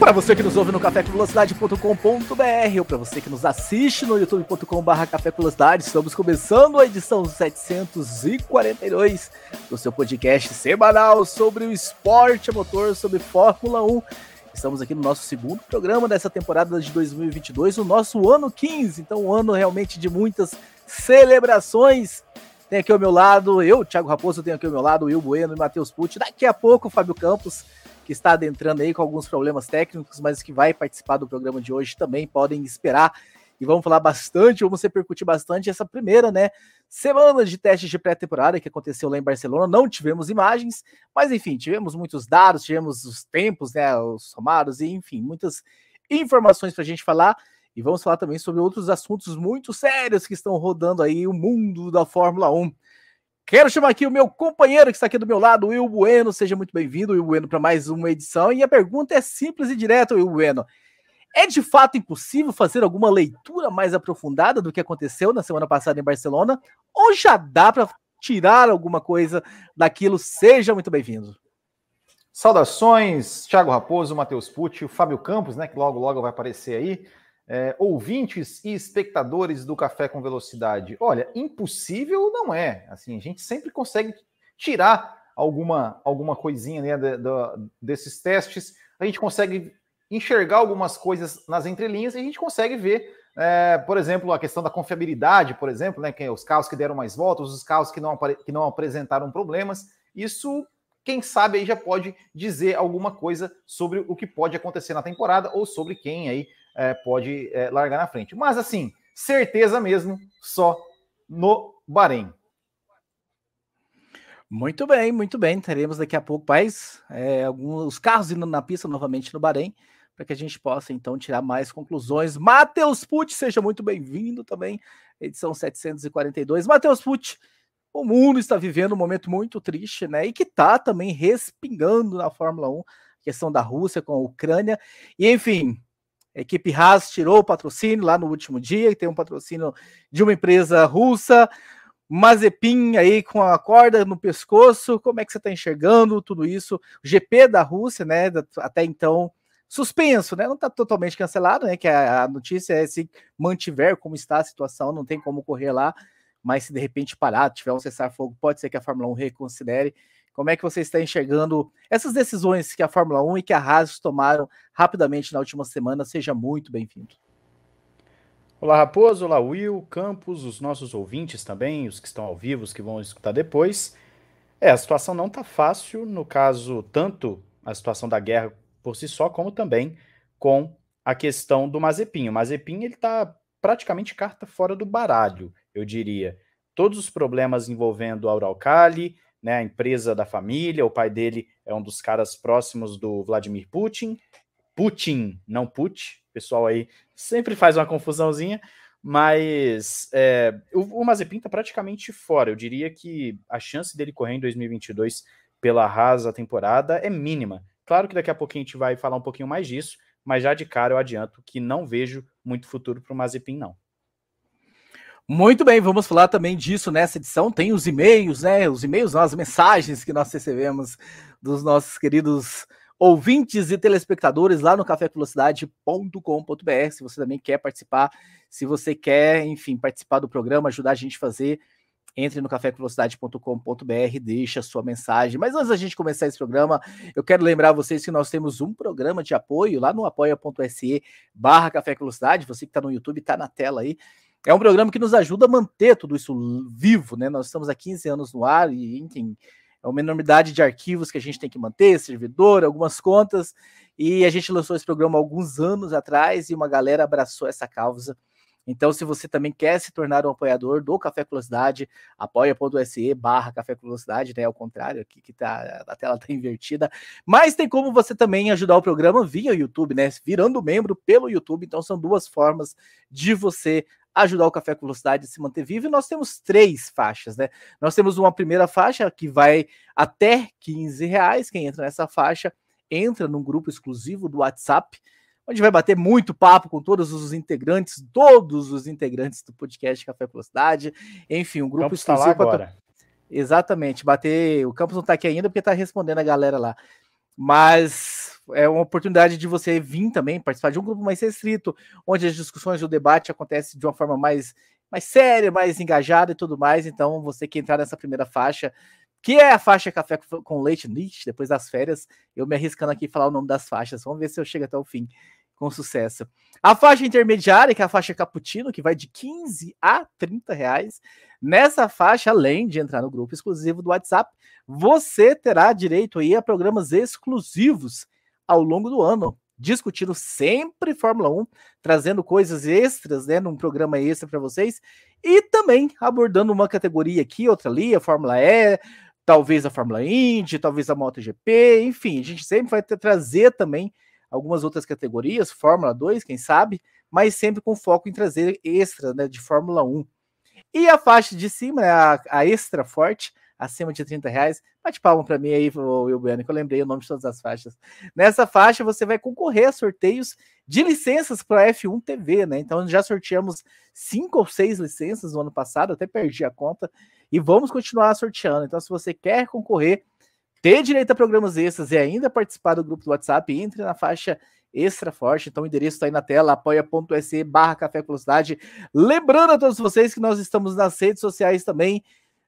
Para você que nos ouve no cafévelocidade.com.br ou para você que nos assiste no youtube.com.br estamos começando a edição 742 do seu podcast semanal sobre o esporte a motor, sobre Fórmula 1. Estamos aqui no nosso segundo programa dessa temporada de 2022, o nosso ano 15, então um ano realmente de muitas celebrações. Tem aqui ao meu lado, eu, Thiago Raposo, tenho aqui ao meu lado Will Bueno e Matheus Pucci. Daqui a pouco Fábio Campos que está adentrando aí com alguns problemas técnicos, mas que vai participar do programa de hoje também, podem esperar. E vamos falar bastante, vamos repercutir bastante essa primeira, né, semana de testes de pré-temporada que aconteceu lá em Barcelona. Não tivemos imagens, mas enfim, tivemos muitos dados, tivemos os tempos, né, os somados e enfim, muitas informações para a gente falar. E vamos falar também sobre outros assuntos muito sérios que estão rodando aí o mundo da Fórmula 1. Quero chamar aqui o meu companheiro que está aqui do meu lado, Will Bueno. Seja muito bem-vindo, Will Bueno, para mais uma edição. E a pergunta é simples e direta, Will Bueno. É de fato impossível fazer alguma leitura mais aprofundada do que aconteceu na semana passada em Barcelona? Ou já dá para tirar alguma coisa daquilo? Seja muito bem-vindo. Saudações, Thiago Raposo, Matheus Pucci, o Fábio Campos, né, que logo logo vai aparecer aí é, ouvintes e espectadores do Café com Velocidade. Olha, impossível não é. Assim, a gente sempre consegue tirar alguma, alguma coisinha né, de, de, desses testes. A gente consegue enxergar algumas coisas nas entrelinhas e a gente consegue ver, é, por exemplo, a questão da confiabilidade, por exemplo, né, que é os carros que deram mais voltas, os carros que não, que não apresentaram problemas. Isso quem sabe aí já pode dizer alguma coisa sobre o que pode acontecer na temporada ou sobre quem aí é, pode é, largar na frente. Mas assim, certeza mesmo, só no Bahrein. Muito bem, muito bem. Teremos daqui a pouco mais é, alguns carros indo na pista novamente no Bahrein, para que a gente possa então tirar mais conclusões. Matheus Pucci, seja muito bem-vindo também, edição 742. Matheus Pucci, o mundo está vivendo um momento muito triste, né? E que está também respingando na Fórmula 1, questão da Rússia com a Ucrânia. E enfim, a equipe Haas tirou o patrocínio lá no último dia, e tem um patrocínio de uma empresa russa. Mazepin aí com a corda no pescoço, como é que você está enxergando tudo isso? O GP da Rússia, né? Até então suspenso, né? Não está totalmente cancelado, né? Que a, a, notícia é se mantiver como está a situação, não tem como correr lá, mas se de repente parar, tiver um cessar-fogo, pode ser que a Fórmula 1 reconsidere. Como é que você está enxergando essas decisões que a Fórmula 1 e que a Haas tomaram rapidamente na última semana? Seja muito bem-vindo. Olá, Raposo, olá, Will, Campos, os nossos ouvintes também, os que estão ao vivo, os que vão escutar depois. É, a situação não está fácil, no caso, tanto a situação da guerra por si só, como também com a questão do Mazepin. O Mazepin, ele está praticamente carta fora do baralho, eu diria. Todos os problemas envolvendo a Uralcali, né, a empresa da família, o pai dele é um dos caras próximos do Vladimir Putin. Putin, não Putin. O pessoal aí sempre faz uma confusãozinha, mas é, o, o Mazepin está praticamente fora. Eu diria que a chance dele correr em 2022 pela rasa temporada é mínima. Claro que daqui a pouquinho a gente vai falar um pouquinho mais disso, mas já de cara eu adianto que não vejo muito futuro para o Mazepin, não. Muito bem, vamos falar também disso nessa edição. Tem os e-mails, né? Os e-mails, as mensagens que nós recebemos dos nossos queridos ouvintes e telespectadores lá no cafévelocidade.com.br. Se você também quer participar, se você quer, enfim, participar do programa, ajudar a gente a fazer, entre no cafévelocidade.com.br, deixa a sua mensagem. Mas antes da gente começar esse programa, eu quero lembrar vocês que nós temos um programa de apoio lá no apoia.se barra Café Velocidade. Você que está no YouTube, está na tela aí é um programa que nos ajuda a manter tudo isso vivo, né? Nós estamos há 15 anos no ar e, enfim, é uma enormidade de arquivos que a gente tem que manter, servidor, algumas contas, e a gente lançou esse programa alguns anos atrás e uma galera abraçou essa causa. Então, se você também quer se tornar um apoiador do Café Velocidade, apoia.se barra Café Velocidade, né? Ao contrário, aqui que tá, a tela tá invertida. Mas tem como você também ajudar o programa via YouTube, né? Virando membro pelo YouTube. Então, são duas formas de você ajudar o Café com Velocidade a se manter vivo. E nós temos três faixas, né? Nós temos uma primeira faixa que vai até 15 reais. Quem entra nessa faixa entra num grupo exclusivo do WhatsApp, onde vai bater muito papo com todos os integrantes, todos os integrantes do podcast Café com Velocidade. Enfim, um grupo Campos exclusivo. Tá lá agora. Exatamente, bater. O Campos não está aqui ainda porque está respondendo a galera lá. Mas é uma oportunidade de você vir também participar de um grupo mais restrito, onde as discussões e o debate acontecem de uma forma mais, mais séria, mais engajada e tudo mais. Então, você que entrar nessa primeira faixa, que é a faixa Café com Leite depois das férias, eu me arriscando aqui falar o nome das faixas. Vamos ver se eu chego até o fim com sucesso. A faixa intermediária, que é a faixa Cappuccino, que vai de 15 a 30 reais. Nessa faixa, além de entrar no grupo exclusivo do WhatsApp, você terá direito aí a programas exclusivos ao longo do ano, discutindo sempre Fórmula 1, trazendo coisas extras, né, num programa extra para vocês, e também abordando uma categoria aqui, outra ali, a Fórmula E, talvez a Fórmula Indy, talvez a MotoGP, enfim, a gente sempre vai ter, trazer também algumas outras categorias, Fórmula 2, quem sabe, mas sempre com foco em trazer extra, né, de Fórmula 1. E a faixa de cima, né, a, a extra forte, acima de 30 reais. Bate palma para mim aí, Will que eu lembrei o nome de todas as faixas. Nessa faixa você vai concorrer a sorteios de licenças para a F1 TV, né? Então já sorteamos cinco ou seis licenças no ano passado, até perdi a conta, e vamos continuar sorteando. Então, se você quer concorrer, ter direito a programas extras e ainda participar do grupo do WhatsApp, entre na faixa extra forte. Então, o endereço está aí na tela, apoia.se barra Café Velocidade. Lembrando a todos vocês que nós estamos nas redes sociais também.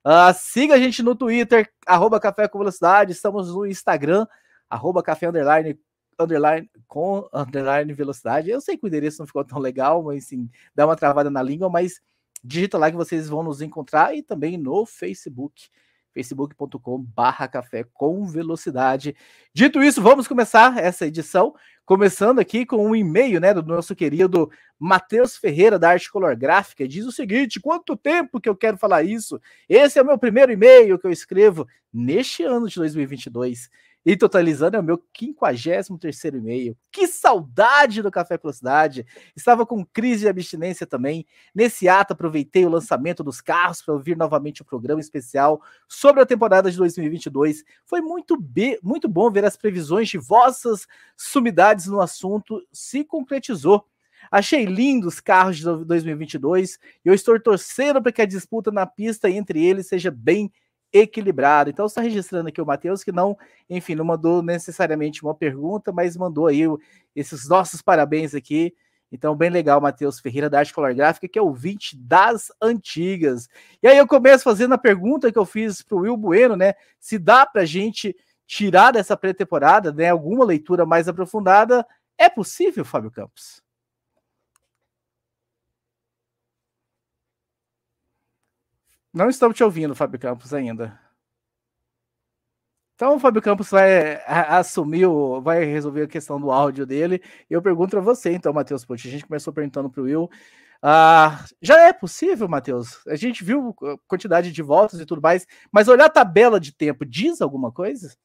Uh, siga a gente no Twitter, arroba Café com Velocidade. Estamos no Instagram, arroba Café Underline, underline com underline velocidade. Eu sei que o endereço não ficou tão legal, mas sim, dá uma travada na língua, mas digita lá que vocês vão nos encontrar e também no Facebook facebook.com barra café com velocidade. Dito isso, vamos começar essa edição, começando aqui com um e-mail, né, do nosso querido Matheus Ferreira, da Arte Color Gráfica, diz o seguinte, quanto tempo que eu quero falar isso? Esse é o meu primeiro e-mail que eu escrevo neste ano de 2022. E totalizando é o meu 53 e-mail. Que saudade do Café Velocidade! Estava com crise de abstinência também. Nesse ato, aproveitei o lançamento dos carros para ouvir novamente o programa especial sobre a temporada de 2022. Foi muito, be muito bom ver as previsões de vossas sumidades no assunto se concretizou. Achei lindos os carros de 2022 e eu estou torcendo para que a disputa na pista entre eles seja bem equilibrado. Então, está registrando aqui o Matheus, que não, enfim, não mandou necessariamente uma pergunta, mas mandou aí esses nossos parabéns aqui. Então, bem legal, Matheus Ferreira, da Arte Color Gráfica, que é ouvinte das antigas. E aí eu começo fazendo a pergunta que eu fiz para o Will Bueno, né? Se dá para a gente tirar dessa pré-temporada, né, alguma leitura mais aprofundada, é possível, Fábio Campos? Não estamos te ouvindo, Fábio Campos, ainda. Então o Fábio Campos vai assumir, vai resolver a questão do áudio dele. Eu pergunto a você, então, Matheus Pucci. A gente começou perguntando para o Will. Ah, já é possível, Matheus? A gente viu a quantidade de voltas e tudo mais, mas olhar a tabela de tempo diz alguma coisa?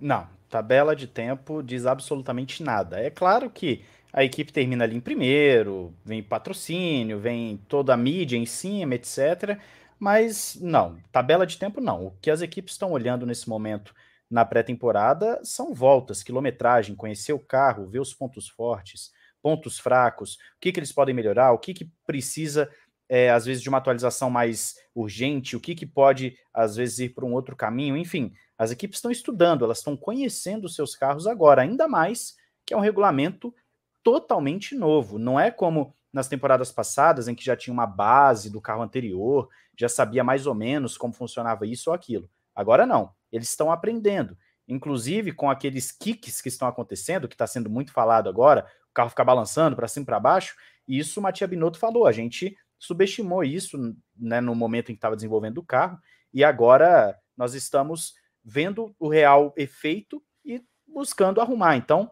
Não, tabela de tempo diz absolutamente nada. É claro que a equipe termina ali em primeiro, vem patrocínio, vem toda a mídia em cima, etc. Mas não, tabela de tempo não. O que as equipes estão olhando nesse momento na pré-temporada são voltas, quilometragem, conhecer o carro, ver os pontos fortes, pontos fracos, o que, que eles podem melhorar, o que, que precisa, é, às vezes, de uma atualização mais urgente, o que, que pode, às vezes, ir para um outro caminho. Enfim, as equipes estão estudando, elas estão conhecendo os seus carros agora, ainda mais que é um regulamento totalmente novo. Não é como nas temporadas passadas, em que já tinha uma base do carro anterior, já sabia mais ou menos como funcionava isso ou aquilo. Agora não, eles estão aprendendo. Inclusive com aqueles kicks que estão acontecendo, que está sendo muito falado agora, o carro fica balançando para cima e para baixo, e isso o Matia Binotto falou, a gente subestimou isso né, no momento em que estava desenvolvendo o carro, e agora nós estamos vendo o real efeito e buscando arrumar. Então,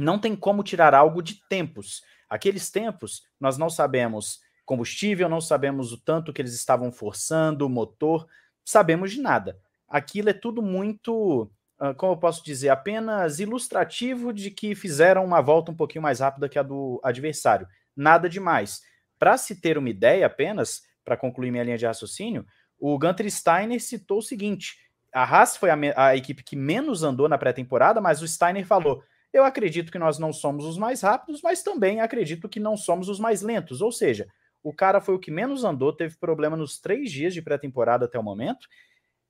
não tem como tirar algo de tempos. Aqueles tempos, nós não sabemos combustível, não sabemos o tanto que eles estavam forçando, o motor, sabemos de nada. Aquilo é tudo muito, ah, como eu posso dizer, apenas ilustrativo de que fizeram uma volta um pouquinho mais rápida que a do adversário. Nada demais. Para se ter uma ideia apenas, para concluir minha linha de raciocínio, o Gunter Steiner citou o seguinte: a Haas foi a, a equipe que menos andou na pré-temporada, mas o Steiner falou: eu acredito que nós não somos os mais rápidos, mas também acredito que não somos os mais lentos. Ou seja, o cara foi o que menos andou, teve problema nos três dias de pré-temporada até o momento,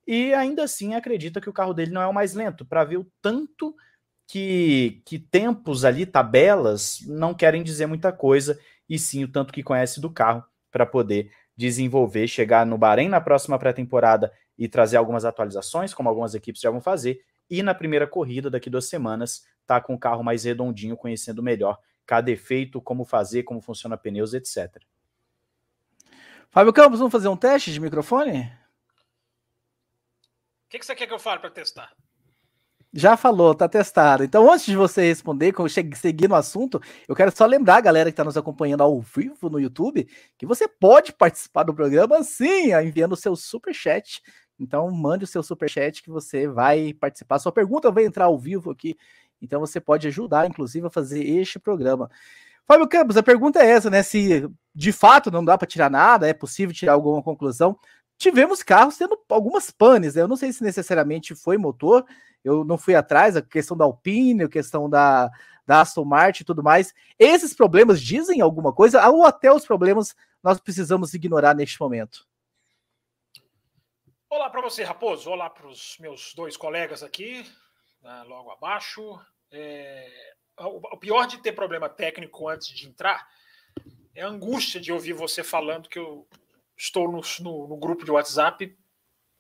e ainda assim acredita que o carro dele não é o mais lento, para ver o tanto que, que tempos ali, tabelas, não querem dizer muita coisa, e sim o tanto que conhece do carro para poder desenvolver, chegar no Bahrein na próxima pré-temporada e trazer algumas atualizações, como algumas equipes já vão fazer, e na primeira corrida daqui duas semanas tá com o carro mais redondinho, conhecendo melhor cada efeito, como fazer, como funciona pneus, etc. Fábio Campos, vamos fazer um teste de microfone? O que, que você quer que eu fale para testar? Já falou, tá testado. Então, antes de você responder, seguir no assunto, eu quero só lembrar a galera que está nos acompanhando ao vivo no YouTube que você pode participar do programa sim, enviando o seu super chat. Então, mande o seu super chat que você vai participar. Sua pergunta vai entrar ao vivo aqui então você pode ajudar, inclusive, a fazer este programa. Fábio Campos, a pergunta é essa, né? Se de fato não dá para tirar nada, é possível tirar alguma conclusão. Tivemos carros tendo algumas panes, né? Eu não sei se necessariamente foi motor, eu não fui atrás, a questão da Alpine, a questão da, da Aston Martin e tudo mais. Esses problemas dizem alguma coisa, ou até os problemas nós precisamos ignorar neste momento? Olá para você, Raposo. Olá para os meus dois colegas aqui né, logo abaixo. É, o, pior de ter problema técnico antes de entrar é a angústia de ouvir você falando que eu estou no, no, no grupo de WhatsApp,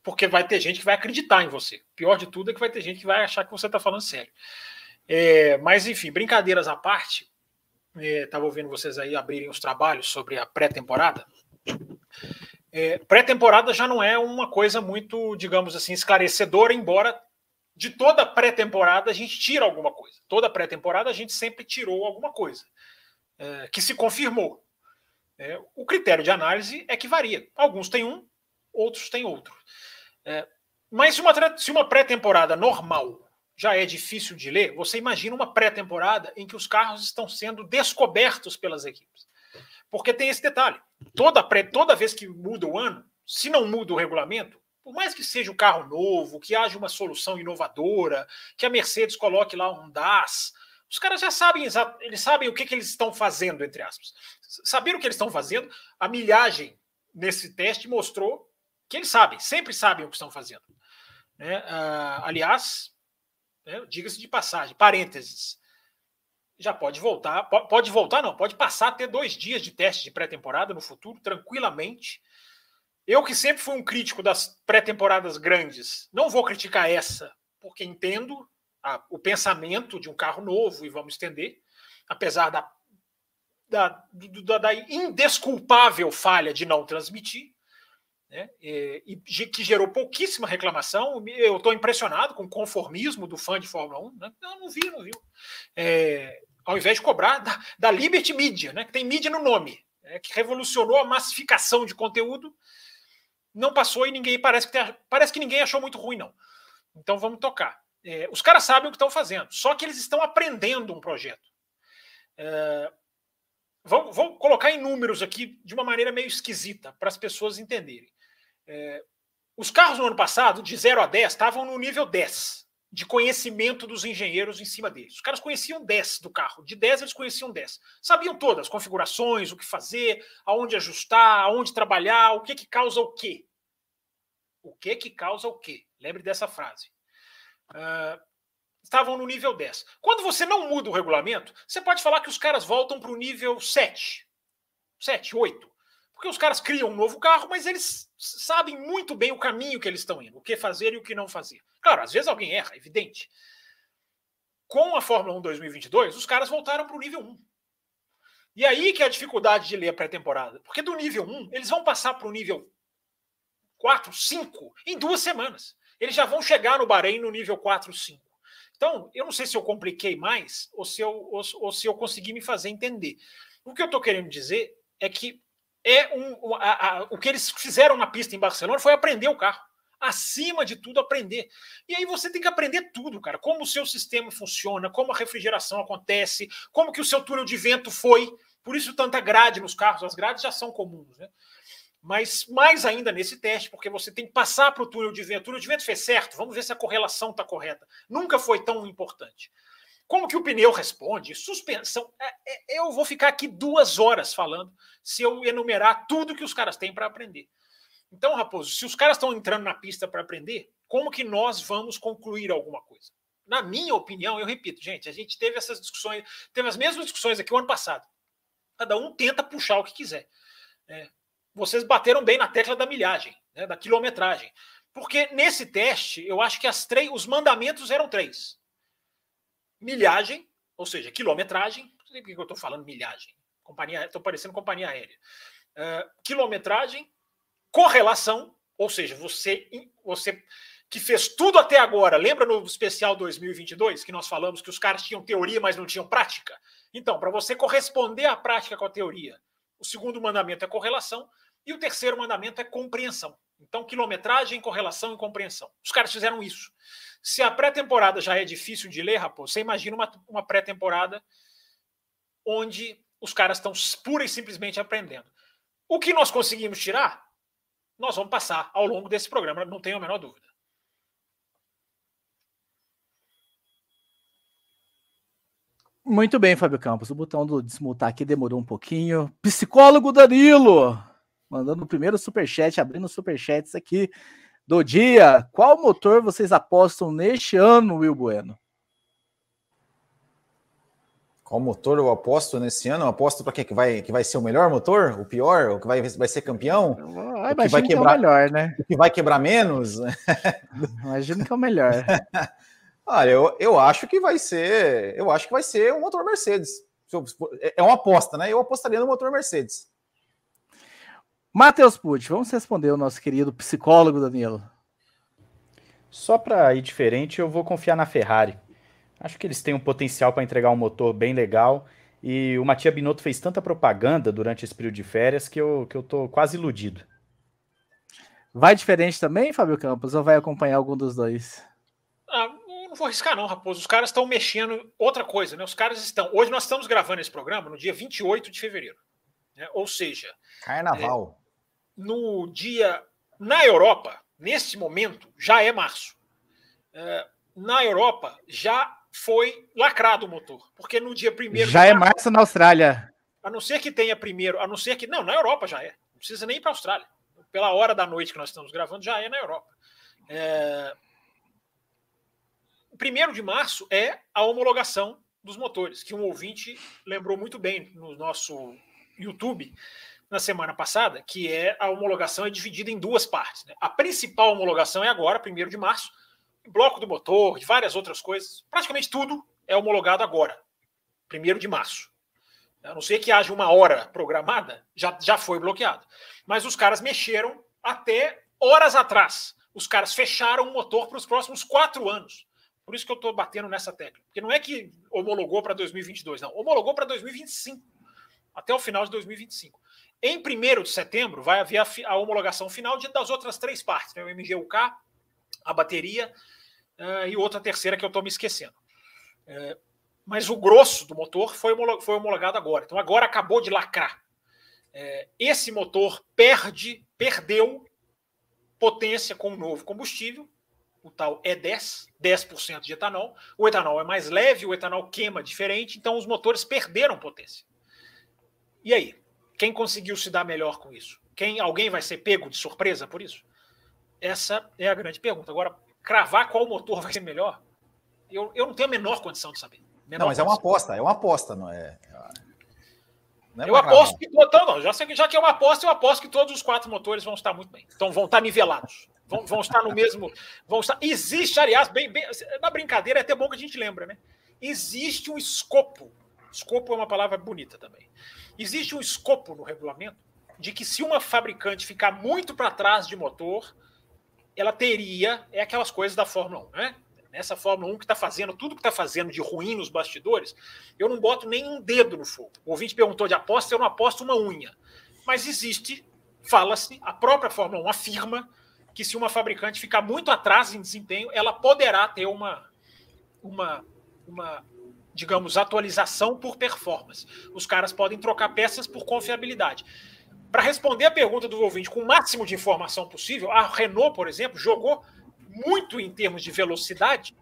porque vai ter gente que vai acreditar em você. O pior de tudo é que vai ter gente que vai achar que você está falando sério. É, mas, enfim, brincadeiras à parte, estava é, ouvindo vocês aí abrirem os trabalhos sobre a pré-temporada. É, pré-temporada já não é uma coisa muito, digamos assim, esclarecedora, embora de toda pré-temporada a gente tira alguma coisa. Toda pré-temporada a gente sempre tirou alguma coisa é, que se confirmou. É, o critério de análise é que varia. Alguns têm um, outros têm outro. É, mas se uma, se uma pré-temporada normal já é difícil de ler, você imagina uma pré-temporada em que os carros estão sendo descobertos pelas equipes. Porque tem esse detalhe: toda, pré, toda vez que muda o ano, se não muda o regulamento, por mais que seja um carro novo, que haja uma solução inovadora, que a Mercedes coloque lá um DAS, os caras já sabem, eles sabem o que, que eles estão fazendo, entre aspas. Saber o que eles estão fazendo, a milhagem nesse teste mostrou que eles sabem, sempre sabem o que estão fazendo. Né? Uh, aliás, né, diga-se de passagem, parênteses, já pode voltar, pode voltar não, pode passar a ter dois dias de teste de pré-temporada no futuro, tranquilamente, eu que sempre fui um crítico das pré-temporadas grandes, não vou criticar essa, porque entendo a, o pensamento de um carro novo e vamos estender, apesar da, da, da, da indesculpável falha de não transmitir, né, e, e, que gerou pouquíssima reclamação. Eu estou impressionado com o conformismo do fã de Fórmula 1. Né? Não, não vi, não viu. É, ao invés de cobrar da, da Liberty Media, né, que tem mídia no nome, é, que revolucionou a massificação de conteúdo, não passou e ninguém parece que parece que ninguém achou muito ruim, não. Então vamos tocar. É, os caras sabem o que estão fazendo, só que eles estão aprendendo um projeto. É, vou, vou, colocar em números aqui de uma maneira meio esquisita para as pessoas entenderem. É, os carros no ano passado, de 0 a 10, estavam no nível 10 de conhecimento dos engenheiros em cima deles. Os caras conheciam 10 do carro, de 10 eles conheciam 10. Sabiam todas as configurações, o que fazer, aonde ajustar, aonde trabalhar, o que que causa o quê. O que que causa o quê? Lembre dessa frase. Uh, estavam no nível 10. Quando você não muda o regulamento, você pode falar que os caras voltam para o nível 7, 7, 8. Porque os caras criam um novo carro, mas eles sabem muito bem o caminho que eles estão indo, o que fazer e o que não fazer. Claro, às vezes alguém erra, evidente. Com a Fórmula 1 2022, os caras voltaram para o nível 1. E aí que é a dificuldade de ler a pré-temporada. Porque do nível 1, eles vão passar para o nível 4, 5 em duas semanas. Eles já vão chegar no Bahrein no nível 4, 5. Então, eu não sei se eu compliquei mais ou se eu, ou, ou se eu consegui me fazer entender. O que eu estou querendo dizer é que é um, a, a, o que eles fizeram na pista em Barcelona foi aprender o carro. Acima de tudo, aprender. E aí você tem que aprender tudo, cara. Como o seu sistema funciona, como a refrigeração acontece, como que o seu túnel de vento foi Por isso, tanta grade nos carros. As grades já são comuns, né? Mas mais ainda nesse teste, porque você tem que passar para o túnel de vento. O túnel de vento fez certo, vamos ver se a correlação está correta. Nunca foi tão importante. Como que o pneu responde? Suspensão. É, é, eu vou ficar aqui duas horas falando se eu enumerar tudo que os caras têm para aprender. Então, Raposo, se os caras estão entrando na pista para aprender, como que nós vamos concluir alguma coisa? Na minha opinião, eu repito, gente, a gente teve essas discussões, teve as mesmas discussões aqui o ano passado. Cada um tenta puxar o que quiser. É, vocês bateram bem na tecla da milhagem, né, da quilometragem. Porque nesse teste, eu acho que as três, os mandamentos eram três: milhagem, ou seja, quilometragem. Não sei por que eu estou falando milhagem. Companhia, estou parecendo companhia aérea. Uh, quilometragem, correlação, ou seja, você, você que fez tudo até agora, lembra no especial 2022 que nós falamos que os caras tinham teoria, mas não tinham prática? Então, para você corresponder à prática com a teoria, o segundo mandamento é correlação e o terceiro mandamento é compreensão. Então, quilometragem, correlação e compreensão. Os caras fizeram isso. Se a pré-temporada já é difícil de ler, Raposo, você imagina uma, uma pré-temporada onde os caras estão pura e simplesmente aprendendo. O que nós conseguimos tirar, nós vamos passar ao longo desse programa, não tenho a menor dúvida. Muito bem, Fábio Campos. O botão do desmutar aqui demorou um pouquinho. Psicólogo Danilo, mandando o primeiro superchat, abrindo superchats aqui do dia. Qual motor vocês apostam neste ano, Will Bueno? Qual motor eu aposto nesse ano? Eu aposto para quem que vai, que vai ser o melhor motor? O pior? O que vai, vai ser campeão? Ah, o que vai quebrar, que é o melhor, né? O que vai quebrar menos? Imagino que é o melhor. Olha, eu, eu acho que vai ser. Eu acho que vai ser um motor Mercedes. É, é uma aposta, né? Eu apostaria no motor Mercedes. Matheus Pucci, vamos responder o nosso querido psicólogo Danilo. Só para ir diferente, eu vou confiar na Ferrari. Acho que eles têm um potencial para entregar um motor bem legal. E o Matia Binotto fez tanta propaganda durante esse período de férias que eu, que eu tô quase iludido. Vai diferente também, Fábio Campos, ou vai acompanhar algum dos dois? Ah, não vou arriscar, não, Raposo. Os caras estão mexendo. Outra coisa, né? Os caras estão. Hoje nós estamos gravando esse programa no dia 28 de fevereiro. Né? Ou seja. Carnaval. É, no dia. Na Europa, nesse momento, já é março. É, na Europa, já foi lacrado o motor. Porque no dia primeiro. Já é março na Austrália. A não ser que tenha primeiro. A não ser que. Não, na Europa já é. Não precisa nem ir para a Austrália. Pela hora da noite que nós estamos gravando, já é na Europa. É, 1 de março é a homologação dos motores, que um ouvinte lembrou muito bem no nosso YouTube na semana passada, que é a homologação é dividida em duas partes. Né? A principal homologação é agora, 1 de março, bloco do motor e várias outras coisas. Praticamente tudo é homologado agora, 1 de março. A não ser que haja uma hora programada, já, já foi bloqueado. Mas os caras mexeram até horas atrás. Os caras fecharam o motor para os próximos quatro anos. Por isso que eu estou batendo nessa tecla. Porque não é que homologou para 2022, não. Homologou para 2025. Até o final de 2025. Em 1 de setembro, vai haver a, a homologação final de, das outras três partes: né? o MGUK, a bateria uh, e outra terceira que eu estou me esquecendo. Uh, mas o grosso do motor foi, foi homologado agora. Então agora acabou de lacrar. Uh, esse motor perde, perdeu potência com o novo combustível o tal E10, 10% de etanol. O etanol é mais leve, o etanol queima diferente, então os motores perderam potência. E aí? Quem conseguiu se dar melhor com isso? Quem alguém vai ser pego de surpresa por isso? Essa é a grande pergunta. Agora, cravar qual motor vai ser melhor, eu, eu não tenho a menor condição de saber. Menor não, mas condição. é uma aposta, é uma aposta, não é? Não é eu aposto que. Então, não, já, sei, já que é uma aposta, eu aposto que todos os quatro motores vão estar muito bem. Então vão estar nivelados. Vão, vão estar no mesmo. Vão estar, existe, aliás, bem, bem, na brincadeira é até bom que a gente lembra, né? Existe um escopo. Escopo é uma palavra bonita também. Existe um escopo no regulamento de que se uma fabricante ficar muito para trás de motor, ela teria. É aquelas coisas da Fórmula 1, né? Nessa Fórmula 1 que está fazendo tudo que está fazendo de ruim nos bastidores, eu não boto nem um dedo no fogo. O ouvinte perguntou de aposta, eu não aposto uma unha. Mas existe, fala-se, a própria Fórmula 1 afirma que se uma fabricante ficar muito atrás em desempenho, ela poderá ter uma, uma, uma digamos, atualização por performance. Os caras podem trocar peças por confiabilidade. Para responder a pergunta do ouvinte com o máximo de informação possível, a Renault, por exemplo, jogou muito em termos de velocidade,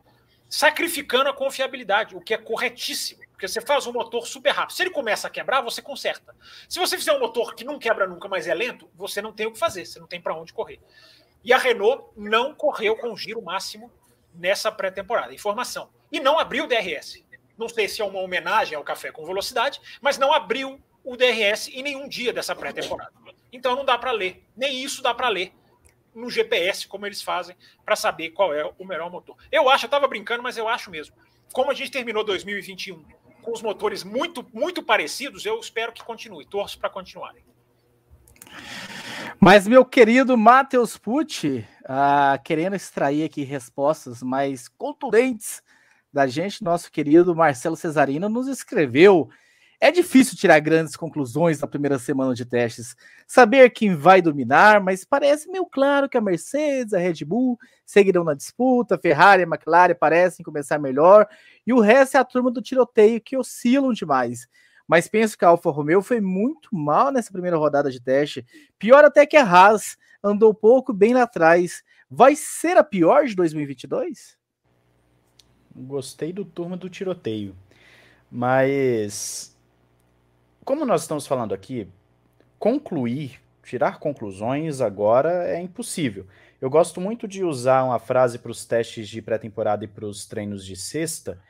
sacrificando a confiabilidade, o que é corretíssimo. Porque você faz um motor super rápido. Se ele começa a quebrar, você conserta. Se você fizer um motor que não quebra nunca, mas é lento, você não tem o que fazer, você não tem para onde correr. E a Renault não correu com o giro máximo nessa pré-temporada. Informação. E não abriu o DRS. Não sei se é uma homenagem ao café com velocidade, mas não abriu o DRS em nenhum dia dessa pré-temporada. Então não dá para ler. Nem isso dá para ler no GPS, como eles fazem, para saber qual é o melhor motor. Eu acho, eu estava brincando, mas eu acho mesmo. Como a gente terminou 2021 com os motores muito, muito parecidos, eu espero que continue. Torço para continuarem. Mas, meu querido Matheus Pucci, uh, querendo extrair aqui respostas mais contundentes da gente, nosso querido Marcelo Cesarino nos escreveu. É difícil tirar grandes conclusões na primeira semana de testes, saber quem vai dominar, mas parece meio claro que a Mercedes, a Red Bull seguirão na disputa, Ferrari e McLaren parecem começar melhor, e o resto é a turma do tiroteio que oscilam demais. Mas penso que a Alfa Romeo foi muito mal nessa primeira rodada de teste, pior até que a Haas, andou pouco bem lá atrás. Vai ser a pior de 2022? Gostei do turma do tiroteio. Mas, como nós estamos falando aqui, concluir, tirar conclusões agora é impossível. Eu gosto muito de usar uma frase para os testes de pré-temporada e para os treinos de sexta,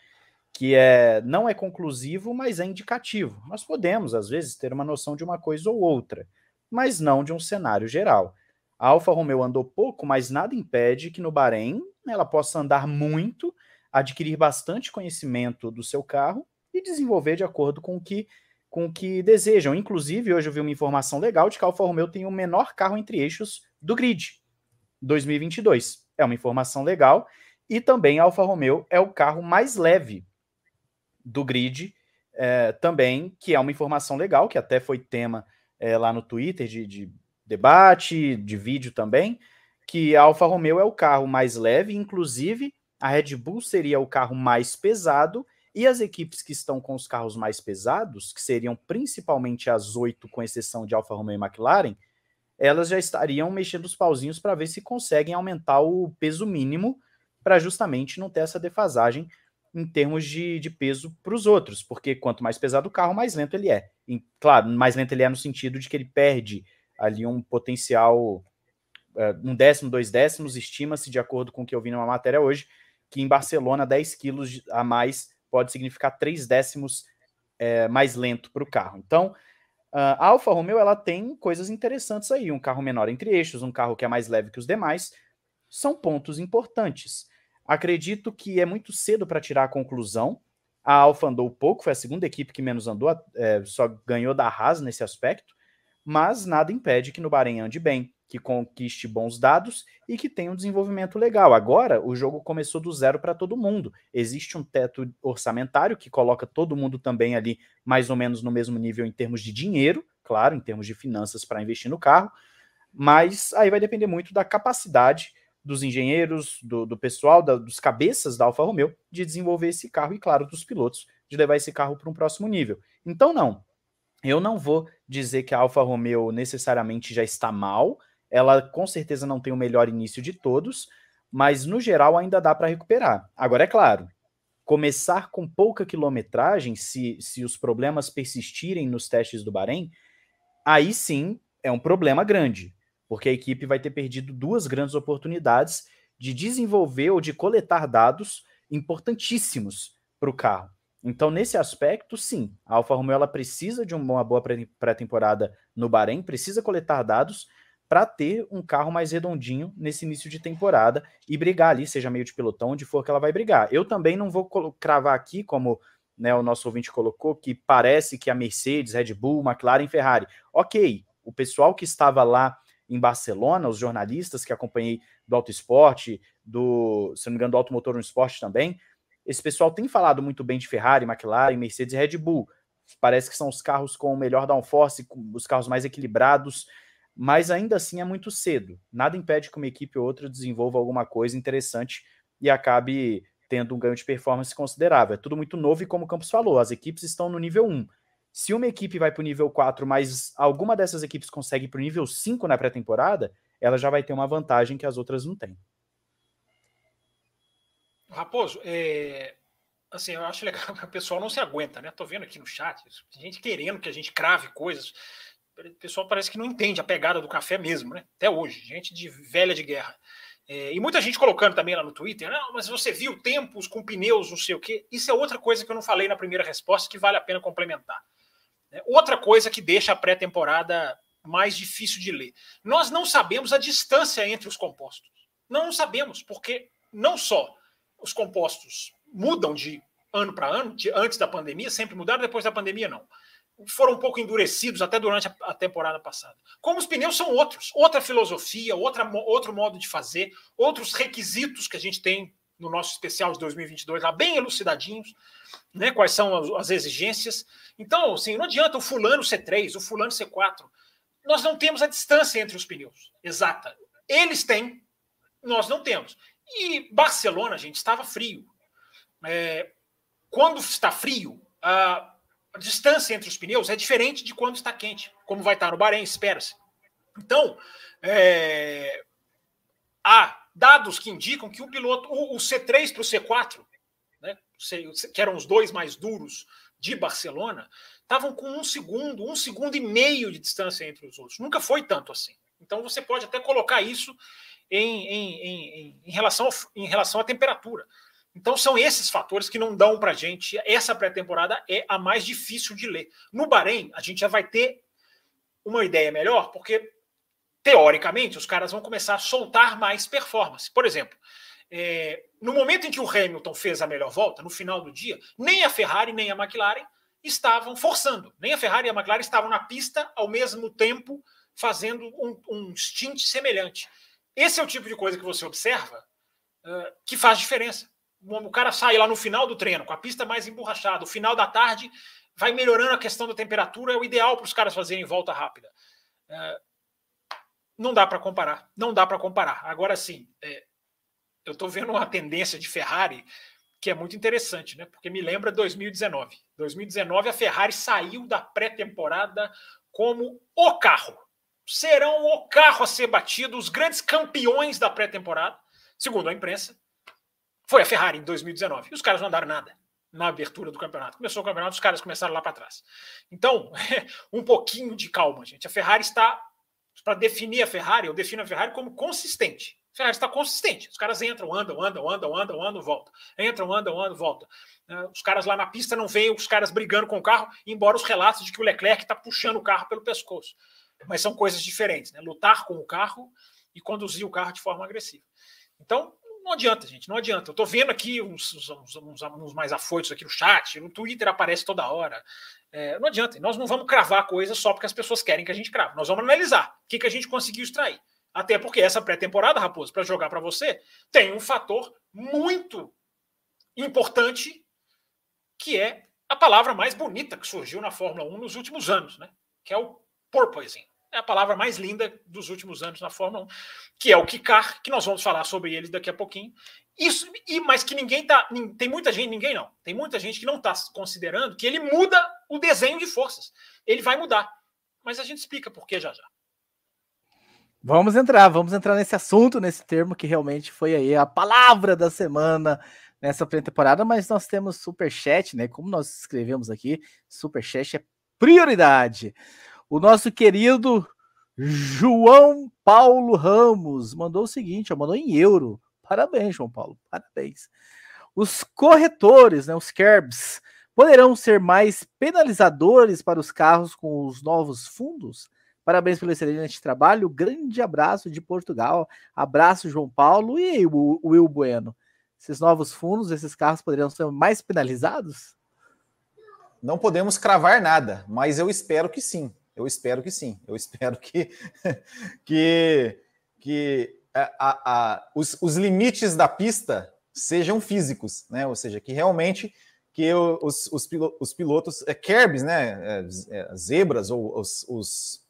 que é não é conclusivo, mas é indicativo. Nós podemos, às vezes, ter uma noção de uma coisa ou outra, mas não de um cenário geral. A Alfa Romeo andou pouco, mas nada impede que no Bahrein ela possa andar muito adquirir bastante conhecimento do seu carro e desenvolver de acordo com o que com o que desejam. Inclusive, hoje eu vi uma informação legal de que a Alfa Romeo tem o menor carro entre eixos do grid 2022. É uma informação legal. E também a Alfa Romeo é o carro mais leve do grid é, também, que é uma informação legal, que até foi tema é, lá no Twitter de, de debate, de vídeo também, que a Alfa Romeo é o carro mais leve, inclusive a Red Bull seria o carro mais pesado e as equipes que estão com os carros mais pesados, que seriam principalmente as oito, com exceção de Alfa Romeo e McLaren, elas já estariam mexendo os pauzinhos para ver se conseguem aumentar o peso mínimo para justamente não ter essa defasagem em termos de, de peso para os outros, porque quanto mais pesado o carro, mais lento ele é. E, claro, mais lento ele é no sentido de que ele perde ali um potencial, uh, um décimo, dois décimos, estima-se, de acordo com o que eu vi numa matéria hoje, que em Barcelona 10 quilos a mais pode significar 3 décimos é, mais lento para o carro. Então, a Alfa Romeo ela tem coisas interessantes aí, um carro menor entre eixos, um carro que é mais leve que os demais, são pontos importantes. Acredito que é muito cedo para tirar a conclusão. A Alfa andou pouco, foi a segunda equipe que menos andou, é, só ganhou da Haas nesse aspecto, mas nada impede que no Bahrein ande bem que conquiste bons dados e que tenha um desenvolvimento legal. Agora, o jogo começou do zero para todo mundo. Existe um teto orçamentário que coloca todo mundo também ali mais ou menos no mesmo nível em termos de dinheiro, claro, em termos de finanças para investir no carro, mas aí vai depender muito da capacidade dos engenheiros, do, do pessoal, da, dos cabeças da Alfa Romeo de desenvolver esse carro e, claro, dos pilotos de levar esse carro para um próximo nível. Então, não. Eu não vou dizer que a Alfa Romeo necessariamente já está mal, ela com certeza não tem o melhor início de todos, mas no geral ainda dá para recuperar. Agora, é claro, começar com pouca quilometragem, se, se os problemas persistirem nos testes do Bahrein, aí sim é um problema grande, porque a equipe vai ter perdido duas grandes oportunidades de desenvolver ou de coletar dados importantíssimos para o carro. Então, nesse aspecto, sim, a Alfa Romeo ela precisa de uma boa pré-temporada no Bahrein, precisa coletar dados, para ter um carro mais redondinho nesse início de temporada e brigar ali, seja meio de pelotão, onde for que ela vai brigar. Eu também não vou cravar aqui, como né, o nosso ouvinte colocou, que parece que a Mercedes, Red Bull, McLaren, Ferrari. Ok, o pessoal que estava lá em Barcelona, os jornalistas que acompanhei do Auto Esporte, do, se não me engano, do Automotor no Esporte também, esse pessoal tem falado muito bem de Ferrari, McLaren, Mercedes e Red Bull. Parece que são os carros com o melhor downforce, os carros mais equilibrados, mas ainda assim é muito cedo. Nada impede que uma equipe ou outra desenvolva alguma coisa interessante e acabe tendo um ganho de performance considerável. É tudo muito novo e como o Campos falou, as equipes estão no nível 1. Se uma equipe vai para o nível 4, mas alguma dessas equipes consegue para o nível 5 na pré-temporada, ela já vai ter uma vantagem que as outras não têm. Raposo, é, assim, eu acho legal que o pessoal não se aguenta, né? Tô vendo aqui no chat, gente querendo que a gente crave coisas. O pessoal parece que não entende a pegada do café mesmo, né? Até hoje, gente de velha de guerra. É, e muita gente colocando também lá no Twitter, não, mas você viu tempos com pneus, não sei o quê. Isso é outra coisa que eu não falei na primeira resposta que vale a pena complementar. É, outra coisa que deixa a pré-temporada mais difícil de ler. Nós não sabemos a distância entre os compostos. Não sabemos, porque não só os compostos mudam de ano para ano, de, antes da pandemia, sempre mudaram, depois da pandemia não. Foram um pouco endurecidos até durante a, a temporada passada. Como os pneus são outros, outra filosofia, outra, outro modo de fazer, outros requisitos que a gente tem no nosso especial de 2022, lá bem elucidadinhos, né, quais são as, as exigências. Então, assim, não adianta o fulano C3, o fulano C4. Nós não temos a distância entre os pneus exata. Eles têm, nós não temos. E Barcelona, gente, estava frio. É, quando está frio, a, a, distância entre os pneus é diferente de quando está quente, como vai estar no Bahrein, espera-se. Então, é, há dados que indicam que o piloto, o, o C3 para o C4, né, que eram os dois mais duros de Barcelona, estavam com um segundo, um segundo e meio de distância entre os outros. Nunca foi tanto assim. Então você pode até colocar isso em, em, em, em, relação, em relação à temperatura. Então são esses fatores que não dão para gente. Essa pré-temporada é a mais difícil de ler. No Bahrein, a gente já vai ter uma ideia melhor, porque teoricamente os caras vão começar a soltar mais performance. Por exemplo, é, no momento em que o Hamilton fez a melhor volta, no final do dia, nem a Ferrari nem a McLaren estavam forçando. Nem a Ferrari e a McLaren estavam na pista ao mesmo tempo fazendo um, um stint semelhante. Esse é o tipo de coisa que você observa uh, que faz diferença. O cara sai lá no final do treino, com a pista mais emborrachada, o final da tarde vai melhorando a questão da temperatura, é o ideal para os caras fazerem volta rápida. Uh, não dá para comparar, não dá para comparar. Agora sim, é, eu estou vendo uma tendência de Ferrari que é muito interessante, né? Porque me lembra 2019. 2019 a Ferrari saiu da pré-temporada como o carro. Serão o carro a ser batido, os grandes campeões da pré-temporada, segundo a imprensa. Foi a Ferrari em 2019. E os caras não andaram nada na abertura do campeonato. Começou o campeonato, os caras começaram lá para trás. Então, um pouquinho de calma, gente. A Ferrari está para definir a Ferrari, eu defino a Ferrari como consistente. Ferrari está consistente. Os caras entram, andam, andam, andam, andam, andam, voltam. Entram, andam, andam, voltam. É, os caras lá na pista não veem os caras brigando com o carro, embora os relatos de que o Leclerc está puxando o carro pelo pescoço. Mas são coisas diferentes, né? Lutar com o carro e conduzir o carro de forma agressiva. Então, não adianta, gente, não adianta. Eu estou vendo aqui uns, uns, uns, uns, mais afoitos aqui no chat, no Twitter aparece toda hora. É, não adianta, nós não vamos cravar coisas só porque as pessoas querem que a gente crave. Nós vamos analisar o que, que a gente conseguiu extrair. Até porque essa pré-temporada, Raposo, para jogar para você, tem um fator muito importante que é a palavra mais bonita que surgiu na Fórmula 1 nos últimos anos, né? Que é o porpoising. É a palavra mais linda dos últimos anos na Fórmula 1, que é o Kikar, que nós vamos falar sobre ele daqui a pouquinho. Isso, e mas que ninguém tá, tem muita gente, ninguém não, tem muita gente que não está considerando que ele muda o desenho de forças. Ele vai mudar, mas a gente explica por que já já. Vamos entrar, vamos entrar nesse assunto, nesse termo que realmente foi aí a palavra da semana nessa pré-temporada, mas nós temos super chat, né? Como nós escrevemos aqui, super chat é prioridade. O nosso querido João Paulo Ramos mandou o seguinte, mandou em euro. Parabéns, João Paulo, parabéns. Os corretores, né, os CERBs, poderão ser mais penalizadores para os carros com os novos fundos? Parabéns pelo excelente trabalho. Grande abraço de Portugal. Abraço, João Paulo e o Will Bueno. Esses novos fundos, esses carros poderiam ser mais penalizados? Não podemos cravar nada, mas eu espero que sim. Eu espero que sim. Eu espero que, que, que a, a, os, os limites da pista sejam físicos, né? Ou seja, que realmente que os, os, os pilotos, é, Kerbs, né? É, é, zebras ou os, os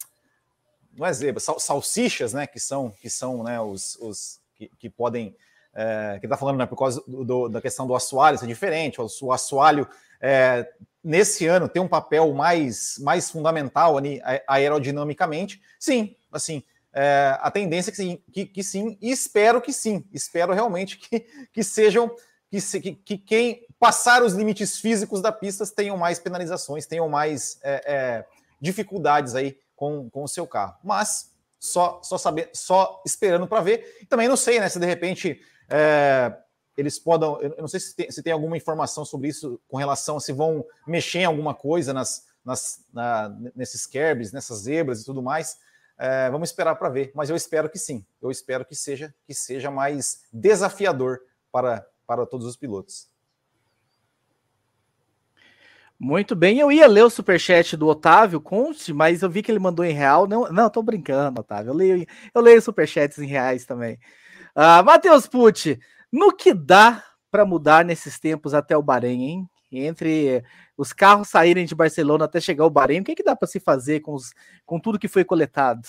não é zebra, sal, salsichas, né? Que são, que são né, os, os que, que podem é, que está falando né, por causa do, do, da questão do assoalho ser diferente, o, o assoalho é, nesse ano tem um papel mais, mais fundamental ali, aerodinamicamente. Sim, assim, é, a tendência é que sim, que, que, sim, e espero que sim, espero realmente que, que sejam, que, que, que quem passar os limites físicos da pista tenham mais penalizações, tenham mais é, é, dificuldades aí com, com o seu carro. Mas só, só saber, só esperando para ver. Também não sei, né? Se de repente é, eles podem. Eu não sei se tem, se tem, alguma informação sobre isso com relação a se vão mexer em alguma coisa nas, nas, na, nesses kerbs, nessas zebras e tudo mais. É, vamos esperar para ver, mas eu espero que sim. Eu espero que seja que seja mais desafiador para, para todos os pilotos. Muito bem, eu ia ler o superchat do Otávio Conte, mas eu vi que ele mandou em real. Não, não, tô brincando, Otávio. Eu leio, eu leio superchats em reais também. Uh, Matheus Pucci, no que dá para mudar nesses tempos até o Bahrein, hein? Entre os carros saírem de Barcelona até chegar ao Bahrein, o que, que dá para se fazer com, os, com tudo que foi coletado?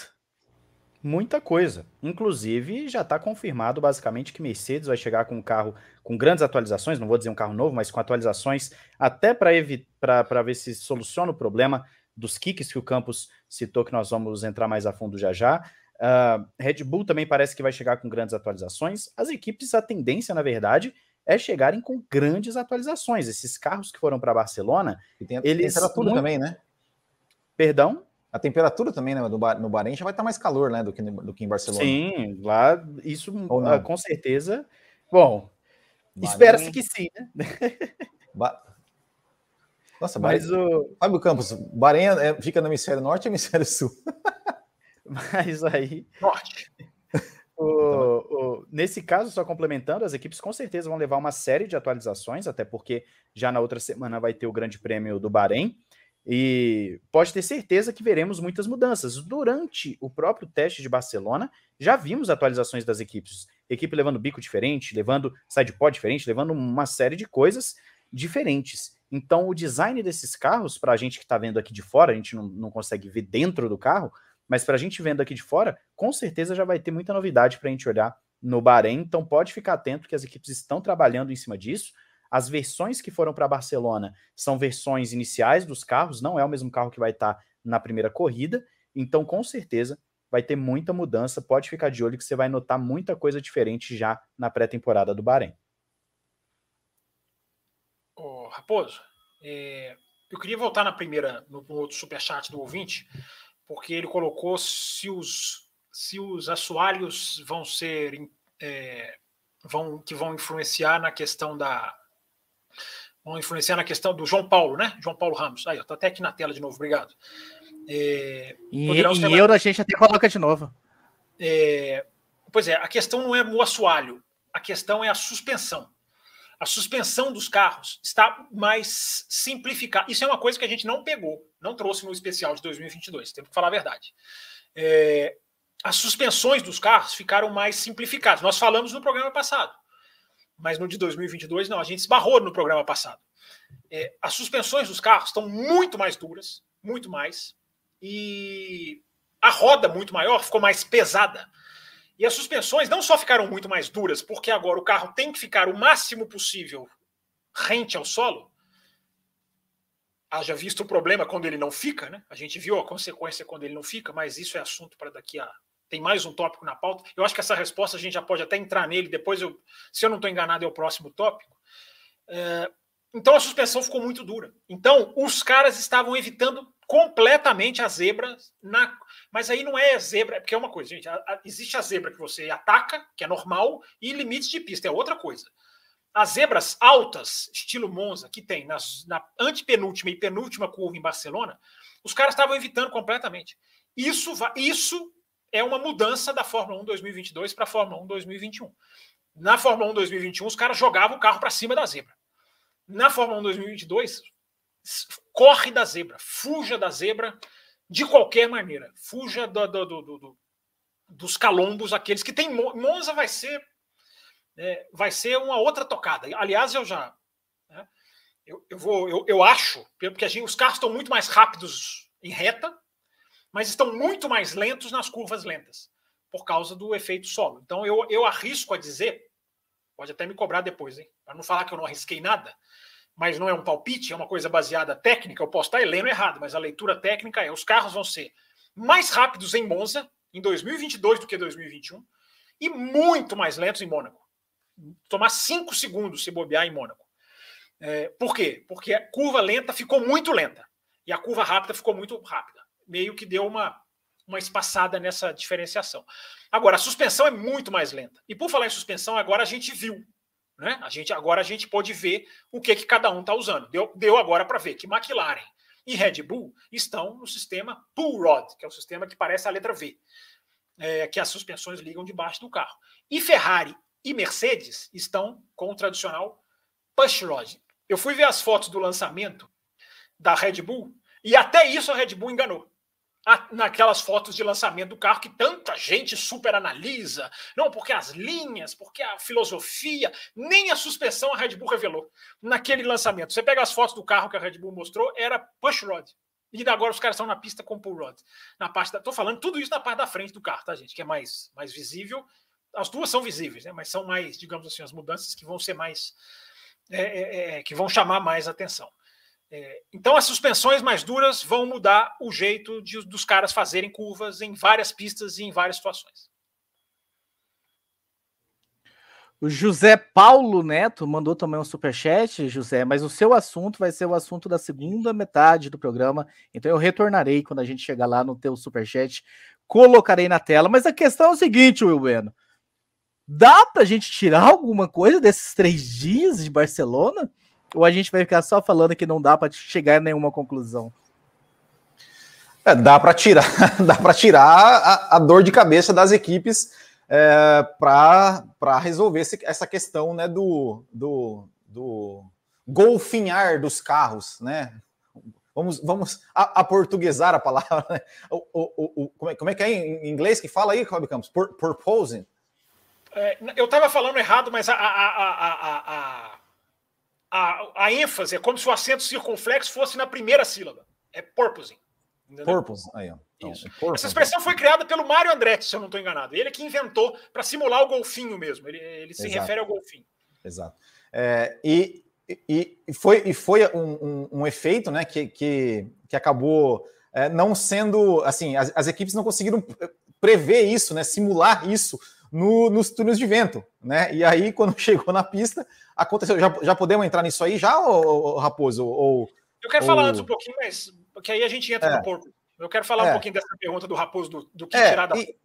Muita coisa. Inclusive, já está confirmado basicamente que Mercedes vai chegar com um carro com grandes atualizações, não vou dizer um carro novo, mas com atualizações até para ver se soluciona o problema dos kicks que o Campos citou, que nós vamos entrar mais a fundo já já. Uh, Red Bull também parece que vai chegar com grandes atualizações. As equipes, a tendência, na verdade, é chegarem com grandes atualizações. Esses carros que foram para Barcelona, e tem, eles temperatura muito... também, né? Perdão? A temperatura também, né? No, no Bahrein já vai estar mais calor, né? Do que, do que em Barcelona. Sim, lá isso uh, com certeza. Bom, espera-se que sim, né? Ba... Nossa, mas Bahrein... o Fábio Campos, Bahrein é, fica no hemisfério norte ou hemisfério sul? Mas aí. Norte. O, o, nesse caso, só complementando, as equipes com certeza vão levar uma série de atualizações, até porque já na outra semana vai ter o Grande Prêmio do Bahrein. E pode ter certeza que veremos muitas mudanças. Durante o próprio teste de Barcelona, já vimos atualizações das equipes. Equipe levando bico diferente, levando sidepod diferente, levando uma série de coisas diferentes. Então, o design desses carros, para a gente que está vendo aqui de fora, a gente não, não consegue ver dentro do carro, mas para a gente vendo aqui de fora, com certeza já vai ter muita novidade para a gente olhar no Bahrein. Então pode ficar atento que as equipes estão trabalhando em cima disso. As versões que foram para Barcelona são versões iniciais dos carros, não é o mesmo carro que vai estar tá na primeira corrida. Então, com certeza, vai ter muita mudança. Pode ficar de olho que você vai notar muita coisa diferente já na pré-temporada do Bahrein. Raposo, é... eu queria voltar na primeira, no, no outro superchat do ouvinte, porque ele colocou se os, se os assoalhos vão ser é, vão, que vão influenciar na questão da vão influenciar na questão do João Paulo, né? João Paulo Ramos. Aí, tá até aqui na tela de novo, obrigado. É, em, em euro a gente até coloca de novo. É, pois é, a questão não é o assoalho, a questão é a suspensão a suspensão dos carros está mais simplificada. Isso é uma coisa que a gente não pegou, não trouxe no especial de 2022, temos que falar a verdade. É, as suspensões dos carros ficaram mais simplificadas. Nós falamos no programa passado, mas no de 2022 não, a gente esbarrou no programa passado. É, as suspensões dos carros estão muito mais duras, muito mais, e a roda muito maior ficou mais pesada. E as suspensões não só ficaram muito mais duras, porque agora o carro tem que ficar o máximo possível rente ao solo. Haja visto o problema quando ele não fica, né? A gente viu a consequência quando ele não fica, mas isso é assunto para daqui a. Tem mais um tópico na pauta. Eu acho que essa resposta a gente já pode até entrar nele. Depois, eu, se eu não estou enganado, é o próximo tópico. É... Então a suspensão ficou muito dura. Então os caras estavam evitando completamente a zebra na. Mas aí não é zebra, porque é uma coisa, gente. A, a, existe a zebra que você ataca, que é normal, e limites de pista, é outra coisa. As zebras altas, estilo Monza, que tem nas, na antepenúltima e penúltima curva em Barcelona, os caras estavam evitando completamente. Isso, isso é uma mudança da Fórmula 1 2022 para a Fórmula 1 2021. Na Fórmula 1 2021, os caras jogavam o carro para cima da zebra. Na Fórmula 1 2022, corre da zebra, fuja da zebra de qualquer maneira, fuja do, do, do, do dos calombos, aqueles que tem Monza vai ser é, vai ser uma outra tocada. Aliás, eu já né, eu, eu, vou eu, eu acho porque gente, os carros estão muito mais rápidos em reta, mas estão muito mais lentos nas curvas lentas por causa do efeito solo. Então eu, eu arrisco a dizer Pode até me cobrar depois, hein? Para não falar que eu não arrisquei nada, mas não é um palpite, é uma coisa baseada técnica. Eu posso estar lendo errado, mas a leitura técnica é: os carros vão ser mais rápidos em Monza em 2022 do que 2021 e muito mais lentos em Mônaco. Tomar cinco segundos se bobear em Mônaco. É, por quê? Porque a curva lenta ficou muito lenta e a curva rápida ficou muito rápida. Meio que deu uma, uma espaçada nessa diferenciação. Agora, a suspensão é muito mais lenta. E por falar em suspensão, agora a gente viu. Né? A gente, agora a gente pode ver o que, que cada um está usando. Deu, deu agora para ver que McLaren e Red Bull estão no sistema Pull Rod, que é o sistema que parece a letra V, é, que as suspensões ligam debaixo do carro. E Ferrari e Mercedes estão com o tradicional Push Rod. Eu fui ver as fotos do lançamento da Red Bull e até isso a Red Bull enganou. Naquelas fotos de lançamento do carro que tanta gente super analisa, não, porque as linhas, porque a filosofia, nem a suspensão a Red Bull revelou naquele lançamento. Você pega as fotos do carro que a Red Bull mostrou, era push rod. E agora os caras estão na pista com pull rod. Na parte da, tô falando tudo isso na parte da frente do carro, tá, gente? Que é mais, mais visível. As duas são visíveis, né? Mas são mais, digamos assim, as mudanças que vão ser mais é, é, é, que vão chamar mais atenção. É, então, as suspensões mais duras vão mudar o jeito de, dos caras fazerem curvas em várias pistas e em várias situações. O José Paulo Neto mandou também um superchat, José, mas o seu assunto vai ser o assunto da segunda metade do programa, então eu retornarei quando a gente chegar lá no teu superchat, colocarei na tela. Mas a questão é o seguinte, Will Bueno, Dá pra gente tirar alguma coisa desses três dias de Barcelona? Ou a gente vai ficar só falando que não dá para chegar a nenhuma conclusão? É, dá para tirar, dá para tirar a, a, dor de cabeça das equipes é, para resolver esse, essa questão né, do, do, do golfinhar dos carros, né? Vamos, vamos a, a a palavra. Né? O, o, o, como, é, como é que é em inglês que fala aí, Rob Campos? Purposing. É, eu estava falando errado, mas a, a, a, a, ênfase é como se o acento circunflexo fosse na primeira sílaba. É purposing. Purpose. Aí, então, é Essa expressão foi criada pelo Mário Andretti, se eu não estou enganado. Ele é que inventou para simular o golfinho mesmo. Ele, ele se Exato. refere ao golfinho. Exato. É, e, e, e, foi, e foi um, um, um, efeito né, que, que, que acabou é, não sendo. Assim, as, as equipes não conseguiram prever isso, né, simular isso no, nos túneis de vento, né? E aí, quando chegou na pista, aconteceu. Já, já podemos entrar nisso aí, já, ou, Raposo? Ou, Eu quero ou... falar antes um pouquinho, mas porque aí a gente entra é. no porco. Eu quero falar é. um pouquinho dessa pergunta do Raposo, do, do que é, tirar da e,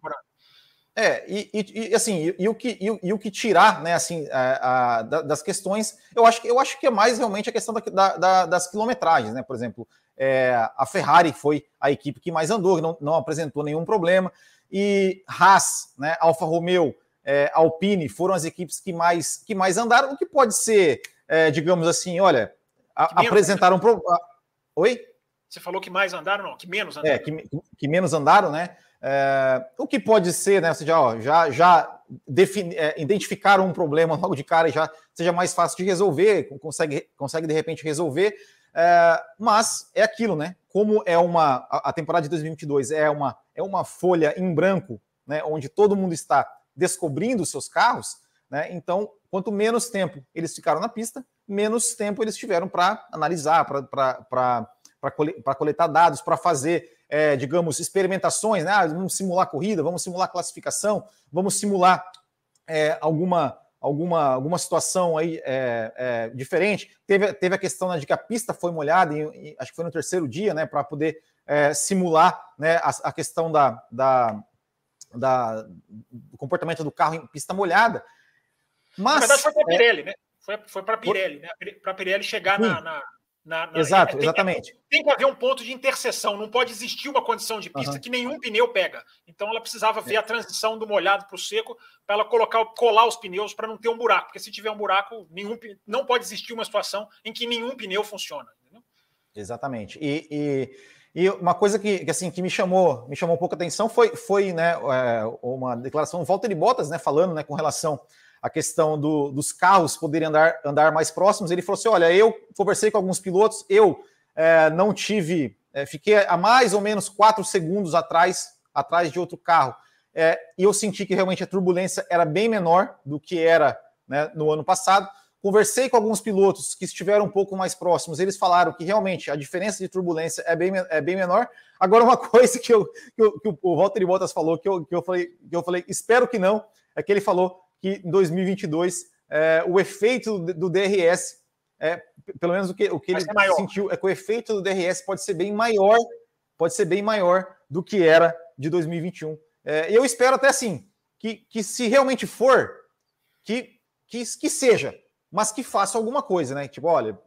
É, e, e, e assim, e, e, o que, e, o que tirar, né, assim, a, a, das questões, eu acho, que, eu acho que é mais realmente a questão da, da, das quilometragens, né? Por exemplo, é, a Ferrari foi a equipe que mais andou, não, não apresentou nenhum problema e Haas, né, Alfa Romeo, é, Alpine foram as equipes que mais, que mais andaram, o que pode ser, é, digamos assim, olha, a, apresentaram. Pro... Oi? Você falou que mais andaram, não, que menos andaram. É, que, que menos andaram, né? É, o que pode ser, né? Seja, ó, já, já defini, é, identificaram um problema logo de cara e já seja mais fácil de resolver, consegue, consegue de repente resolver. É, mas é aquilo, né? Como é uma. A, temporada de 2022 é uma é uma folha em branco, né, onde todo mundo está descobrindo os seus carros, né, então, quanto menos tempo eles ficaram na pista, menos tempo eles tiveram para analisar, para coletar dados, para fazer, é, digamos, experimentações, né? Ah, vamos simular corrida, vamos simular classificação, vamos simular é, alguma, alguma, alguma situação aí é, é, diferente. Teve, teve a questão né, de que a pista foi molhada, e, e, acho que foi no terceiro dia, né, para poder é, simular né, a, a questão da, da, da, do comportamento do carro em pista molhada. Mas, Na verdade, foi para a Pirelli, é, né? Foi, foi para a Pirelli, né? Para a Pirelli chegar na, na, na, na, Exato, tem, exatamente. Tem que haver um ponto de interseção, não pode existir uma condição de pista uhum. que nenhum pneu pega. Então ela precisava ver é. a transição do molhado para o seco para ela colocar, colar os pneus para não ter um buraco, porque se tiver um buraco, nenhum, não pode existir uma situação em que nenhum pneu funciona. Entendeu? Exatamente. E, e e uma coisa que, que, assim que me chamou me chamou um pouco a atenção foi, foi né, é, uma declaração do Walter Bottas, né, falando né, com relação à questão do, dos carros poderem andar, andar mais próximos. Ele falou assim: olha, eu conversei com alguns pilotos, eu é, não tive, é, fiquei a mais ou menos quatro segundos atrás, atrás de outro carro. É, e eu senti que realmente a turbulência era bem menor do que era né, no ano passado. Conversei com alguns pilotos que estiveram um pouco mais próximos, eles falaram que realmente a diferença de turbulência é bem, é bem menor. Agora, uma coisa que, eu, que, eu, que o Walter Bottas falou, que eu, que, eu falei, que eu falei, espero que não, é que ele falou que em 2022 é, o efeito do, DRS, é, pelo menos o que, o que ele sentiu, é que o efeito do DRS pode ser bem maior, pode ser bem maior do que era de 2021. É, eu espero até assim, que, que se realmente for, que, que, que seja mas que faça alguma coisa, né? Tipo, olha,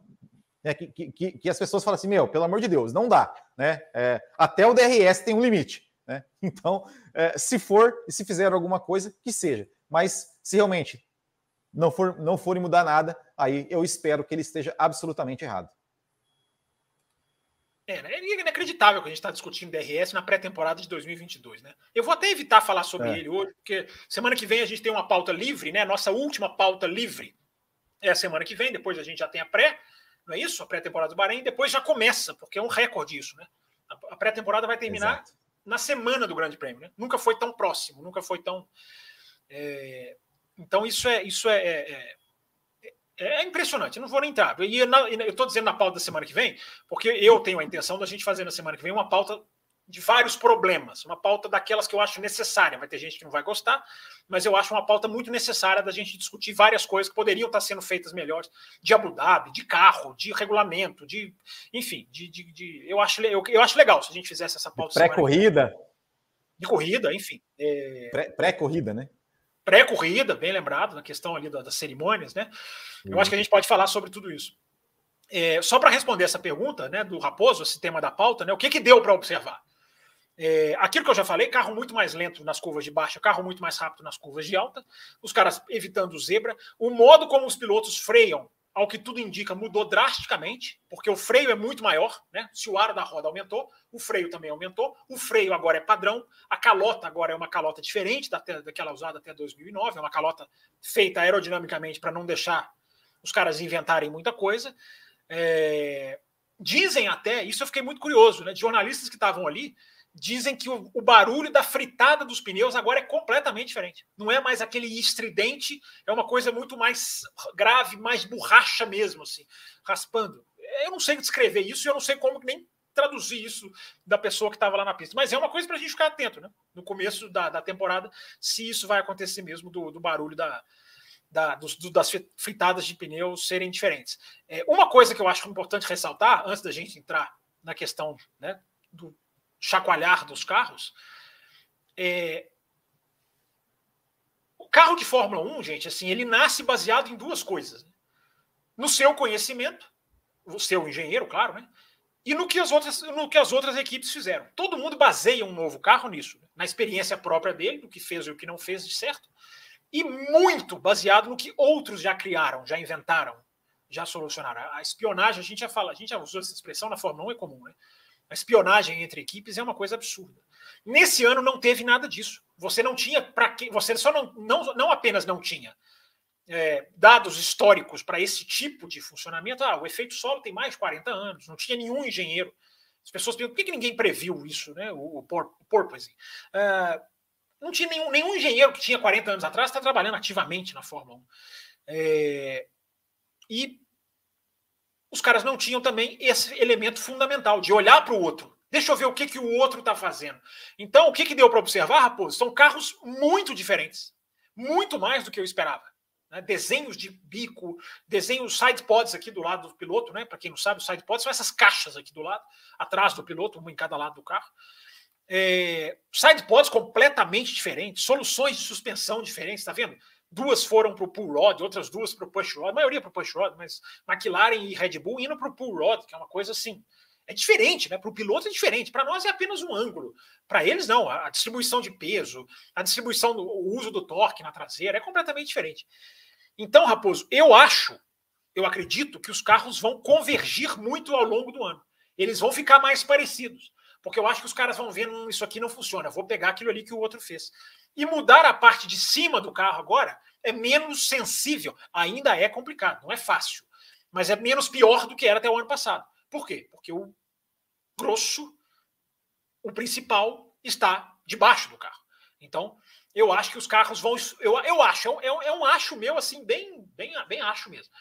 é, que, que, que, as pessoas falam assim, meu, pelo amor de Deus, não dá, né? É, até o DRS tem um limite, né? Então, é, se for e se fizer alguma coisa, que seja. Mas se realmente não for não forem mudar nada, aí eu espero que ele esteja absolutamente errado. É, né? é inacreditável que a gente está discutindo DRS na pré-temporada de 2022, né? Eu vou até evitar falar sobre é. ele hoje, porque semana que vem a gente tem uma pauta livre, né? Nossa última pauta livre é a semana que vem, depois a gente já tem a pré, não é isso? A pré-temporada do Bahrein, depois já começa, porque é um recorde isso, né? A pré-temporada vai terminar Exato. na semana do Grande Prêmio, né? Nunca foi tão próximo, nunca foi tão. É... Então isso é isso é, é, é, é impressionante. não vou nem entrar. E eu estou dizendo na pauta da semana que vem, porque eu tenho a intenção da gente fazer na semana que vem uma pauta de vários problemas, uma pauta daquelas que eu acho necessária. Vai ter gente que não vai gostar, mas eu acho uma pauta muito necessária da gente discutir várias coisas que poderiam estar sendo feitas melhores, de Abu Dhabi, de carro, de regulamento, de enfim, de, de, de eu acho eu, eu, acho legal se a gente fizesse essa pauta pré-corrida, de corrida, enfim, é... pré-corrida, né? Pré-corrida, bem lembrado na questão ali das cerimônias, né? Eu acho que a gente pode falar sobre tudo isso. É, só para responder essa pergunta, né, do Raposo, esse tema da pauta, né? O que que deu para observar? É, aquilo que eu já falei, carro muito mais lento nas curvas de baixa, carro muito mais rápido nas curvas de alta, os caras evitando zebra. O modo como os pilotos freiam, ao que tudo indica, mudou drasticamente, porque o freio é muito maior, né? Se o ar da roda aumentou, o freio também aumentou. O freio agora é padrão, a calota agora é uma calota diferente daquela usada até 2009, é uma calota feita aerodinamicamente para não deixar os caras inventarem muita coisa. É... Dizem até, isso eu fiquei muito curioso, né? De jornalistas que estavam ali, dizem que o, o, barulho da fritada dos pneus agora é completamente diferente. Não é mais aquele estridente, é uma coisa muito mais grave, mais borracha mesmo, assim, raspando. Eu não sei descrever isso, eu não sei como nem traduzir isso da pessoa que estava lá na pista. Mas é uma coisa para a gente ficar atento, né? No começo da, da temporada, se isso vai acontecer mesmo do, do barulho da, da, dos, do, das fritadas de pneus serem diferentes. É, uma coisa que eu acho importante ressaltar, antes da gente entrar na questão né, do chacoalhar dos carros. É... O carro de Fórmula 1, gente, assim, ele nasce baseado em duas coisas. Né? No seu conhecimento, o seu engenheiro, claro, né? E no que, as outras, no que as outras equipes fizeram. Todo mundo baseia um novo carro nisso, né? na experiência própria dele, do que fez e o que não fez de certo, e muito baseado no que outros já criaram, já inventaram, já solucionaram. A espionagem, a gente já fala, a gente já usou essa expressão na Fórmula 1, é comum, né? A espionagem entre equipes é uma coisa absurda. Nesse ano não teve nada disso. Você não tinha para que você só não, não, não apenas não tinha é, dados históricos para esse tipo de funcionamento. Ah, o efeito solo tem mais de 40 anos, não tinha nenhum engenheiro. As pessoas perguntam por que, que ninguém previu isso, né? O, o, o porpoising. Uh, não tinha nenhum, nenhum engenheiro que tinha 40 anos atrás está trabalhando ativamente na Fórmula 1. É, e os caras não tinham também esse elemento fundamental de olhar para o outro. Deixa eu ver o que, que o outro está fazendo. Então, o que, que deu para observar, Raposo? São carros muito diferentes. Muito mais do que eu esperava. Né? Desenhos de bico, desenhos side pods aqui do lado do piloto, né? Para quem não sabe, os side pods são essas caixas aqui do lado, atrás do piloto, uma em cada lado do carro. É, side pods completamente diferentes, soluções de suspensão diferentes, tá vendo? Duas foram para o pull rod, outras duas para o push rod, a maioria para o push rod, mas McLaren e Red Bull indo para o pull rod, que é uma coisa assim. É diferente, né? Para o piloto é diferente. Para nós é apenas um ângulo. Para eles, não. A distribuição de peso, a distribuição, do, o uso do torque na traseira é completamente diferente. Então, Raposo, eu acho, eu acredito que os carros vão convergir muito ao longo do ano. Eles vão ficar mais parecidos. Porque eu acho que os caras vão ver, hum, isso aqui não funciona, vou pegar aquilo ali que o outro fez. E mudar a parte de cima do carro agora é menos sensível. Ainda é complicado, não é fácil. Mas é menos pior do que era até o ano passado. Por quê? Porque o grosso, o principal, está debaixo do carro. Então, eu acho que os carros vão. Eu, eu acho, é um, é um acho meu, assim, bem, bem, bem acho mesmo.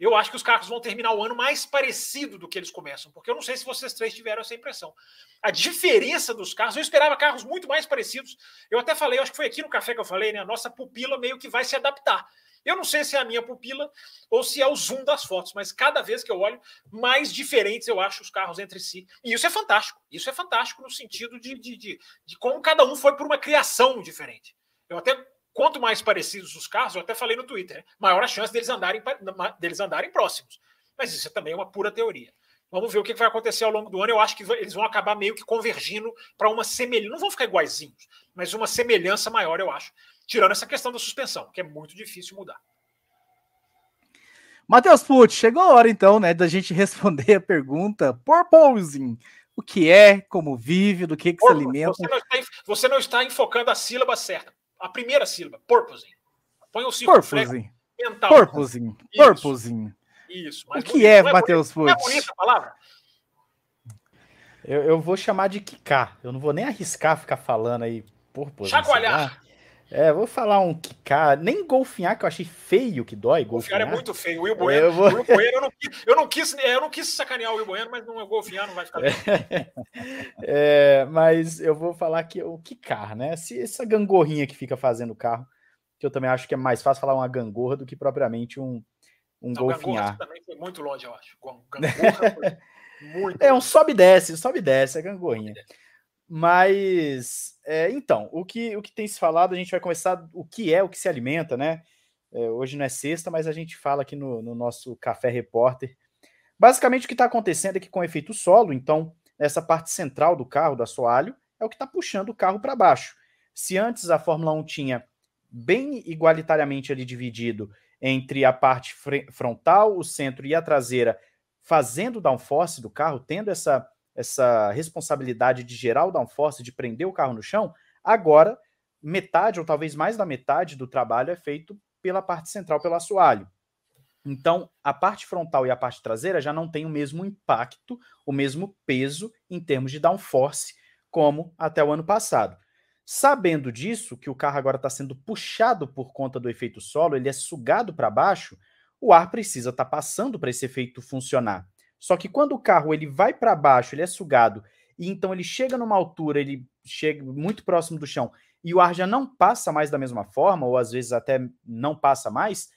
Eu acho que os carros vão terminar o ano mais parecido do que eles começam, porque eu não sei se vocês três tiveram essa impressão. A diferença dos carros, eu esperava carros muito mais parecidos. Eu até falei, eu acho que foi aqui no café que eu falei, né? A nossa pupila meio que vai se adaptar. Eu não sei se é a minha pupila ou se é o zoom das fotos, mas cada vez que eu olho, mais diferentes eu acho os carros entre si. E isso é fantástico. Isso é fantástico no sentido de, de, de, de como cada um foi por uma criação diferente. Eu até quanto mais parecidos os carros, eu até falei no Twitter, né? maior a chance deles andarem, deles andarem próximos. Mas isso é também uma pura teoria. Vamos ver o que vai acontecer ao longo do ano. Eu acho que eles vão acabar meio que convergindo para uma semelhança. Não vão ficar iguaizinhos, mas uma semelhança maior, eu acho, tirando essa questão da suspensão, que é muito difícil mudar. Matheus Pucci, chegou a hora então, né, da gente responder a pergunta porposing. O que é, como vive, do que, que se alimenta. Você não, está, você não está enfocando a sílaba certa. A primeira sílaba, porposing. Põe o circunflexo mental. Porposing. Porposing. Isso. o que é, é Matheus Pucci? é bonita a palavra? Eu, eu vou chamar de quicar. Eu não vou nem arriscar ficar falando aí porposing. Chacoalhar. É, vou falar um quicar, nem golfinhar, que eu achei feio que dói. Golfinhar, golfinhar é muito feio. O Will Bueno, eu, vou... Will Bueno eu, não, eu, não quis, eu não quis sacanear o Will Bueno, mas não é golfinhar, não vai ficar é, Mas eu vou falar que o quicar, né? Se, essa gangorrinha que fica fazendo o carro, que eu também acho que é mais fácil falar uma gangorra do que propriamente um, um não, golfinhar. também foi muito longe, eu acho. Gangorra muito É um sobe e desce, sobe e desce, é gangorrinha. Mas, é, então, o que, o que tem se falado, a gente vai começar o que é, o que se alimenta, né? É, hoje não é sexta, mas a gente fala aqui no, no nosso Café Repórter. Basicamente, o que está acontecendo é que com efeito solo, então, essa parte central do carro, do assoalho, é o que está puxando o carro para baixo. Se antes a Fórmula 1 tinha bem igualitariamente ali dividido entre a parte frontal, o centro e a traseira, fazendo downforce do carro, tendo essa essa responsabilidade de gerar o downforce, de prender o carro no chão, agora metade ou talvez mais da metade do trabalho é feito pela parte central, pelo assoalho. Então, a parte frontal e a parte traseira já não tem o mesmo impacto, o mesmo peso em termos de downforce como até o ano passado. Sabendo disso, que o carro agora está sendo puxado por conta do efeito solo, ele é sugado para baixo, o ar precisa estar tá passando para esse efeito funcionar. Só que quando o carro ele vai para baixo, ele é sugado, e então ele chega numa altura, ele chega muito próximo do chão, e o ar já não passa mais da mesma forma, ou às vezes até não passa mais,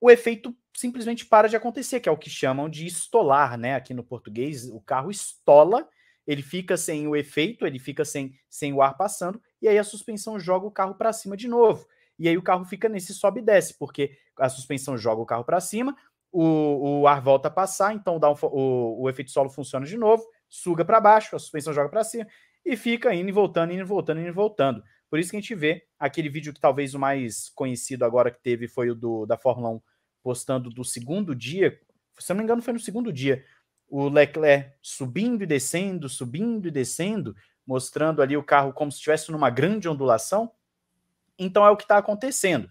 o efeito simplesmente para de acontecer, que é o que chamam de estolar, né? Aqui no português, o carro estola, ele fica sem o efeito, ele fica sem, sem o ar passando, e aí a suspensão joga o carro para cima de novo. E aí o carro fica nesse sobe e desce, porque a suspensão joga o carro para cima, o, o ar volta a passar, então dá um, o, o efeito solo funciona de novo, suga para baixo, a suspensão joga para cima e fica indo e voltando, indo e voltando, indo e voltando. Por isso que a gente vê aquele vídeo que talvez o mais conhecido agora que teve foi o do, da Fórmula 1 postando do segundo dia, se eu não me engano foi no segundo dia, o Leclerc subindo e descendo, subindo e descendo, mostrando ali o carro como se estivesse numa grande ondulação. Então é o que está acontecendo.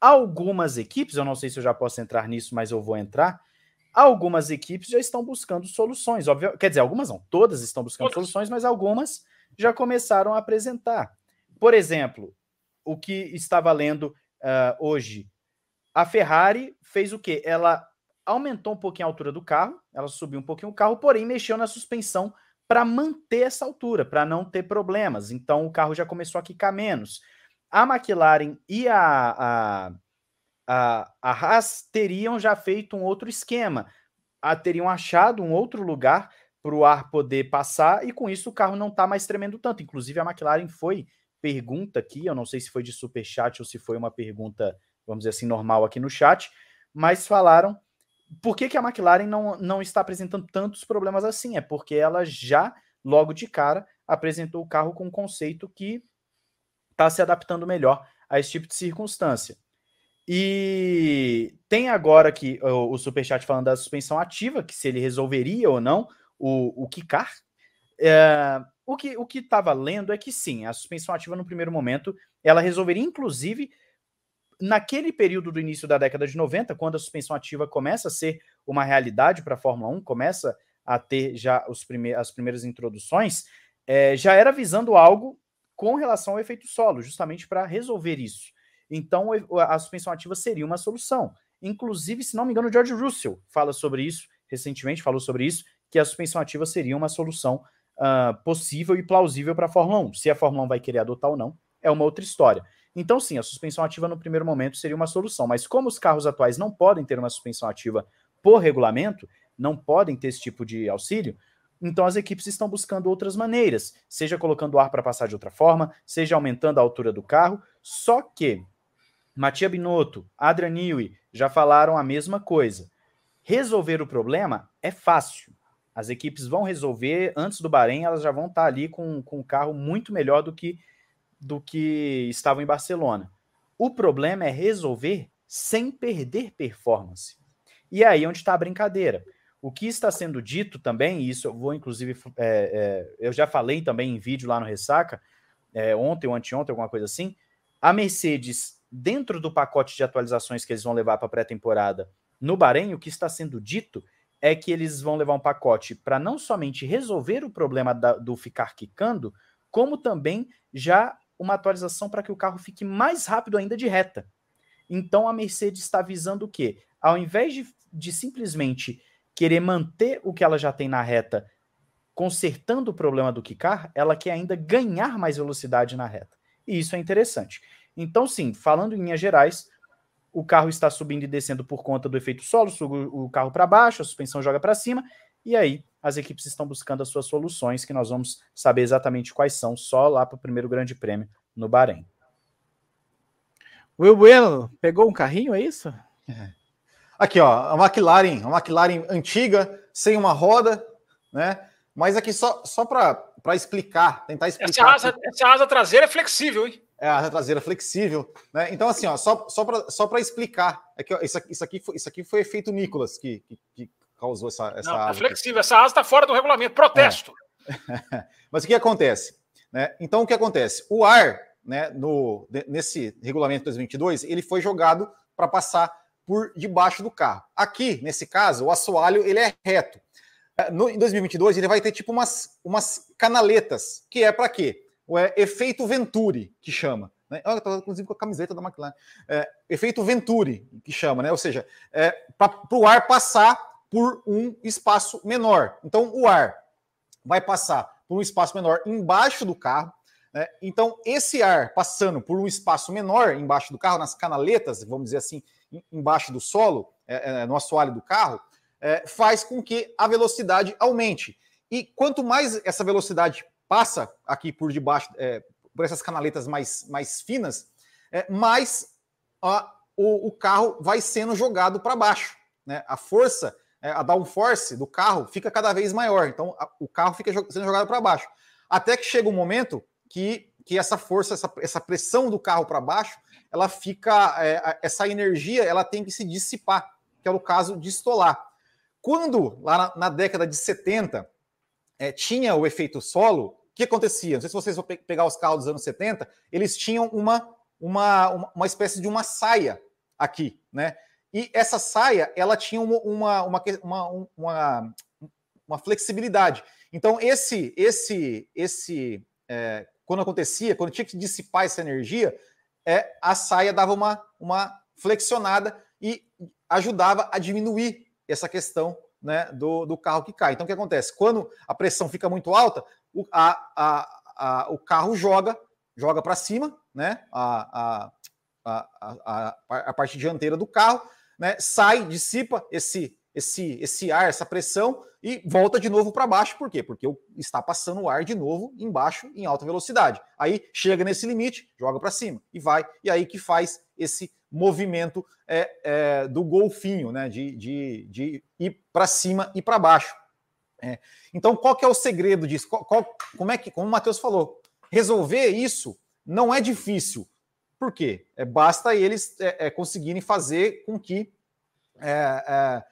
Algumas equipes, eu não sei se eu já posso entrar nisso, mas eu vou entrar. Algumas equipes já estão buscando soluções, óbvio, quer dizer, algumas não, todas estão buscando todas. soluções, mas algumas já começaram a apresentar. Por exemplo, o que está valendo uh, hoje, a Ferrari fez o quê? Ela aumentou um pouquinho a altura do carro, ela subiu um pouquinho o carro, porém mexeu na suspensão para manter essa altura, para não ter problemas. Então o carro já começou a quicar menos a McLaren e a, a, a, a Haas teriam já feito um outro esquema, a, teriam achado um outro lugar para o ar poder passar e com isso o carro não está mais tremendo tanto. Inclusive a McLaren foi pergunta aqui, eu não sei se foi de super chat ou se foi uma pergunta, vamos dizer assim, normal aqui no chat, mas falaram por que, que a McLaren não, não está apresentando tantos problemas assim? É porque ela já, logo de cara, apresentou o carro com um conceito que está se adaptando melhor a esse tipo de circunstância. E tem agora aqui o, o Superchat falando da suspensão ativa, que se ele resolveria ou não o, o quicar. É, o que o estava lendo é que sim, a suspensão ativa no primeiro momento ela resolveria, inclusive, naquele período do início da década de 90, quando a suspensão ativa começa a ser uma realidade para a Fórmula 1, começa a ter já os prime as primeiras introduções, é, já era visando algo com relação ao efeito solo, justamente para resolver isso. Então, a suspensão ativa seria uma solução. Inclusive, se não me engano, o George Russell fala sobre isso, recentemente falou sobre isso, que a suspensão ativa seria uma solução uh, possível e plausível para a Fórmula 1. Se a Fórmula 1 vai querer adotar ou não, é uma outra história. Então, sim, a suspensão ativa no primeiro momento seria uma solução, mas como os carros atuais não podem ter uma suspensão ativa por regulamento, não podem ter esse tipo de auxílio, então as equipes estão buscando outras maneiras, seja colocando ar para passar de outra forma, seja aumentando a altura do carro. Só que Matia Binotto, Adrian Newey já falaram a mesma coisa. Resolver o problema é fácil. As equipes vão resolver antes do Bahrein, elas já vão estar ali com, com um carro muito melhor do que do que estavam em Barcelona. O problema é resolver sem perder performance. E é aí onde está a brincadeira. O que está sendo dito também, e isso eu vou inclusive, é, é, eu já falei também em vídeo lá no Ressaca, é, ontem ou anteontem, alguma coisa assim, a Mercedes, dentro do pacote de atualizações que eles vão levar para a pré-temporada no Bahrein, o que está sendo dito é que eles vão levar um pacote para não somente resolver o problema da, do ficar quicando, como também já uma atualização para que o carro fique mais rápido ainda de reta. Então a Mercedes está visando o quê? Ao invés de, de simplesmente querer manter o que ela já tem na reta, consertando o problema do quicar, ela quer ainda ganhar mais velocidade na reta. E isso é interessante. Então, sim, falando em linhas gerais, o carro está subindo e descendo por conta do efeito solo, suga o carro para baixo, a suspensão joga para cima, e aí as equipes estão buscando as suas soluções, que nós vamos saber exatamente quais são, só lá para o primeiro grande prêmio no Bahrein. Will Bueno, pegou um carrinho, é isso? É. Aqui, ó, a McLaren, a McLaren antiga, sem uma roda, né? Mas aqui só, só para explicar, tentar explicar. Essa asa, essa asa traseira é flexível, hein? É, a asa traseira flexível, né? Então, assim, ó, só, só para só explicar, é que ó, isso, aqui, isso, aqui foi, isso aqui foi efeito Nicolas que, que, que causou essa, essa Não, asa. É flexível, essa asa está fora do regulamento, protesto. É. Mas o que acontece? Né? Então, o que acontece? O ar, né, no, nesse regulamento 2022, ele foi jogado para passar por debaixo do carro. Aqui, nesse caso, o assoalho ele é reto. É, no, em 2022, ele vai ter tipo umas, umas canaletas, que é para quê? O é, efeito Venturi, que chama. Né? Eu estou, inclusive, com a camiseta da McLaren. É, efeito Venturi, que chama, né? Ou seja, é, para o ar passar por um espaço menor. Então, o ar vai passar por um espaço menor embaixo do carro. Né? Então, esse ar passando por um espaço menor embaixo do carro, nas canaletas, vamos dizer assim, embaixo do solo, é, é, no assoalho do carro, é, faz com que a velocidade aumente. E quanto mais essa velocidade passa aqui por debaixo, é, por essas canaletas mais, mais finas, é, mais a, o, o, carro vai sendo jogado para baixo. Né? A força, é, a downforce do carro fica cada vez maior. Então a, o carro fica sendo jogado para baixo. Até que chega um momento que, que essa força, essa, essa pressão do carro para baixo, ela fica, é, essa energia, ela tem que se dissipar, que é o caso de estolar. Quando, lá na, na década de 70, é, tinha o efeito solo, o que acontecia? Não sei se vocês vão pe pegar os carros dos anos 70, eles tinham uma, uma, uma, uma espécie de uma saia aqui, né? E essa saia, ela tinha uma, uma, uma, uma, uma flexibilidade. Então, esse, esse, esse é, quando acontecia, quando tinha que dissipar essa energia, é, a saia dava uma, uma flexionada e ajudava a diminuir essa questão né, do, do carro que cai. Então, o que acontece? Quando a pressão fica muito alta, o, a, a, a, o carro joga, joga para cima, né, a, a, a, a, parte dianteira do carro, né, sai, dissipa esse, esse, esse ar, essa pressão e volta de novo para baixo. Por quê? Porque está passando o ar de novo embaixo em alta velocidade. Aí chega nesse limite, joga para cima e vai. E aí que faz esse movimento é, é, do golfinho, né? De, de, de ir para cima e para baixo. É. Então, qual que é o segredo disso? Qual, qual, como é que, como o Matheus falou, resolver isso não é difícil. Por quê? É, basta eles é, é, conseguirem fazer com que é,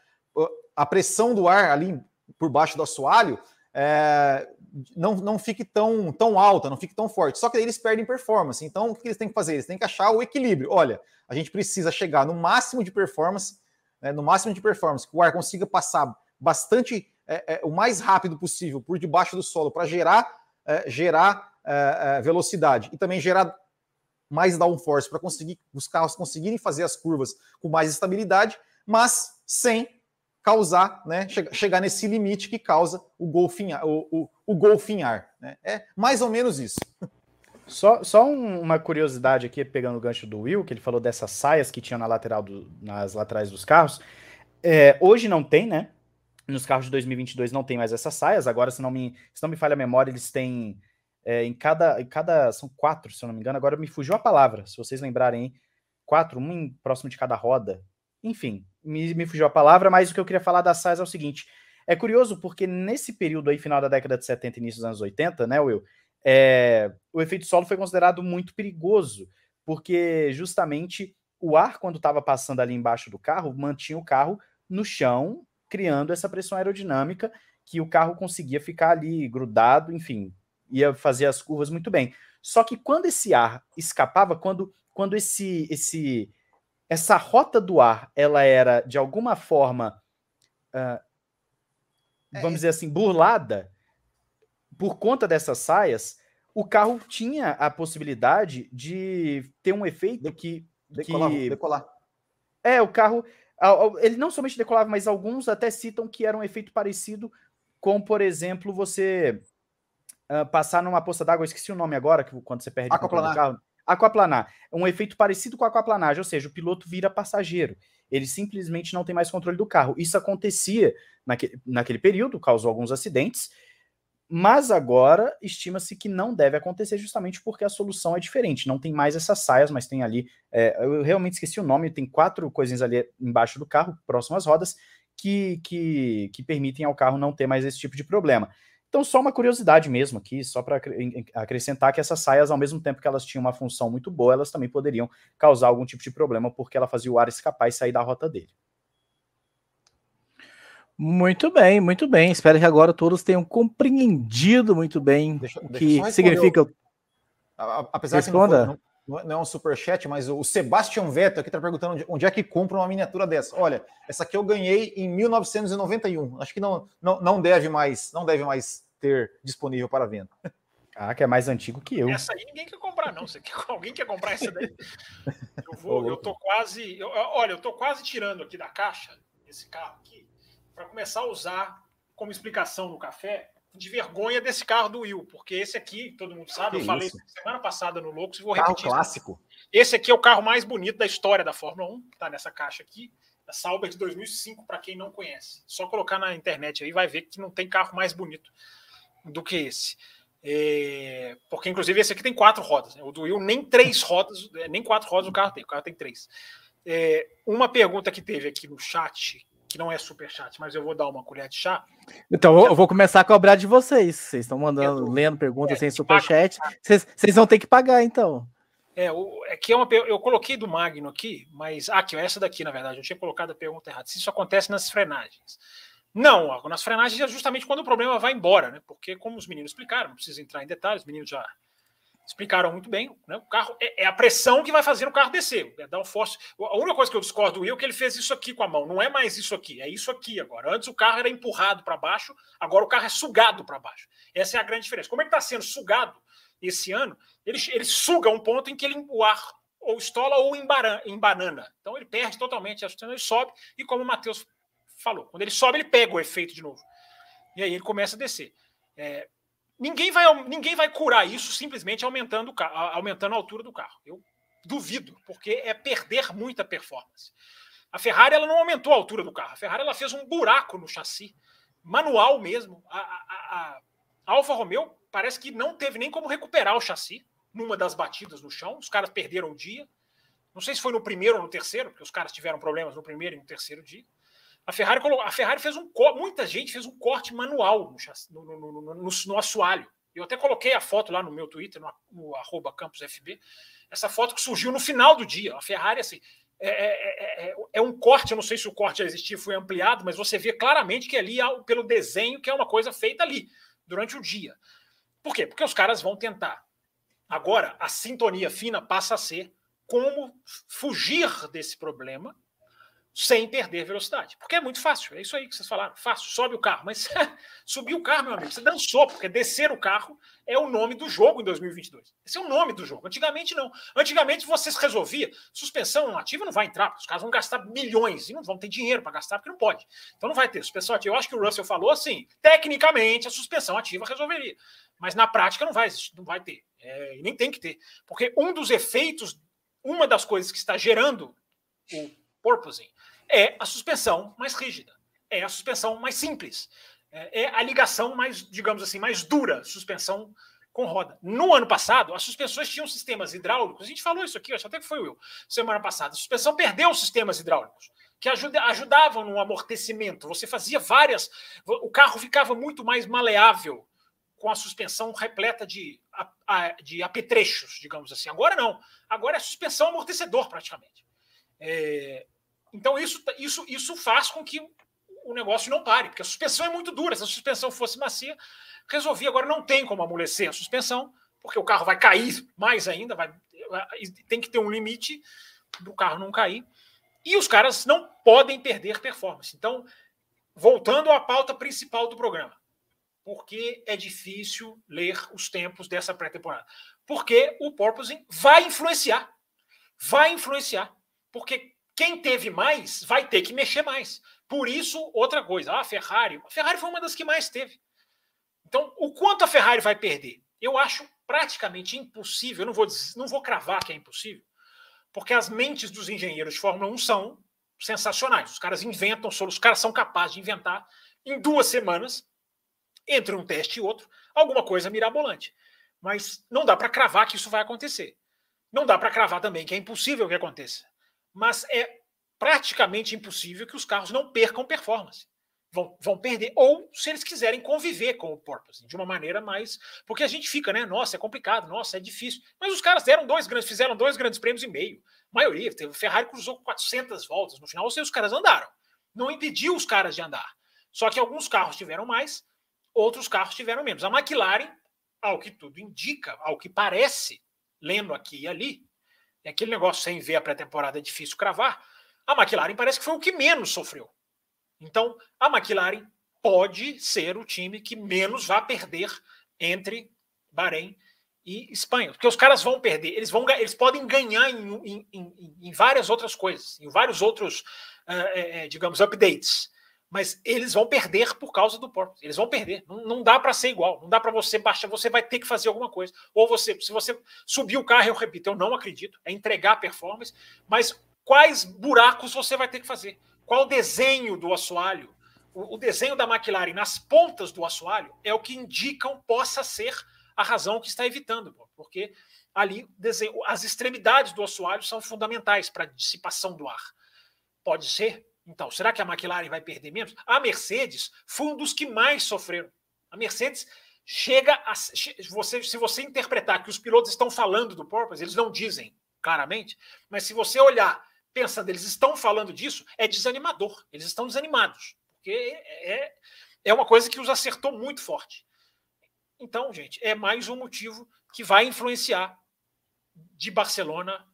a pressão do ar ali por baixo do assoalho é, não, não fique tão, tão alta, não fique tão forte. Só que eles perdem performance. Então, o que eles têm que fazer? Eles têm que achar o equilíbrio. Olha, a gente precisa chegar no máximo de performance, né, no máximo de performance, que o ar consiga passar bastante, é, é, o mais rápido possível por debaixo do solo para gerar, é, gerar é, é, velocidade e também gerar mais downforce para conseguir os carros conseguirem fazer as curvas com mais estabilidade, mas sem causar, né, chegar nesse limite que causa o golfinhar, o, o, o golfinhar. Né? É mais ou menos isso. Só, só um, uma curiosidade aqui, pegando o gancho do Will, que ele falou dessas saias que tinham na lateral do, nas laterais dos carros. É, hoje não tem, né? Nos carros de 2022 não tem mais essas saias. Agora, se não me, se não me falha a memória, eles têm é, em, cada, em cada. São quatro, se eu não me engano. Agora me fugiu a palavra, se vocês lembrarem. Quatro, um próximo de cada roda. Enfim, me, me fugiu a palavra, mas o que eu queria falar das saias é o seguinte: é curioso porque nesse período aí, final da década de 70 e início dos anos 80, né, Will? É, o efeito solo foi considerado muito perigoso, porque justamente o ar, quando estava passando ali embaixo do carro, mantinha o carro no chão, criando essa pressão aerodinâmica que o carro conseguia ficar ali grudado, enfim, ia fazer as curvas muito bem. Só que quando esse ar escapava, quando, quando esse, esse essa rota do ar ela era de alguma forma, uh, vamos é. dizer assim, burlada por conta dessas saias, o carro tinha a possibilidade de ter um efeito que decolar, que... decolar. É, o carro ele não somente decolava, mas alguns até citam que era um efeito parecido com, por exemplo, você uh, passar numa poça d'água, esqueci o nome agora, que quando você perde o carro. Aquaplanar. Um efeito parecido com a aquaplanagem, ou seja, o piloto vira passageiro. Ele simplesmente não tem mais controle do carro. Isso acontecia naquele, período, causou alguns acidentes, mas agora estima-se que não deve acontecer justamente porque a solução é diferente. Não tem mais essas saias, mas tem ali. É, eu realmente esqueci o nome, tem quatro coisinhas ali embaixo do carro, próximo às rodas, que, que, que permitem ao carro não ter mais esse tipo de problema. Então, só uma curiosidade mesmo aqui, só para acrescentar que essas saias, ao mesmo tempo que elas tinham uma função muito boa, elas também poderiam causar algum tipo de problema, porque ela fazia o ar escapar e sair da rota dele. Muito bem, muito bem. Espero que agora todos tenham compreendido muito bem deixa, o que significa. Apesar Responda. que não, não, não é um superchat, mas o Sebastian Vettel aqui está perguntando onde, onde, é que compra uma miniatura dessa. Olha, essa aqui eu ganhei em 1991. Acho que não, não, não deve mais, não deve mais ter disponível para venda. Ah, que é mais antigo que eu. Essa aí ninguém quer comprar, não. Você quer, alguém quer comprar essa daí? Eu, vou, eu tô quase. Eu, olha, eu tô quase tirando aqui da caixa esse carro aqui para começar a usar como explicação no café de vergonha desse carro do Will, porque esse aqui, todo mundo sabe, que eu falei semana passada no Loucos e vou carro repetir. clássico. Esse aqui é o carro mais bonito da história da Fórmula 1, que tá nessa caixa aqui da Sauber de 2005, para quem não conhece. Só colocar na internet aí vai ver que não tem carro mais bonito do que esse. É, porque, inclusive, esse aqui tem quatro rodas. Né? O do Will nem três rodas, é, nem quatro rodas o carro tem, o carro tem três. É, uma pergunta que teve aqui no chat, que não é super chat, mas eu vou dar uma colher de chá. Então, eu vou começar a cobrar de vocês. Vocês estão mandando, lendo perguntas é, sem super chat. Vocês, vocês vão ter que pagar, então. É, o, é que é uma eu coloquei do Magno aqui, mas ah, aqui, essa daqui, na verdade, eu tinha colocado a pergunta errada. Se isso acontece nas frenagens. Não, nas frenagens é justamente quando o problema vai embora, né? Porque, como os meninos explicaram, não precisa entrar em detalhes, os meninos já explicaram muito bem, né? O carro é, é, a pressão que vai fazer o carro descer, é dar um force. A única coisa que eu discordo do Will é que ele fez isso aqui com a mão, não é mais isso aqui, é isso aqui agora. Antes o carro era empurrado para baixo, agora o carro é sugado para baixo. Essa é a grande diferença. Como ele está sendo sugado esse ano, ele, ele suga um ponto em que ele, o ar ou estola ou embanana. Então ele perde totalmente a sustentação, ele sobe, e como o Matheus falou, quando ele sobe, ele pega o efeito de novo. E aí ele começa a descer. É, ninguém, vai, ninguém vai curar isso simplesmente aumentando, o carro, aumentando a altura do carro. Eu duvido, porque é perder muita performance. A Ferrari ela não aumentou a altura do carro. A Ferrari ela fez um buraco no chassi, manual mesmo. A, a, a Alfa Romeo parece que não teve nem como recuperar o chassi numa das batidas no chão. Os caras perderam o dia. Não sei se foi no primeiro ou no terceiro, porque os caras tiveram problemas no primeiro e no terceiro dia. A Ferrari, a Ferrari fez um muita gente fez um corte manual no, no, no, no, no, assoalho. Eu até coloquei a foto lá no meu Twitter, no, no arroba campusfb, essa foto que surgiu no final do dia. A Ferrari, assim, é, é, é, é, um corte, eu não sei se o corte já existia, foi ampliado, mas você vê claramente que ali, pelo desenho, que é uma coisa feita ali, durante o dia. Por quê? Porque os caras vão tentar. Agora, a sintonia fina passa a ser como fugir desse problema sem perder velocidade. Porque é muito fácil, é isso aí que vocês falaram. Fácil, sobe o carro. Mas subir o carro, meu amigo, você dançou, porque descer o carro é o nome do jogo em 2022. Esse é o nome do jogo. Antigamente, não. Antigamente, vocês resolviam, suspensão ativa não vai entrar, porque os caras vão gastar milhões e não vão ter dinheiro para gastar, porque não pode. Então não vai ter suspensão ativa. Eu acho que o Russell falou assim: tecnicamente, a suspensão ativa resolveria. Mas na prática não vai não vai ter. É, e nem tem que ter. Porque um dos efeitos, uma das coisas que está gerando o porpoising é a suspensão mais rígida, é a suspensão mais simples, é, é a ligação mais, digamos assim, mais dura, suspensão com roda. No ano passado, as suspensões tinham sistemas hidráulicos, a gente falou isso aqui, acho até que foi Will, semana passada. A suspensão perdeu os sistemas hidráulicos, que ajuda, ajudavam no amortecimento. Você fazia várias. O carro ficava muito mais maleável com a suspensão repleta de, de apetrechos, digamos assim. Agora não. Agora é suspensão amortecedor, praticamente. É, então, isso, isso, isso faz com que o negócio não pare, porque a suspensão é muito dura. Se a suspensão fosse macia, resolvia. Agora não tem como amolecer a suspensão, porque o carro vai cair mais ainda, vai, tem que ter um limite do carro não cair. E os caras não podem perder performance. Então, voltando à pauta principal do programa. Por que é difícil ler os tempos dessa pré-temporada? Porque o porpoising vai influenciar. Vai influenciar. Porque quem teve mais vai ter que mexer mais. Por isso, outra coisa, a Ferrari, a Ferrari foi uma das que mais teve. Então, o quanto a Ferrari vai perder? Eu acho praticamente impossível, eu não vou, não vou cravar que é impossível, porque as mentes dos engenheiros de Fórmula 1 são sensacionais. Os caras inventam, os caras são capazes de inventar em duas semanas, entre um teste e outro, alguma coisa mirabolante. Mas não dá para cravar que isso vai acontecer. Não dá para cravar também que é impossível que aconteça mas é praticamente impossível que os carros não percam performance. Vão, vão perder, ou se eles quiserem conviver com o porpoise de uma maneira mais. Porque a gente fica, né? Nossa, é complicado, nossa, é difícil. Mas os caras deram dois grandes, fizeram dois grandes prêmios e meio. A maioria, teve, Ferrari cruzou 400 voltas no final, ou seja, os caras andaram. Não impediu os caras de andar. Só que alguns carros tiveram mais, outros carros tiveram menos. A McLaren, ao que tudo indica, ao que parece, lendo aqui e ali, é aquele negócio sem ver a pré-temporada é difícil cravar. A McLaren parece que foi o que menos sofreu. Então, a McLaren pode ser o time que menos vai perder entre Bahrein e Espanha. Porque os caras vão perder, eles, vão, eles podem ganhar em, em, em, várias outras coisas, em vários outros, uh, digamos, updates mas eles vão perder por causa do porpoise. Eles vão perder. Não, não dá para ser igual. Não dá para você baixar. Você vai ter que fazer alguma coisa. Ou você, se você subir o carro, eu repito, eu não acredito, é entregar performance. Mas quais buracos você vai ter que fazer? Qual o desenho do assoalho? O, o desenho da McLaren nas pontas do assoalho é o que indicam possa ser a razão que está evitando, porque ali desenho, as extremidades do assoalho são fundamentais para a dissipação do ar. Pode ser então, será que a McLaren vai perder menos? A Mercedes foi um dos que mais sofreram. A Mercedes chega a. Você, se você interpretar que os pilotos estão falando do porpoise, eles não dizem claramente, mas se você olhar pensando, eles estão falando disso, é desanimador. Eles estão desanimados. Porque é, é uma coisa que os acertou muito forte. Então, gente, é mais um motivo que vai influenciar de Barcelona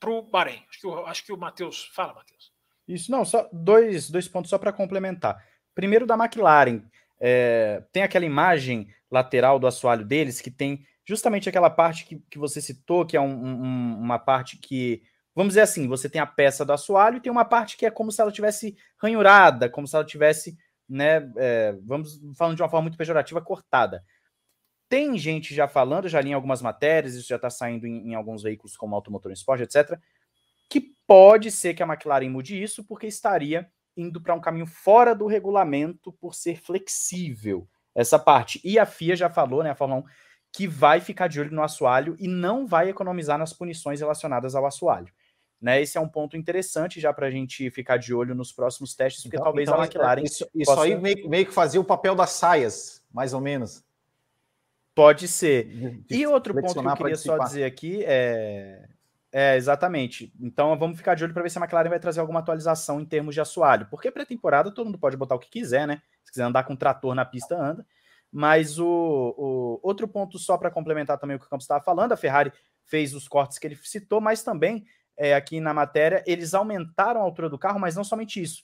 para o Bahrein. Acho que, acho que o Matheus. Fala, Matheus. Isso, não, só dois, dois pontos só para complementar. Primeiro da McLaren, é, tem aquela imagem lateral do assoalho deles que tem justamente aquela parte que, que você citou, que é um, um, uma parte que, vamos dizer assim, você tem a peça do assoalho e tem uma parte que é como se ela tivesse ranhurada, como se ela tivesse, né, é, vamos falando de uma forma muito pejorativa, cortada. Tem gente já falando, já li em algumas matérias, isso já está saindo em, em, alguns veículos como Automotor Esporte, etc., que pode ser que a McLaren mude isso, porque estaria indo para um caminho fora do regulamento por ser flexível essa parte. E a FIA já falou, né, a Fórmula 1, que vai ficar de olho no assoalho e não vai economizar nas punições relacionadas ao assoalho. Né, esse é um ponto interessante já para a gente ficar de olho nos próximos testes, porque então, talvez então, a McLaren. Isso, isso possa... aí meio, meio que fazia o papel das saias, mais ou menos. Pode ser. E outro ponto que eu queria só dizer aqui é é, exatamente. Então vamos ficar de olho para ver se a McLaren vai trazer alguma atualização em termos de assoalho. Porque pré-temporada todo mundo pode botar o que quiser, né? Se quiser andar com trator na pista, anda. Mas o, o outro ponto, só para complementar também o que o Campos estava falando, a Ferrari fez os cortes que ele citou, mas também é, aqui na matéria, eles aumentaram a altura do carro, mas não somente isso.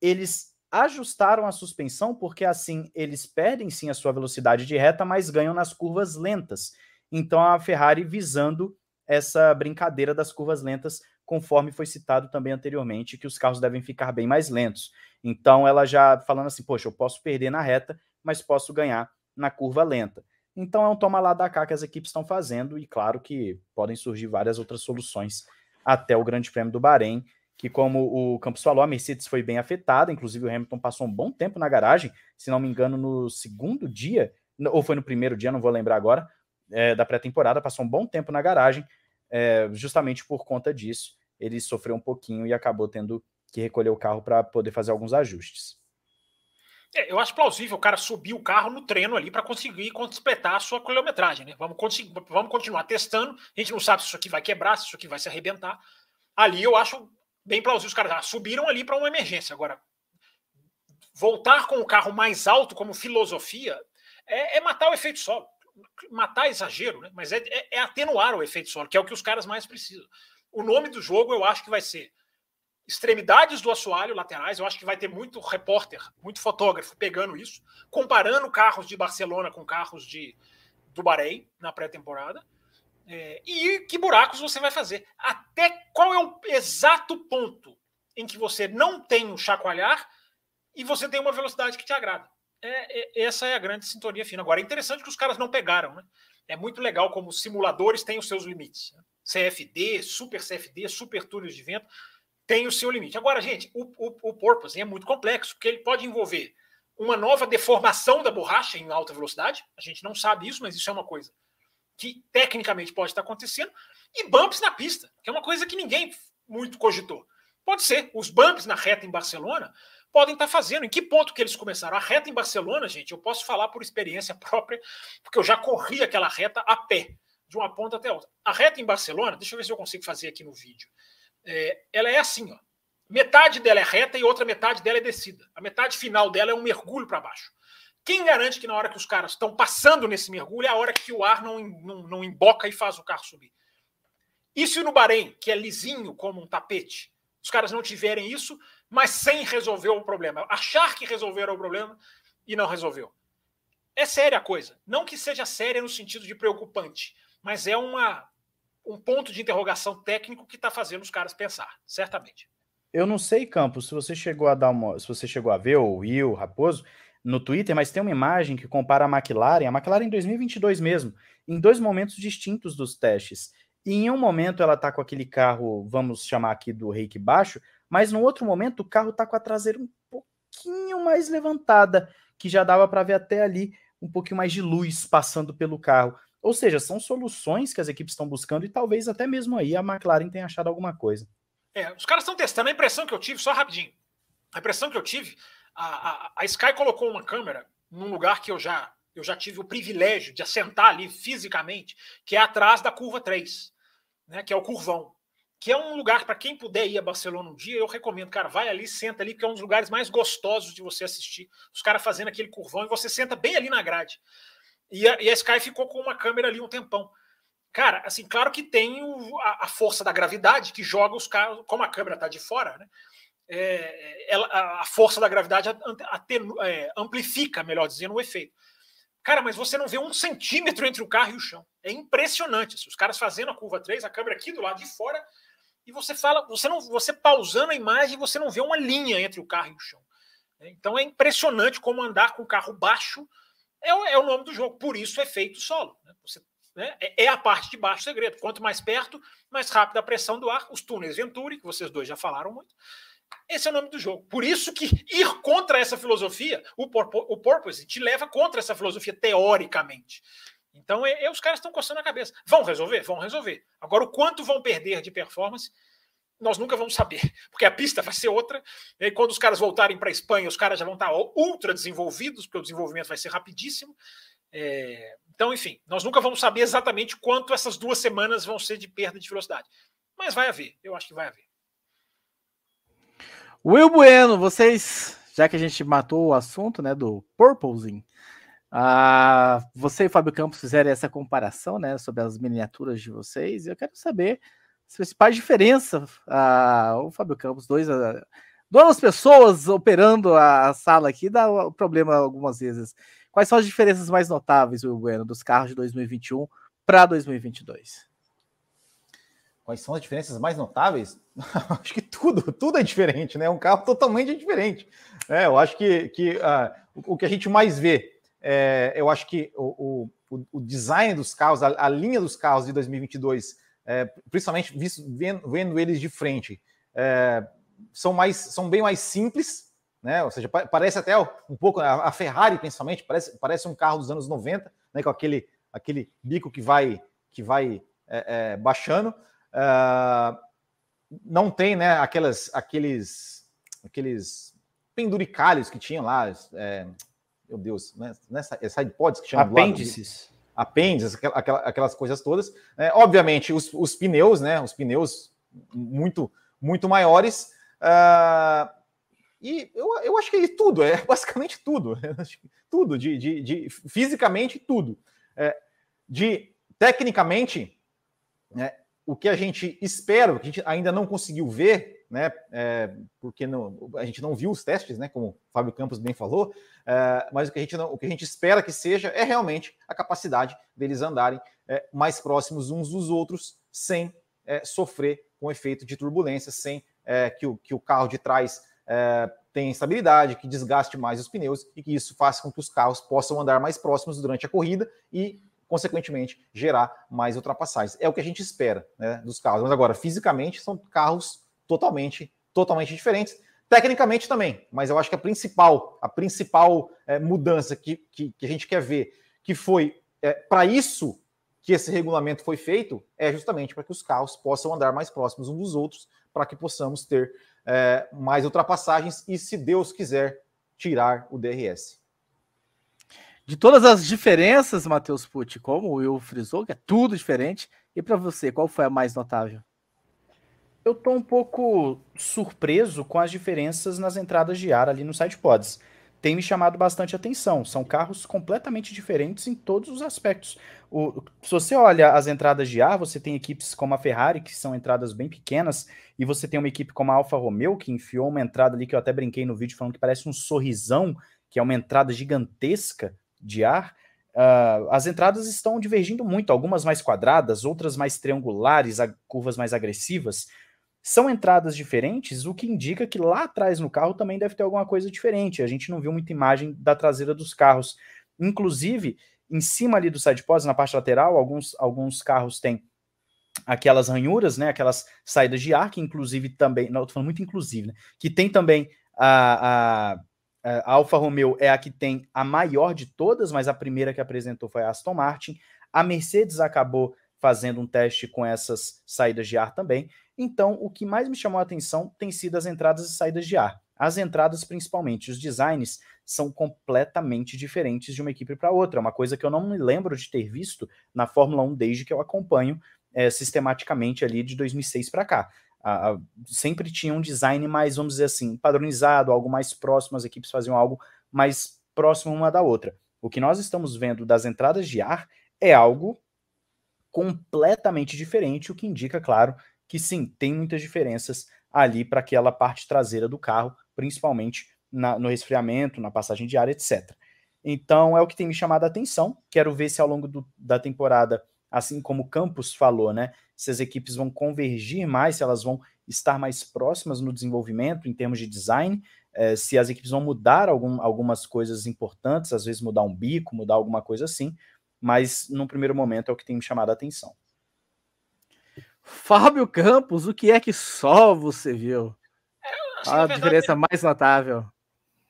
Eles ajustaram a suspensão porque assim eles perdem sim a sua velocidade de reta, mas ganham nas curvas lentas. Então a Ferrari visando essa brincadeira das curvas lentas, conforme foi citado também anteriormente, que os carros devem ficar bem mais lentos. Então ela já falando assim, poxa, eu posso perder na reta, mas posso ganhar na curva lenta. Então é um toma lá da cá que as equipes estão fazendo, e claro que podem surgir várias outras soluções até o Grande Prêmio do Bahrein, que como o Campos falou, a Mercedes foi bem afetada, inclusive o Hamilton passou um bom tempo na garagem, se não me engano, no segundo dia, ou foi no primeiro dia, não vou lembrar agora, é, da pré-temporada, passou um bom tempo na garagem, é, justamente por conta disso, ele sofreu um pouquinho e acabou tendo que recolher o carro para poder fazer alguns ajustes. É, eu acho plausível o cara subir o carro no treino ali para conseguir completar a sua quilometragem, né? Vamos, vamos continuar testando. A gente não sabe se isso aqui vai quebrar, se isso aqui vai se arrebentar. Ali eu acho bem plausível. Os caras ah, subiram ali para uma emergência. Agora, voltar com o carro mais alto como filosofia é, é matar o efeito solo. Matar é exagero, né? Mas é, é, é atenuar o efeito solo, que é o que os caras mais precisam. O nome do jogo eu acho que vai ser extremidades do assoalho laterais. Eu acho que vai ter muito repórter, muito fotógrafo pegando isso, comparando carros de Barcelona com carros de do Bahrein na pré-temporada. É, e que buracos você vai fazer? Até qual é o exato ponto em que você não tem um chacoalhar e você tem uma velocidade que te agrada? É, é, essa é a grande sintonia fina. Agora, é interessante que os caras não pegaram. Né? É muito legal como simuladores têm os seus limites. CFD, super CFD, super túneis de vento tem o seu limite. Agora, gente, o, o, o porpoise é muito complexo, porque ele pode envolver uma nova deformação da borracha em alta velocidade. A gente não sabe isso, mas isso é uma coisa que tecnicamente pode estar acontecendo. E bumps na pista, que é uma coisa que ninguém muito cogitou. Pode ser. Os bumps na reta em Barcelona podem estar fazendo. Em que ponto que eles começaram? A reta em Barcelona, gente, eu posso falar por experiência própria, porque eu já corri aquela reta a pé, de uma ponta até outra. A reta em Barcelona, deixa eu ver se eu consigo fazer aqui no vídeo é, ela é assim, ó. Metade dela é reta e outra metade dela é descida. A metade final dela é um mergulho para baixo. Quem garante que na hora que os caras estão passando nesse mergulho é a hora que o ar não, não, não emboca e faz o carro subir? Isso no Bahrein, que é lisinho como um tapete, os caras não tiverem isso, mas sem resolver o problema. Achar que resolveram o problema e não resolveu. É séria a coisa. Não que seja séria no sentido de preocupante, mas é uma um ponto de interrogação técnico que está fazendo os caras pensar, certamente. Eu não sei, Campos, se você chegou a dar uma, se você chegou a ver o Will Raposo no Twitter, mas tem uma imagem que compara a McLaren, a McLaren em 2022 mesmo, em dois momentos distintos dos testes. E em um momento ela está com aquele carro, vamos chamar aqui do reiki baixo, mas no outro momento o carro está com a traseira um pouquinho mais levantada, que já dava para ver até ali um pouquinho mais de luz passando pelo carro. Ou seja, são soluções que as equipes estão buscando e talvez até mesmo aí a McLaren tenha achado alguma coisa. É, os caras estão testando. A impressão que eu tive, só rapidinho, a impressão que eu tive, a, a, a Sky colocou uma câmera num lugar que eu já eu já tive o privilégio de assentar ali fisicamente, que é atrás da curva 3, né, que é o curvão. Que é um lugar, para quem puder ir a Barcelona um dia, eu recomendo, cara, vai ali, senta ali, que é um dos lugares mais gostosos de você assistir. Os caras fazendo aquele curvão e você senta bem ali na grade. E a, e a Sky ficou com uma câmera ali um tempão. Cara, assim, claro que tem o, a, a, força da gravidade que joga os carros, como a câmera está de fora, né? É, ela, a força da gravidade atenu, é, amplifica, melhor dizendo, o efeito. Cara, mas você não vê um centímetro entre o carro e o chão. É impressionante. Assim, os caras fazendo a curva 3, a câmera aqui do lado de fora, e você fala, você não, você pausando a imagem, você não vê uma linha entre o carro e o chão. Então é impressionante como andar com o carro baixo é o, é o nome do jogo, por isso efeito solo. Né? Você, né? É, é, a parte de baixo do segredo. Quanto mais perto, mais rápida a pressão do ar. Os túneis Venturi, que vocês dois já falaram muito. Esse é o nome do jogo. Por isso que ir contra essa filosofia, o, o Purpose te leva contra essa filosofia teoricamente. Então, é, os caras estão coçando a cabeça. Vão resolver? Vão resolver. Agora, o quanto vão perder de performance, nós nunca vamos saber, porque a pista vai ser outra. E quando os caras voltarem para a Espanha, os caras já vão estar ultra desenvolvidos, porque o desenvolvimento vai ser rapidíssimo. É, então, enfim, nós nunca vamos saber exatamente quanto essas duas semanas vão ser de perda de velocidade. Mas vai haver, eu acho que vai haver. Will Bueno, vocês, já que a gente matou o assunto né, do Purposing, ah, você e Fábio Campos fizeram essa comparação né, sobre as miniaturas de vocês, eu quero saber as principais diferenças, ah, o Fábio Campos, dois, ah, duas pessoas operando a sala aqui, dá problema algumas vezes. Quais são as diferenças mais notáveis, Will Bueno, dos carros de 2021 para 2022? Quais são as diferenças mais notáveis? acho que tudo, tudo é diferente, né? É um carro totalmente diferente. É, eu acho que, que uh, o, que a gente mais vê, é, eu acho que o, o, o design dos carros, a, a, linha dos carros de 2022, é, principalmente visto, vendo, vendo, eles de frente, é, são, mais, são bem mais simples, né? Ou seja, parece até um pouco, a, Ferrari principalmente, parece, parece um carro dos anos 90, né? com aquele, aquele bico que vai, que vai é, é, baixando. Uh, não tem né, aquelas, aqueles, aqueles penduricalhos que tinham lá. Meu Deus, né, nessa é sidepods que chamam apêndices. Apêndices, aquelas, aquelas coisas todas. É, obviamente, os, os, pneus, né? Os pneus muito, muito maiores. Uh, e eu, eu acho que é tudo, é basicamente tudo. tudo, de, de, de fisicamente tudo. É, de tecnicamente, né, o que a gente espera, o que a gente ainda não conseguiu ver, né, é, porque não, a gente não viu os testes, né, como o Fábio Campos bem falou, é, mas o que, a gente não, o que a gente espera que seja é realmente a capacidade deles andarem é, mais próximos uns dos outros sem é, sofrer com efeito de turbulência, sem é, que, o, que o carro de trás é, tenha instabilidade, que desgaste mais os pneus e que isso faça com que os carros possam andar mais próximos durante a corrida e consequentemente, gerar mais ultrapassagens. É o que a gente espera né, dos carros. Mas agora, fisicamente, são carros totalmente, totalmente diferentes. Tecnicamente também, mas eu acho que a principal, a principal é, mudança que, que, que, a gente quer ver, que foi é, para isso que esse regulamento foi feito, é justamente para que os carros possam andar mais próximos uns dos outros, para que possamos ter é, mais ultrapassagens e, se Deus quiser, tirar o DRS. De todas as diferenças, Matheus Pucci, como o Will frisou, que é tudo diferente, e para você, qual foi a mais notável? Eu tô um pouco surpreso com as diferenças nas entradas de ar ali no site pods. Tem me chamado bastante atenção. São carros completamente diferentes em todos os aspectos. O, se você olha as entradas de ar, você tem equipes como a Ferrari, que são entradas bem pequenas, e você tem uma equipe como a Alfa Romeo, que enfiou uma entrada ali que eu até brinquei no vídeo falando que parece um sorrisão, que é uma entrada gigantesca de ar, uh, as entradas estão divergindo muito, algumas mais quadradas, outras mais triangulares, curvas mais agressivas. São entradas diferentes, o que indica que lá atrás no carro também deve ter alguma coisa diferente. A gente não viu muita imagem da traseira dos carros. Inclusive, em cima ali do sidepods, na parte lateral, alguns, alguns carros têm aquelas ranhuras, né, aquelas saídas de ar, que inclusive também, não, tô falando muito inclusive, né, que tem também a, a a Alfa Romeo é a que tem a maior de todas, mas a primeira que apresentou foi a Aston Martin. A Mercedes acabou fazendo um teste com essas saídas de ar também. Então, o que mais me chamou a atenção tem sido as entradas e saídas de ar. As entradas, principalmente, os designs são completamente diferentes de uma equipe para outra. É uma coisa que eu não me lembro de ter visto na Fórmula 1 desde que eu acompanho é, sistematicamente ali de 2006 para cá sempre tinha um design mais, vamos dizer assim, padronizado, algo mais próximo, as equipes faziam algo mais próximo uma da outra. O que nós estamos vendo das entradas de ar é algo completamente diferente, o que indica, claro, que sim, tem muitas diferenças ali para aquela parte traseira do carro, principalmente na, no resfriamento, na passagem de ar, etc. Então é o que tem me chamado a atenção. Quero ver se ao longo do, da temporada assim como o Campos falou, né? Se as equipes vão convergir mais, se elas vão estar mais próximas no desenvolvimento em termos de design, é, se as equipes vão mudar algum, algumas coisas importantes, às vezes mudar um bico, mudar alguma coisa assim, mas no primeiro momento é o que tem me chamado a atenção. Fábio Campos, o que é que só você viu? É, assim, a verdade, diferença mais notável.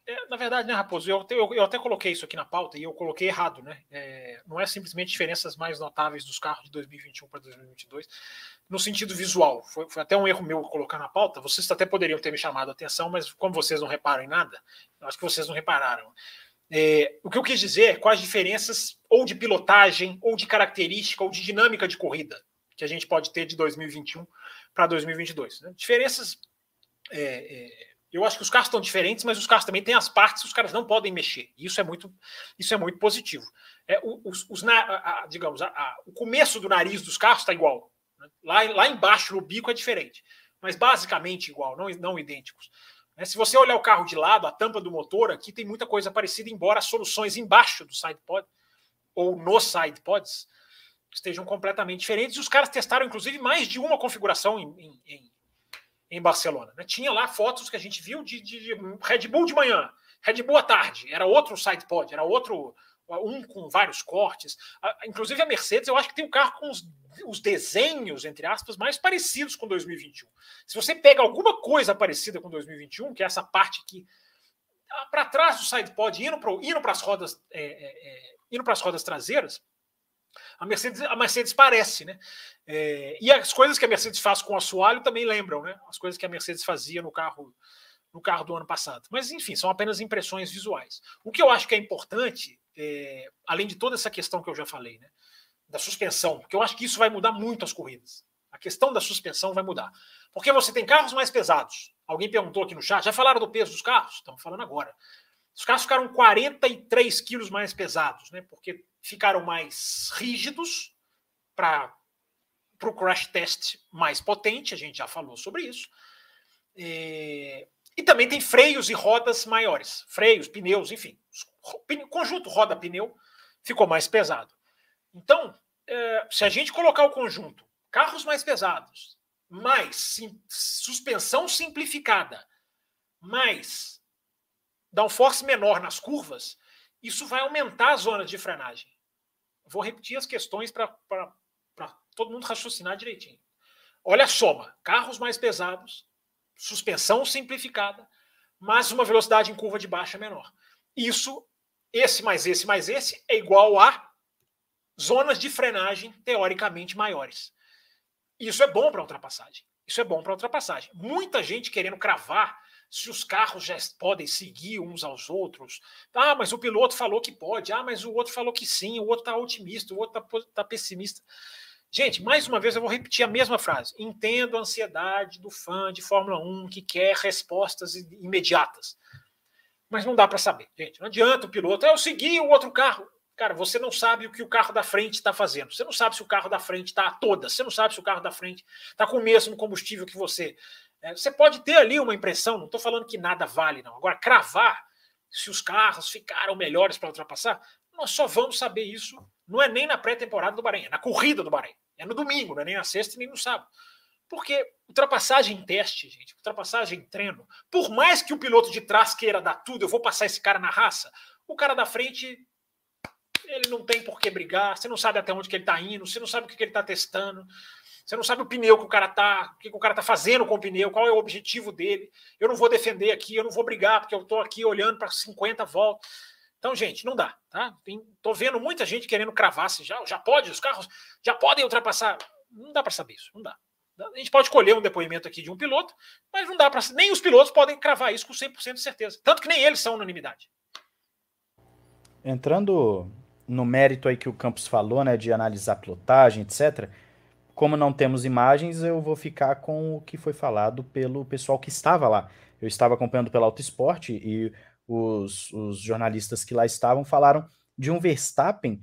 É, na verdade, né, Raposo, eu, eu, eu, até coloquei isso aqui na pauta e eu coloquei errado, né? É, não é simplesmente diferenças mais notáveis dos carros de 2021 para 2022, no sentido visual. Foi, foi, até um erro meu colocar na pauta. Vocês até poderiam ter me chamado a atenção, mas como vocês não reparam em nada, eu acho que vocês não repararam. É, o que eu quis dizer é quais diferenças, ou de pilotagem, ou de característica, ou de dinâmica de corrida, que a gente pode ter de 2021 para 2022. Né? Diferenças. É, é eu acho que os carros estão diferentes, mas os carros também têm as partes os caras não podem mexer. Isso é muito, isso é muito positivo. É, os, os a, a, digamos, a, o começo do nariz dos carros está igual. Né? Lá, lá embaixo no bico é diferente, mas basicamente igual, não, não idênticos. Né? Se você olhar o carro de lado, a tampa do motor aqui tem muita coisa parecida, embora as soluções embaixo do sidepod ou nos sidepods estejam completamente diferentes. E os caras testaram, inclusive, mais de uma configuração em, em, em Barcelona. Né? Tinha lá fotos que a gente viu de, de, de, Red Bull de manhã, Red Bull à tarde, era outro sidepod, era outro um com vários cortes. Inclusive a Mercedes, eu acho que tem um carro com os, os desenhos, entre aspas, mais parecidos com 2021. Se você pega alguma coisa parecida com 2021, que é essa parte aqui para trás do sidepod, indo para indo as rodas, é, é, é, indo para as rodas traseiras, a Mercedes, a Mercedes parece, né? É, e as coisas que a Mercedes faz com o assoalho também lembram, né? As coisas que a Mercedes fazia no carro no carro do ano passado. Mas enfim, são apenas impressões visuais. O que eu acho que é importante é, além de toda essa questão que eu já falei, né, da suspensão, porque eu acho que isso vai mudar muito as corridas. A questão da suspensão vai mudar. Porque você tem carros mais pesados. Alguém perguntou aqui no chat, já falaram do peso dos carros? Estamos falando agora. Os carros ficaram 43 quilos mais pesados, né? Porque ficaram mais rígidos para o crash test mais potente, a gente já falou sobre isso. É, e também tem freios e rodas maiores. Freios, pneus, enfim. Conjunto roda-pneu ficou mais pesado. Então, é, se a gente colocar o conjunto carros mais pesados, mais sim, suspensão simplificada, mais downforce menor nas curvas, isso vai aumentar a zona de frenagem. Vou repetir as questões para todo mundo raciocinar direitinho. Olha a soma: carros mais pesados, suspensão simplificada, mas uma velocidade em curva de baixa menor. Isso, esse mais esse mais esse, é igual a zonas de frenagem teoricamente maiores. Isso é bom para ultrapassagem. Isso é bom para ultrapassagem. Muita gente querendo cravar se os carros já podem seguir uns aos outros. Ah, mas o piloto falou que pode. Ah, mas o outro falou que sim. O outro está otimista, o outro está tá pessimista. Gente, mais uma vez eu vou repetir a mesma frase. Entendo a ansiedade do fã de Fórmula 1 que quer respostas imediatas. Mas não dá para saber, gente. Não adianta o piloto. Eu segui o outro carro. Cara, você não sabe o que o carro da frente está fazendo. Você não sabe se o carro da frente está toda. Você não sabe se o carro da frente está com o mesmo combustível que você. É, você pode ter ali uma impressão. Não estou falando que nada vale, não. Agora, cravar se os carros ficaram melhores para ultrapassar, nós só vamos saber isso. Não é nem na pré-temporada do Bahrein, é na corrida do Bahrein. É no domingo, não é nem na sexta nem no sábado. Porque ultrapassagem em teste, gente, ultrapassagem em treino, por mais que o piloto de trás queira dar tudo, eu vou passar esse cara na raça, o cara da frente, ele não tem por que brigar, você não sabe até onde que ele está indo, você não sabe o que, que ele está testando, você não sabe o pneu que o cara tá, o que, o cara tá fazendo com o pneu, qual é o objetivo dele. Eu não vou defender aqui, eu não vou brigar, porque eu estou aqui olhando para 50 voltas. Então, gente, não dá, tá? Tem, tô vendo muita gente querendo cravar se já, já pode, os carros já podem ultrapassar. Não dá para saber isso, não dá. A gente pode colher um depoimento aqui de um piloto, mas não dá para nem os pilotos podem cravar isso com 100% de certeza. Tanto que nem eles são unanimidade. Entrando no mérito aí que o Campos falou, né, de analisar pilotagem, etc. Como não temos imagens, eu vou ficar com o que foi falado pelo pessoal que estava lá. Eu estava acompanhando pela Auto Esporte e os, os jornalistas que lá estavam falaram de um Verstappen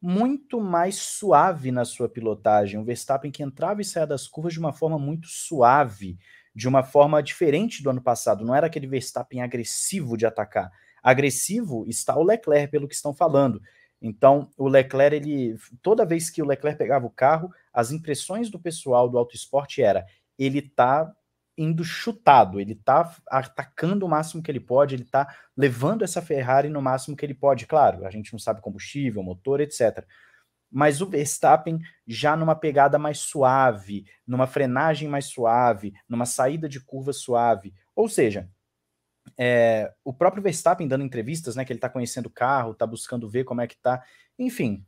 muito mais suave na sua pilotagem, um Verstappen que entrava e saía das curvas de uma forma muito suave, de uma forma diferente do ano passado. Não era aquele Verstappen agressivo de atacar. Agressivo está o Leclerc, pelo que estão falando. Então, o Leclerc, ele, toda vez que o Leclerc pegava o carro, as impressões do pessoal do Auto Esporte era ele tá indo chutado, ele tá atacando o máximo que ele pode, ele tá levando essa Ferrari no máximo que ele pode. Claro, a gente não sabe combustível, motor, etc. Mas o Verstappen já numa pegada mais suave, numa frenagem mais suave, numa saída de curva suave. Ou seja, é, o próprio Verstappen dando entrevistas, né, que ele tá conhecendo o carro, tá buscando ver como é que tá. Enfim,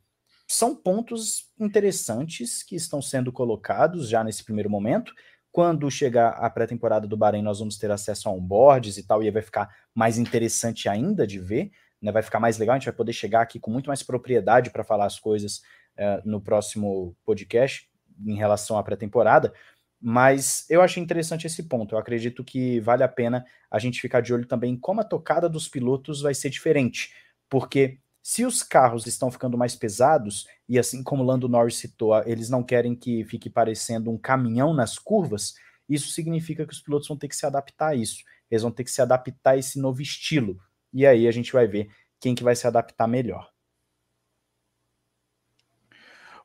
são pontos interessantes que estão sendo colocados já nesse primeiro momento quando chegar a pré-temporada do Bahrein, nós vamos ter acesso a onboards e tal, e aí vai ficar mais interessante ainda de ver, né? Vai ficar mais legal, a gente vai poder chegar aqui com muito mais propriedade para falar as coisas uh, no próximo podcast em relação à pré-temporada. Mas eu achei interessante esse ponto. Eu acredito que vale a pena a gente ficar de olho também como a tocada dos pilotos vai ser diferente. Porque Se os carros estão ficando mais pesados, e assim como Lando Norris citou, eles não querem que fique parecendo um caminhão nas curvas, isso significa que os pilotos vão ter que se adaptar a isso. Eles vão ter que se adaptar a esse novo estilo. E aí a gente vai ver quem que vai se adaptar melhor.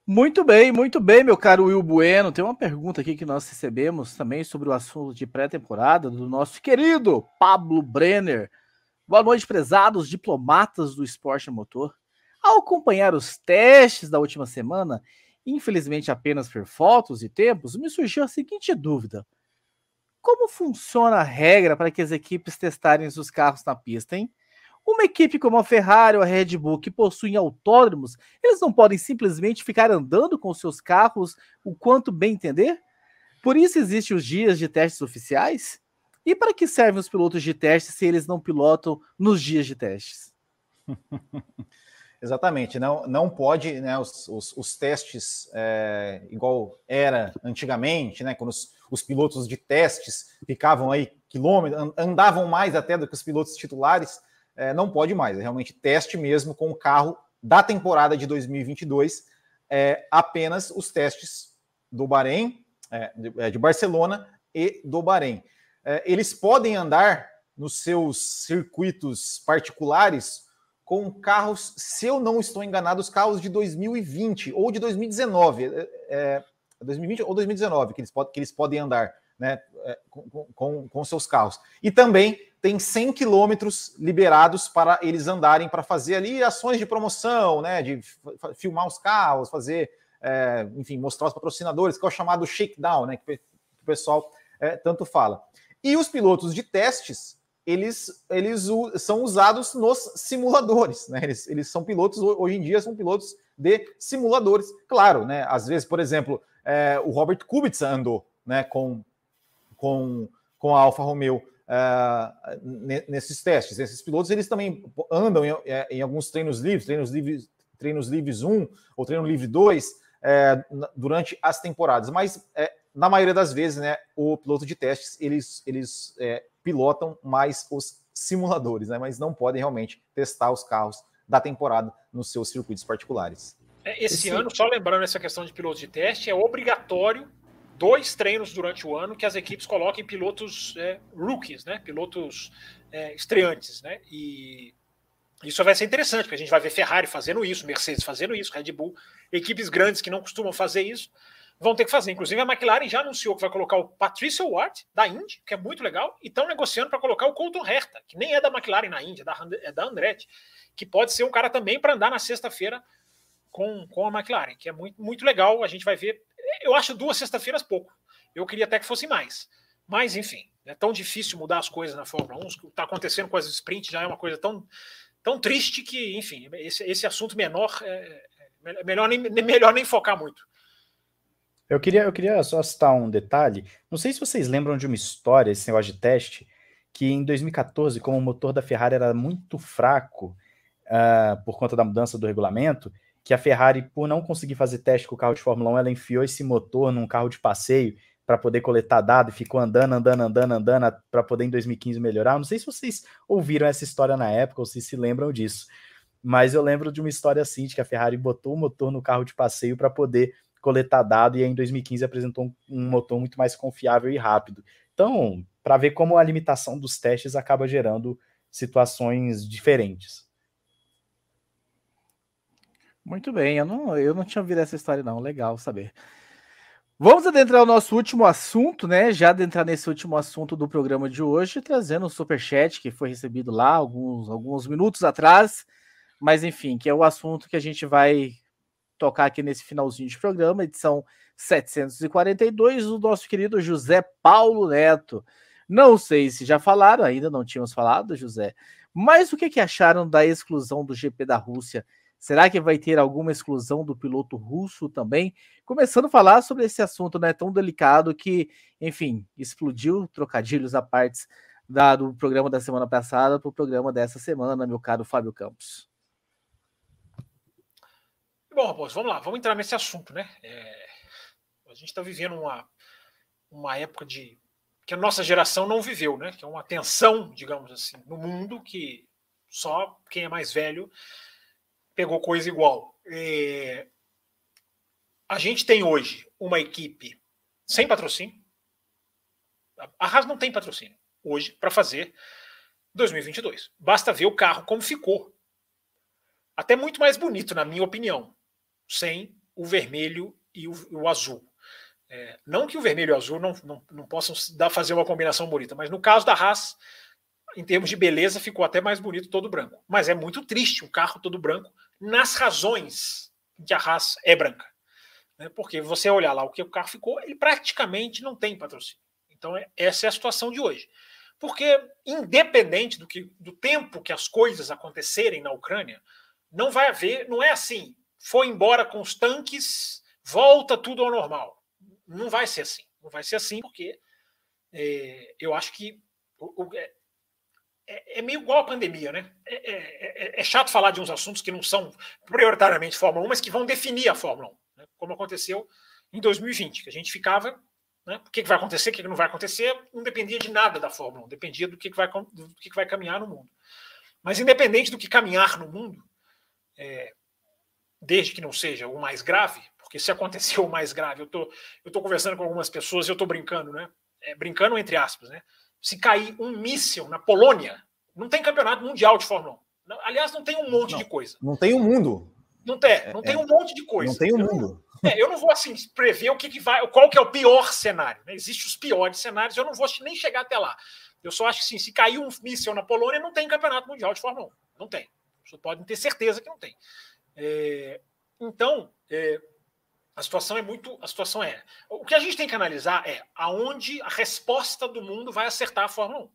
Muito bem, muito bem, meu caro Will Bueno. Tem uma pergunta aqui que nós recebemos também sobre o assunto de pré-temporada do nosso querido Pablo Brenner. Boa noite, prezados diplomatas do esporte motor. Ao acompanhar os testes da última semana, infelizmente apenas por fotos e tempos, me surgiu a seguinte dúvida: Como funciona a regra para que as equipes testarem os carros na pista, hein? Uma equipe como a Ferrari ou a Red Bull que possuem autódromos, eles não podem simplesmente ficar andando com seus carros o quanto bem entender? Por isso existem os dias de testes oficiais? E para que servem os pilotos de testes se eles não pilotam nos dias de testes? Exatamente, não, não pode, né, os, os, os testes é, igual era antigamente, né, quando os, os, pilotos de testes ficavam aí quilômetros, andavam mais até do que os pilotos titulares, é, não pode mais, é realmente teste mesmo com o carro da temporada de 2022, é, apenas os testes do Bahrein, é, de, de, Barcelona e do Bahrein. É, eles podem andar nos seus circuitos particulares com carros, se eu não estou enganado, os carros de 2020 ou de 2019, é, é 2020 ou 2019 que eles, pod, que eles podem andar né, é, com, com, com seus carros. E também tem 100 quilômetros liberados para eles andarem para fazer ali ações de promoção, né, de filmar os carros, fazer, é, enfim, mostrar os patrocinadores, que é o chamado shakedown, né, que o pessoal é, tanto fala. E os pilotos de testes eles, eles são usados nos simuladores, né? Eles, eles são pilotos, hoje em dia, são pilotos de simuladores. Claro, né? Às vezes, por exemplo, é, o Robert Kubica andou né, com, com, com a Alfa Romeo é, nesses testes. Esses pilotos eles também andam em, é, em, alguns treinos livres, treinos livres, treinos livres 1 ou treino livre 2 é, durante as temporadas. Mas é, na maioria das vezes, né, o piloto de testes eles, eles é, pilotam mais os simuladores, né? Mas não podem realmente testar os carros da temporada nos seus circuitos particulares. É, esse, Esse ano, só lembrando essa questão de pilotos de teste, é obrigatório dois treinos durante o ano que as equipes coloquem pilotos é, rookies, né? Pilotos é, estreantes, né? E isso vai ser interessante, porque a gente vai ver Ferrari fazendo isso, Mercedes fazendo isso, Red Bull, equipes grandes que não costumam fazer isso vão ter que fazer. Inclusive, a McLaren já anunciou que vai colocar o Patricio Ward, da Indy, que é muito legal, e estão negociando para colocar o Colton Herta, que nem é da McLaren na Indy, é da, é Andretti, que pode ser um cara também para andar na sexta-feira com, com a McLaren, que é muito, muito legal. A gente vai ver. Eu acho duas sexta-feiras pouco. Eu queria até que fosse mais. Mas, enfim, é tão difícil mudar as coisas na Fórmula 1. O que está acontecendo com as sprints já é uma coisa tão, tão triste que, enfim, esse, esse assunto menor é, é melhor, nem, melhor nem focar muito. Eu queria, eu queria só citar um detalhe. Não sei se vocês lembram de uma história, esse negócio de teste, que em 2014, como o motor da Ferrari era muito fraco uh, por conta da mudança do regulamento, que a Ferrari, por não conseguir fazer teste com o carro de Fórmula 1, ela enfiou esse motor num carro de passeio para poder coletar dados e ficou andando, andando, andando, andando para poder em 2015 melhorar. Não sei se vocês ouviram essa história na época ou se se lembram disso, mas eu lembro de uma história assim de que a Ferrari botou o motor no carro de passeio para poder coletar dado e aí em 2015 apresentou um, motor muito mais confiável e rápido. Então, para ver como a limitação dos testes acaba gerando situações diferentes. Muito bem, eu não, eu não tinha ouvido essa história, não. Legal saber. Vamos adentrar o nosso último assunto, né? Já adentrar nesse último assunto do programa de hoje, trazendo um superchat que foi recebido lá alguns, alguns minutos atrás, mas enfim, que é o assunto que a gente vai tocar aqui nesse finalzinho de programa, edição 742, o nosso querido José Paulo Neto. Não sei se já falaram, ainda não tínhamos falado, José, mas o que, que acharam da exclusão do GP da Rússia? Será que vai ter alguma exclusão do piloto russo também? Começando a falar sobre esse assunto né, tão delicado que, enfim, explodiu trocadilhos a partes da, do programa da semana passada para o programa dessa semana, meu caro Fábio Campos. Bom, Raposo, vamos lá, vamos entrar nesse assunto, né? É, a gente está vivendo uma, uma época de que a nossa geração não viveu, né? Que é uma tensão, digamos assim, no mundo que só quem é mais velho pegou coisa igual. É, a gente tem hoje uma equipe sem patrocínio. A Haas não tem patrocínio hoje para fazer 2022. Basta ver o carro como ficou. Até muito mais bonito, na minha opinião, sem o vermelho e o, o azul. É, não que o vermelho e o azul não, não, não possam dar, fazer uma combinação bonita, mas no caso da Haas, em termos de beleza, ficou até mais bonito todo branco. Mas é muito triste um carro todo branco nas razões que a Haas é branca. Né? Porque você olhar lá o que o carro ficou, ele praticamente não tem patrocínio. Então, é, essa é a situação de hoje. Porque, independente do, que, do tempo que as coisas acontecerem na Ucrânia, não vai haver, não é assim, foi embora com os tanques, volta tudo ao normal. Não vai ser assim. Não vai ser assim, porque é, eu acho que o, o, é, é, é, meio igual a pandemia, né? É, é, é, é, chato falar de uns assuntos que não são prioritariamente Fórmula 1, mas que vão definir a Fórmula 1, né? como aconteceu em 2020, que a gente ficava. Né? O que, vai acontecer, o que, não vai acontecer, não dependia de nada da Fórmula 1, dependia do que, vai, do que, vai caminhar no mundo. Mas, independente do que caminhar no mundo, desde que não seja o mais grave, porque se aconteceu o mais grave, eu tô, eu tô conversando com algumas pessoas e eu tô brincando, né? É, brincando entre aspas, né? Se cair um míssil na Polônia, não tem campeonato mundial de Fórmula 1. Aliás, não tem um monte não, de coisa. Não tem o um mundo. Não tem, não é, tem um monte de coisa. Não tem o um mundo. É, eu não vou assim prever o que, que vai, qual que é o pior cenário. Né? Existem os piores cenários, eu não vou nem chegar até lá. Eu só acho que sim, se cair um míssil na Polônia, não tem campeonato mundial de Fórmula 1. Não tem. Vocês podem ter certeza que não tem. É, então, é, a situação é muito. A situação é. O que a gente tem que analisar é aonde a resposta do mundo vai acertar a Fórmula 1.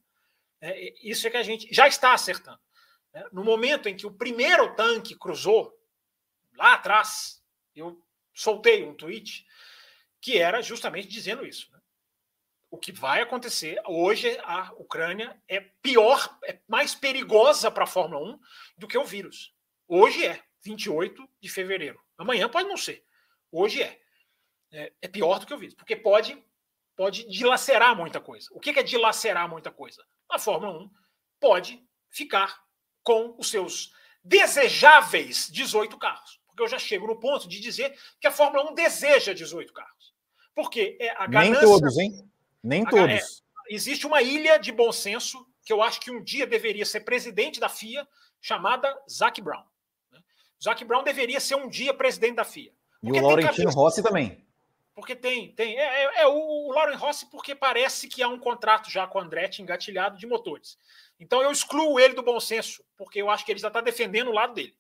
É, isso é que a gente já está acertando. Né? No momento em que o primeiro tanque cruzou, lá atrás, eu soltei um tweet que era justamente dizendo isso. Né? O que vai acontecer hoje, a Ucrânia é pior, é mais perigosa para a Fórmula 1 do que o vírus. Hoje é, 28 de fevereiro. Amanhã pode não ser. Hoje é. É, é pior do que o vírus, porque pode, pode dilacerar muita coisa. O que é dilacerar muita coisa? A Fórmula 1 pode ficar com os seus desejáveis 18 carros. Porque eu já chego no ponto de dizer que a Fórmula 1 deseja 18 carros. Porque é a ganância. Nem todos, hein? Nem a, todos. É, existe uma ilha de bom senso que eu acho que um dia deveria ser presidente da FIA, chamada Zac Brown. Zac Brown deveria ser um dia presidente da FIA. E o Laurentino Rossi também. Porque tem, tem. É, é, é o, o Lauren Rossi, porque parece que há um contrato já com o Andretti engatilhado de motores. Então eu excluo ele do bom senso, porque eu acho que ele já está defendendo o lado dele.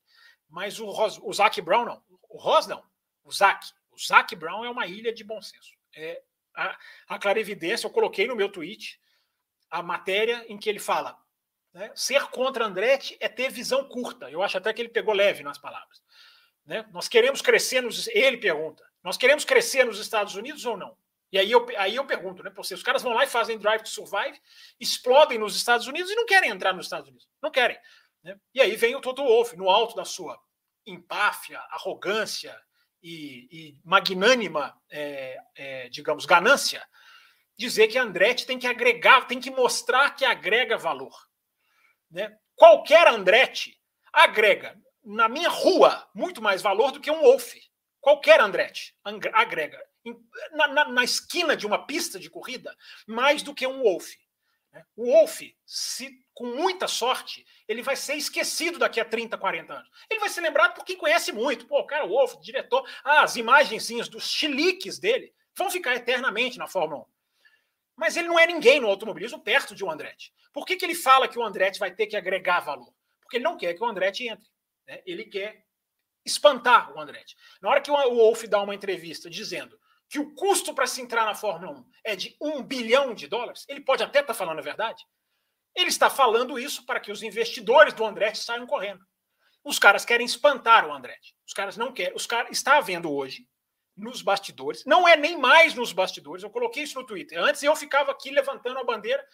Mas o, Ros, o Zac Brown não. O Ross não. O Zac. O Zac Brown é uma ilha de bom senso. É a, a clarividência, eu coloquei no meu tweet a matéria em que ele fala: né, ser contra Andretti é ter visão curta. Eu acho até que ele pegou leve nas palavras. Né? Nós queremos crescer nos. Ele pergunta: nós queremos crescer nos Estados Unidos ou não? E aí eu, aí eu pergunto, né? Porque os caras vão lá e fazem Drive to Survive, explodem nos Estados Unidos e não querem entrar nos Estados Unidos. Não querem. Né? E aí vem o Toto Wolff, no alto da sua empáfia, arrogância e, e magnânima, é, é, digamos, ganância, dizer que Andretti tem que agregar, tem que mostrar que agrega valor. Né? Qualquer Andretti agrega na minha rua, muito mais valor do que um Wolf. Qualquer Andretti agrega. Na, na, na, esquina de uma pista de corrida, mais do que um Wolf. Né? O Wolf, se, com muita sorte, ele vai ser esquecido daqui a 30, 40 anos. Ele vai ser lembrado por quem conhece muito. Pô, o cara, o Wolf, diretor, ah, as imagenzinhas dos chiliques dele vão ficar eternamente na Fórmula 1. Mas ele não é ninguém no automobilismo perto de um Andretti. Por que, que ele fala que o Andretti vai ter que agregar valor? Porque ele não quer que o Andretti entre. Né? Ele quer espantar o Andretti. Na hora que o Wolf dá uma entrevista dizendo que o custo para se entrar na Fórmula 1 é de um bilhão de dólares, ele pode até estar tá falando a verdade. Ele está falando isso para que os investidores do Andretti saiam correndo. Os caras querem espantar o Andretti. Os caras não querem. Os caras está havendo hoje nos bastidores. Não é nem mais nos bastidores. Eu coloquei isso no Twitter. Antes eu ficava aqui levantando a bandeira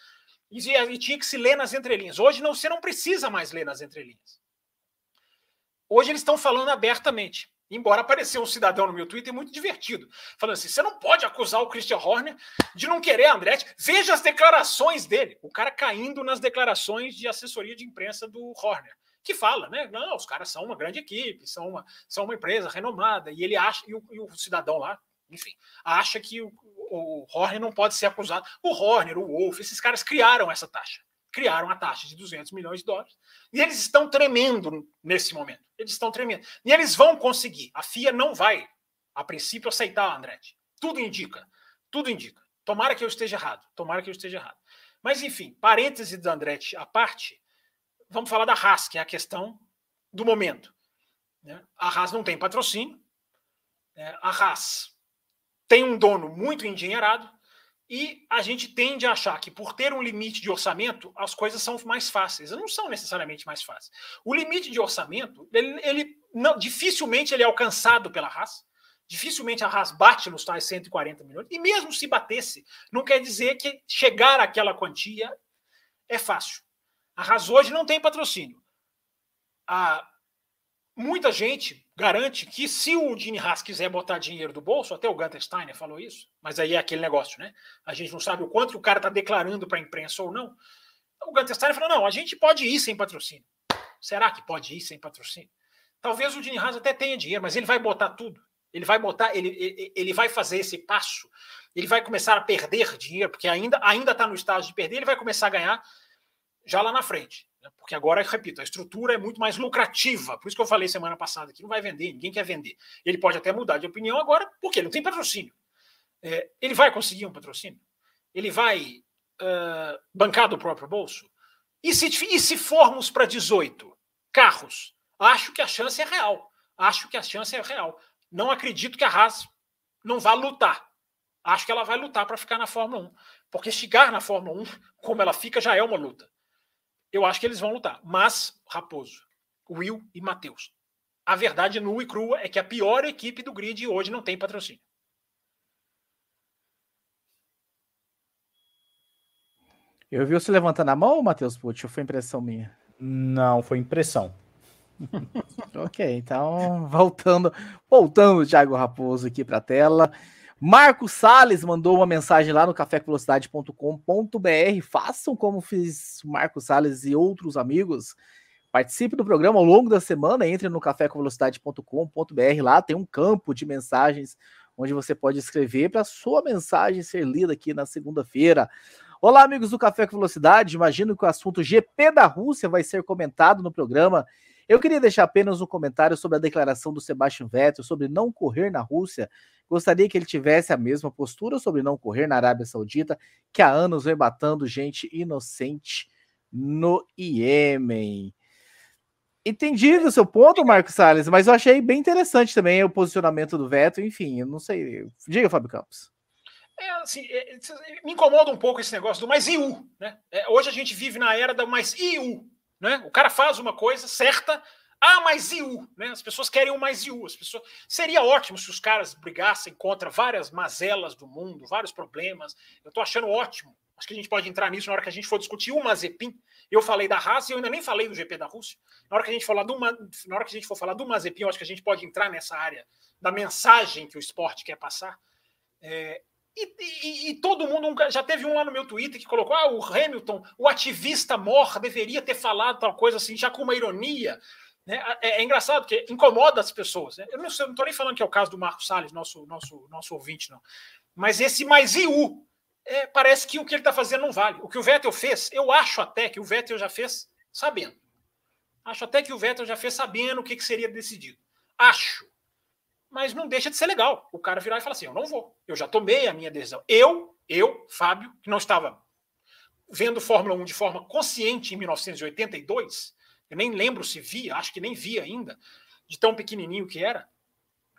e, e tinha que se ler nas entrelinhas. Hoje não, você não precisa mais ler nas entrelinhas. Hoje eles estão falando abertamente. Embora apareceu um cidadão no meu Twitter muito divertido, falando assim: você não pode acusar o Christian Horner de não querer a Andretti. Veja as declarações dele. O cara caindo nas declarações de assessoria de imprensa do Horner. Que fala, né? Não, os caras são uma grande equipe, são uma, são uma empresa renomada, e ele acha, e o, e o cidadão lá, enfim, acha que o, o Horner não pode ser acusado. O Horner, o Wolf, esses caras criaram essa taxa. Criaram a taxa de 200 milhões de dólares. E eles estão tremendo nesse momento. Eles estão tremendo. E eles vão conseguir. A FIA não vai, a princípio, aceitar, Andretti. Tudo indica. Tudo indica. Tomara que eu esteja errado. Tomara que eu esteja errado. Mas, enfim, parêntese do Andretti à parte, vamos falar da Haas, que é a questão do momento. Né? A Haas não tem patrocínio. Né? A Haas tem um dono muito endinheirado e a gente tende a achar que por ter um limite de orçamento as coisas são mais fáceis. Não são necessariamente mais fáceis. O limite de orçamento, ele, ele não, dificilmente ele é alcançado pela Haas. Dificilmente a Haas bate nos tais 140 milhões. E mesmo se batesse, não quer dizer que chegar àquela quantia é fácil. A Haas hoje não tem patrocínio. A, muita gente garante que se o Gene Haas quiser botar dinheiro do bolso, até o Gunter Steiner falou isso, mas aí é aquele negócio, né? A gente não sabe o quanto o cara está declarando para a imprensa ou não. O Gunter Steiner falou: não, a gente pode ir sem patrocínio. Será que pode ir sem patrocínio? Talvez o Gene Haas até tenha dinheiro, mas ele vai botar tudo. Ele vai botar, ele, ele, ele vai fazer esse passo. Ele vai começar a perder dinheiro, porque ainda ainda está no estágio de perder, ele vai começar a ganhar já lá na frente. Né? Porque agora, repito, a estrutura é muito mais lucrativa. Por isso que eu falei semana passada que não vai vender, ninguém quer vender. Ele pode até mudar de opinião agora, porque não tem patrocínio. É, ele vai conseguir um patrocínio? Ele vai uh, bancar do próprio bolso? E se, e se formos para 18 carros? Acho que a chance é real. Acho que a chance é real. Não acredito que a Haas não vá lutar. Acho que ela vai lutar para ficar na Fórmula 1. Porque chegar na Fórmula 1, como ela fica, já é uma luta eu acho que eles vão lutar. Mas, Raposo, Will e Matheus. A verdade nua e crua é que a pior equipe do grid hoje não tem patrocínio. Eu vi você levantando a mão, Matheus Pucci, ou foi impressão minha? Não, foi impressão. ok, então voltando, voltando Thiago Raposo aqui para a tela. Marco Sales mandou uma mensagem lá no cafévelocidade.com.br. Façam como fiz Marco Sales e outros amigos. Participe do programa ao longo da semana. Entre no cafévelocidade.com.br. Lá tem um campo de mensagens onde você pode escrever para sua mensagem ser lida aqui na segunda-feira. Olá, amigos do Café com Velocidade. Imagino que o assunto GP da Rússia vai ser comentado no programa. Eu queria deixar apenas um comentário sobre a declaração do Sebastian Vettel sobre não correr na Rússia. Gostaria que ele tivesse a mesma postura sobre não correr na Arábia Saudita, que há anos vem matando gente inocente no Iêmen. Entendido o seu ponto, Marcos Salles, mas eu achei bem interessante também o posicionamento do Vettel. Enfim, eu não sei. Diga, Fábio Campos. É, assim, é, me incomoda um pouco esse negócio do mais IU. Né? É, hoje a gente vive na era da mais IU. Né? O cara faz uma coisa certa, ah, mais IU, né? As pessoas querem o mais IU. As pessoas... Seria ótimo se os caras brigassem contra várias mazelas do mundo, vários problemas. Eu estou achando ótimo. Acho que a gente pode entrar nisso na hora que a gente for discutir o Mazepin. Eu falei da Haas e eu ainda nem falei do GP da Rússia. Na hora que a gente, falar do, na hora que a gente for falar do Mazepin, eu acho que a gente pode entrar nessa área da mensagem que o esporte quer passar. É, e, e, e, todo mundo já teve um lá no meu Twitter que colocou: ah, o Hamilton, o ativista mor, deveria ter falado tal coisa assim, já com uma ironia. Né? É, é engraçado, porque incomoda as pessoas. Né? Eu não estou nem falando que é o caso do Marco Salles, nosso, nosso, nosso ouvinte, não. Mas esse mais IU, é, parece que o que ele está fazendo não vale. O que o Vettel fez, eu acho até que o Vettel já fez sabendo. Acho até que o Vettel já fez sabendo o que, que seria decidido. Acho mas não deixa de ser legal o cara virar e falar assim: eu não vou, eu já tomei a minha decisão. Eu, eu, Fábio, que não estava vendo Fórmula 1 de forma consciente em 1982, eu nem lembro se via, acho que nem via ainda, de tão pequenininho que era.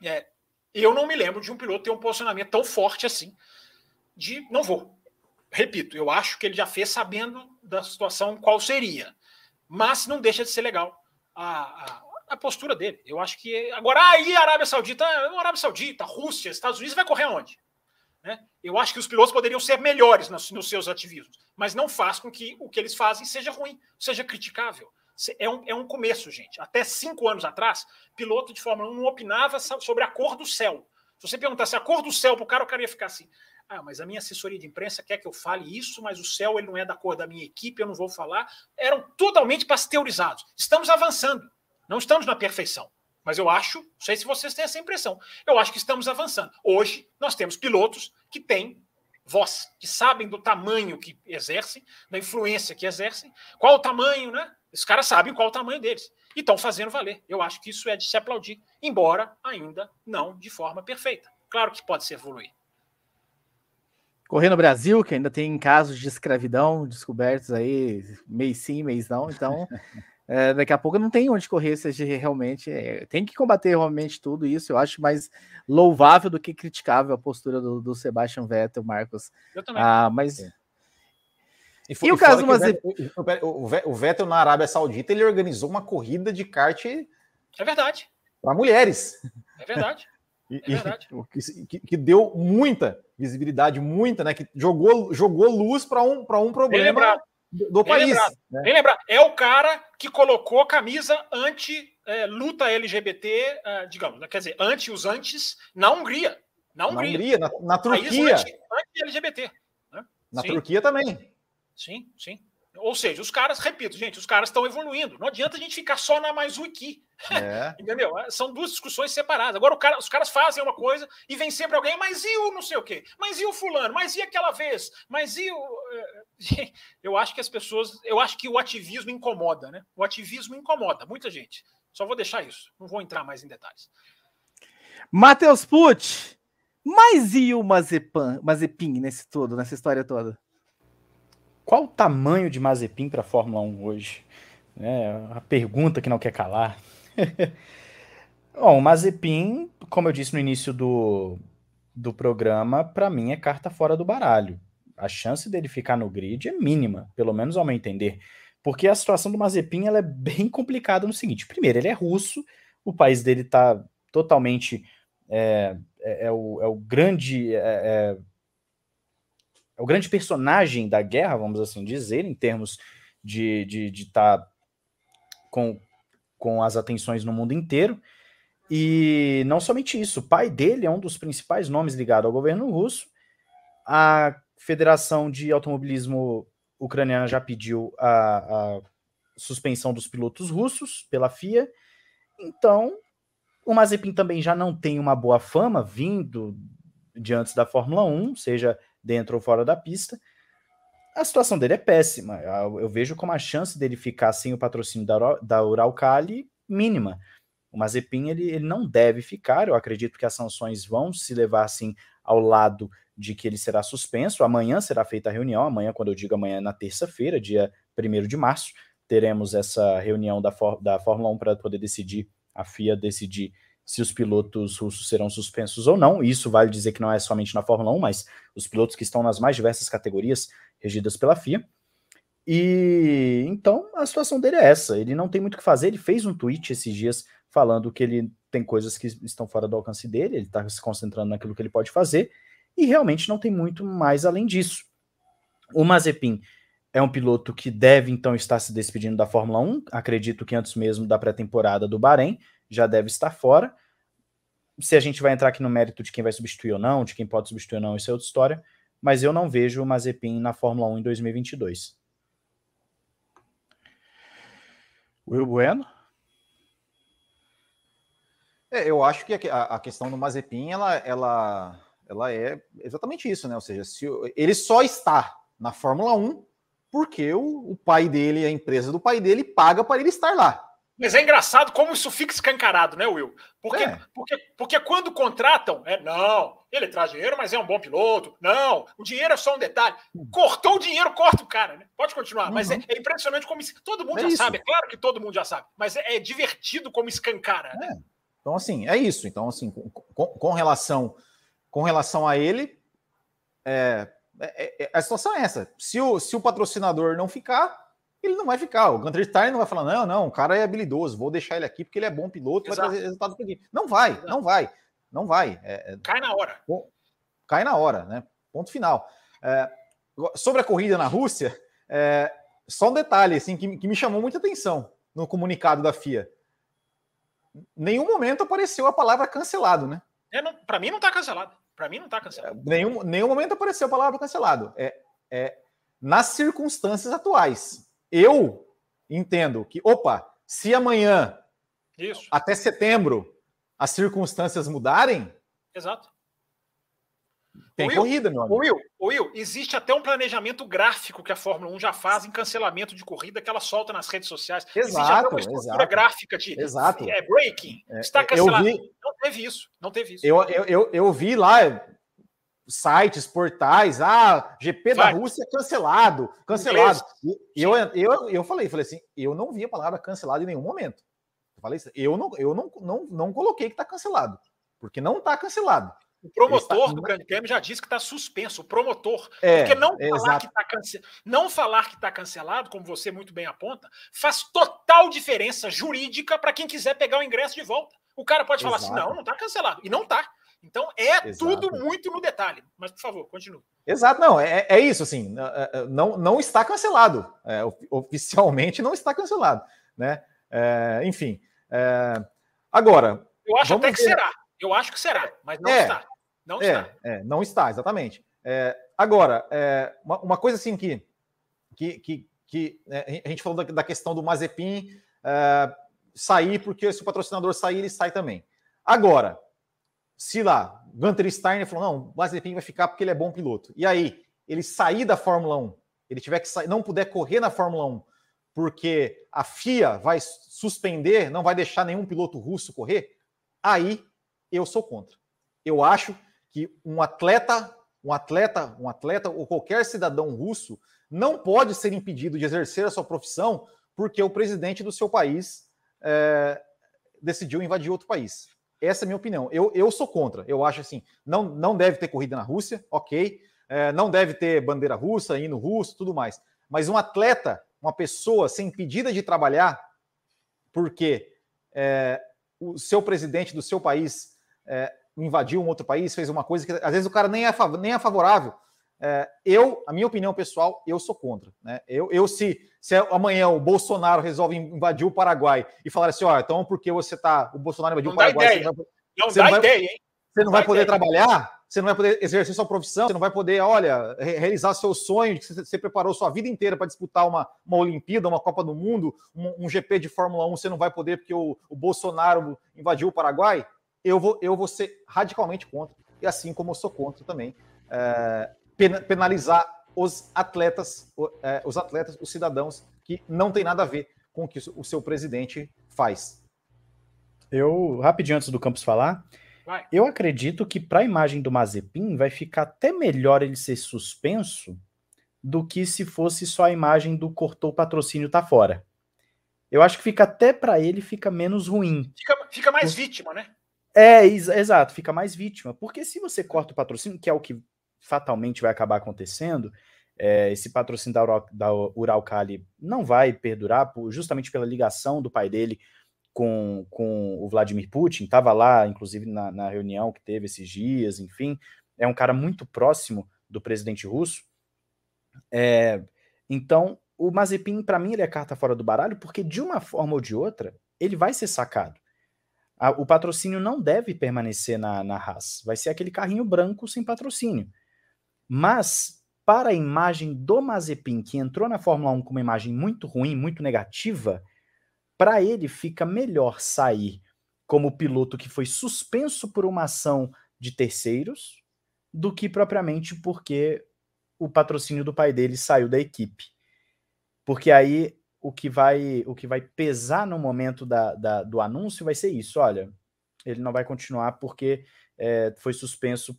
É, eu não me lembro de um piloto ter um posicionamento tão forte assim, de não vou. Repito, eu acho que ele já fez sabendo da situação qual seria, mas não deixa de ser legal a, a a postura dele. Eu acho que. Agora, aí a Arábia Saudita, Arábia Saudita, Rússia, Estados Unidos, vai correr aonde? Né? Eu acho que os pilotos poderiam ser melhores nos, nos, seus ativismos, mas não faz com que o que eles fazem seja ruim, seja criticável. É um, é um começo, gente. Até cinco anos atrás, piloto de Fórmula 1 não opinava sobre a cor do céu. Se você perguntasse a cor do céu para o cara, o cara ia ficar assim. Ah, mas a minha assessoria de imprensa quer que eu fale isso, mas o céu ele não é da cor da minha equipe, eu não vou falar. Eram totalmente pasteurizados. Estamos avançando, não estamos na perfeição. Mas eu acho, não sei se vocês têm essa impressão, eu acho que estamos avançando. Hoje, nós temos pilotos que têm voz, que sabem do tamanho que exercem, da influência que exercem, qual o tamanho, né? Os caras sabem qual o tamanho deles e estão fazendo valer. Eu acho que isso é de se aplaudir, embora ainda não de forma perfeita. Claro que pode se evoluir. Correr no Brasil, que ainda tem casos de escravidão descobertos aí, mês sim, mês não, então é, daqui a pouco não tem onde correr, seja realmente. É, tem que combater realmente tudo isso. Eu acho mais louvável do que criticável a postura do, do Sebastian Vettel, Marcos. Eu também. Ah, mas. É. E, foi, e o caso Mazepin? O, o Vettel na Arábia Saudita ele organizou uma corrida de kart. É verdade. Para mulheres. É verdade. E, é verdade. E, que, que, deu muita visibilidade, muita, né? Que jogou, jogou luz para um, um problema do, do país. Lembrado, né? Bem lembrado. É o cara que colocou a camisa anti-luta é, LGBT, uh, digamos, né? quer dizer, anti os antes na Hungria. Na Hungria, na, Hungria, na, na Turquia. Anti-LGBT. Anti né? Na Sim. Turquia também. Sim, sim. Ou seja, os caras, repito, gente, os caras estão evoluindo. Não adianta a gente ficar só na mais um aqui. É. Entendeu? É, são duas discussões separadas. Agora cara, os caras fazem uma coisa e vem sempre alguém, mas e o não sei o quê? Mas e o fulano? Mas e aquela vez? Mas e o. Eh, eu acho que as pessoas. Eu acho que o ativismo incomoda, né? O ativismo incomoda muita gente. Só vou deixar isso. Não vou entrar mais em detalhes. Matheus Pucci, mas e o Mazepin, Mazepin nesse todo, nessa história toda? Qual o tamanho de Mazepin para a Fórmula 1 hoje? É a pergunta que não quer calar. Bom, o Mazepin, como eu disse no início do, do programa, para mim é carta fora do baralho. A chance dele ficar no grid é mínima, pelo menos ao meu entender. Porque a situação do Mazepin ela é bem complicada no seguinte: primeiro, ele é russo, o país dele está totalmente. É, é, é, o, é o grande. É, é é o grande personagem da guerra, vamos assim dizer, em termos de estar de, de tá com, com as atenções no mundo inteiro. E não somente isso, o pai dele é um dos principais nomes ligado ao governo russo. A Federação de Automobilismo Ucraniana já pediu a, a suspensão dos pilotos russos pela FIA. Então, o Mazepin também já não tem uma boa fama vindo de antes da Fórmula 1, seja dentro ou fora da pista. A situação dele é péssima. Eu vejo como a chance dele ficar sem o patrocínio da, da Uralcali mínima. O Mazepin ele, ele não deve ficar. Eu acredito que as sanções vão se levar assim ao lado de que ele será suspenso. Amanhã será feita a reunião. Amanhã, quando eu digo amanhã, é na terça-feira, dia 1 de março, teremos essa reunião da, da Fórmula 1 para poder decidir, a FIA decidir se os pilotos russos serão suspensos ou não. Isso vale dizer que não é somente na Fórmula 1, mas os pilotos que estão nas mais diversas categorias regidas pela FIA. E então a situação dele é essa. Ele não tem muito o que fazer. Ele fez um tweet esses dias falando que ele tem coisas que estão fora do alcance dele, ele está se concentrando naquilo que ele pode fazer, e realmente não tem muito mais além disso. O Mazepin é um piloto que deve então estar se despedindo da Fórmula 1, acredito que antes mesmo da pré-temporada do Bahrein, já deve estar fora. Se a gente vai entrar aqui no mérito de quem vai substituir ou não, de quem pode substituir ou não, isso é outra história. Mas eu não vejo o Mazepin na Fórmula 1 em 2022. Will Bueno? É, eu acho que a, a, questão do Mazepin, ela, ela, ela é exatamente isso, né? Ou seja, se, ele só está na Fórmula 1 porque o, o pai dele, a empresa do pai dele, paga para ele estar lá. Mas é engraçado como isso fica escancarado, né, Will? Porque, é. porque, porque quando contratam, é não, ele traz dinheiro, mas é um bom piloto. Não, o dinheiro é só um detalhe. Cortou o dinheiro, corta o cara, né? Pode continuar, uhum. mas é, é, impressionante como todo mundo é já isso. sabe. É claro que todo mundo já sabe, mas é, é divertido como escancara. Né? É. Então, assim, é isso. Então, assim, com, com, com relação, com relação a ele, é, a situação é essa. Se o, se o patrocinador não ficar, ele não vai ficar. O Gunter Steiner não vai falar, não, não, o cara é habilidoso, vou deixar ele aqui porque ele é bom piloto, Exato. vai trazer resultados aqui. Não vai, Exato. não vai, não vai. É, é, cai na hora. Bom, cai na hora, né? Ponto final. É, sobre a corrida na Rússia, é, só um detalhe assim, que, que me chamou muita atenção no comunicado da FIA. Nenhum momento apareceu a palavra cancelado, né? É, Para mim não está cancelado. Para mim não está cancelado. Nenhum, nenhum momento apareceu a palavra cancelado. É, é nas circunstâncias atuais. Eu entendo que, opa, se amanhã, Isso. até setembro, as circunstâncias mudarem, Exato. tem Will, corrida, meu amigo. Will, Will, existe até um planejamento gráfico que a Fórmula 1 já faz em cancelamento de corrida que ela solta nas redes sociais. existe até Exato, uma estrutura exato. gráfica de Exato. é, breaking. É, está eu cancelado. vi- Não teve isso. Não teve isso. Eu, eu, eu, eu vi lá sites, portais, ah, GP da. Rússia cancelado, cancelado. E eu, eu, eu falei, falei assim, eu não vi a palavra cancelado em nenhum momento. Eu falei isso, eu não, eu não, não, não coloquei que está cancelado, porque não está cancelado. O promotor está- do Grande Prêmio já disse que está suspenso. O promotor. É, Porque não é, falar, exato. que tá cance... não falar que está cancelado, como você muito bem aponta, faz total diferença jurídica para quem quiser pegar o ingresso de volta. O cara pode falar assim: não, não está cancelado. E não está. Então é Exato. tudo muito no detalhe. Mas, por favor, continue. Exato, não, é, é isso, assim, é, é, não, não está cancelado, é, of- oficialmente não está cancelado, né? É, enfim, é, agora, Eu acho até que ver. será. Eu acho que será, mas não está. Não está. Não está, exatamente. Agora, é, uma, uma coisa assim que, que, que, que, é, a gente falou da, da questão do Mazepin sair, porque se o patrocinador sair, ele sai também. Agora, se lá, Gunter Steiner falou, não, Mazepin vai ficar porque ele é bom piloto. E aí, ele sair da Fórmula 1, ele tiver que sair, não puder correr na Fórmula 1, porque a FIA vai suspender, não vai deixar nenhum piloto russo correr, aí eu sou contra. Eu acho que um atleta, um atleta, um atleta ou qualquer cidadão russo não pode ser impedido de exercer a sua profissão porque o presidente do seu país é, decidiu invadir outro país. Essa é a minha opinião. Eu, eu sou contra. Eu acho assim, não, não deve ter corrida na Rússia, ok. É, não deve ter bandeira russa, hino russo, tudo mais. Mas um atleta, uma pessoa ser impedida de trabalhar porque é, o seu presidente do seu país é, invadiu um outro país, fez uma coisa que às vezes o cara nem é, nem é favorável. É, eu, a minha opinião pessoal, eu sou contra. Né? Eu, eu se, se amanhã o Bolsonaro resolve invadir o Paraguai e falar assim, ó, então porque você tá, o Bolsonaro invadiu Não o Paraguai, você não vai, Não Você dá não vai- ideia, hein? você não vai dá poder ideia. trabalhar, você não vai poder exercer sua profissão, você não vai poder, olha, re- realizar seu sonho que você, preparou sua vida inteira para disputar uma, uma Olimpíada, uma Copa do Mundo, um, um GP de Fórmula 1, você não vai poder porque o, o Bolsonaro invadiu o Paraguai. Eu vou, eu vou ser radicalmente contra, e assim como eu sou contra também, é, penalizar os atletas, é, os atletas, os cidadãos que não tem nada a ver com o que o seu presidente faz. Eu, rapidinho antes do Campos falar, Vai. eu acredito que para a imagem do Mazepin vai ficar até melhor ele ser suspenso do que se fosse só a imagem do cortou o patrocínio tá fora. Eu acho que fica até para ele fica menos ruim. Fica, fica mais vítima, né? É, ex- exato, fica mais vítima. Porque se você corta o patrocínio, que é o que fatalmente vai acabar acontecendo, é, esse patrocínio da, Ural, da Uralcali não vai perdurar, por- justamente pela ligação do pai dele com, com o Vladimir Putin. Estava lá, inclusive, na, na reunião que teve esses dias, enfim. É um cara muito próximo do presidente russo. É, então, o Mazepin, para mim, ele é carta fora do baralho, porque de uma forma ou de outra, ele vai ser sacado. A- o patrocínio não deve permanecer na, na Haas. Vai ser aquele carrinho branco sem patrocínio. Mas, para a imagem do Mazepin, que entrou na Fórmula 1 com uma imagem muito ruim, muito negativa, para ele fica melhor sair como piloto que foi suspenso por uma ação de terceiros do que propriamente porque o patrocínio do pai dele saiu da equipe. Porque aí o que vai o que vai pesar no momento da, da- do anúncio vai ser isso: olha, ele não vai continuar porque é, foi suspenso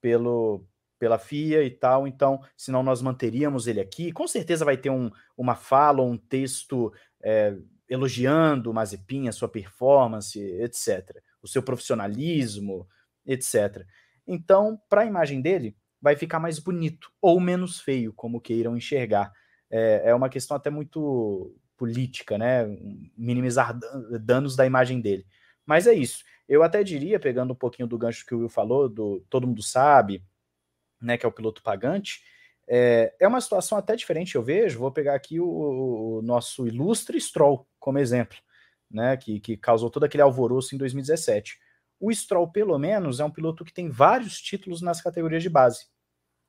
pelo, pela FIA e tal, então, senão nós manteríamos ele aqui. Com certeza vai ter um, uma fala, um texto é, elogiando o Mazepin, a sua performance, etc. O seu profissionalismo, etc. Então, para a imagem dele, vai ficar mais bonito ou menos feio, como queiram enxergar. É, é uma questão até muito política, né? Minimizar dan- danos da imagem dele. Mas é isso. Eu até diria, pegando um pouquinho do gancho que o Will falou, do todo mundo sabe, né, que é o piloto pagante, é, é uma situação até diferente, eu vejo. Vou pegar aqui o, o nosso ilustre Stroll como exemplo, né, que, que causou todo aquele alvoroço em 2017. O Stroll, pelo menos, é um piloto que tem vários títulos nas categorias de base.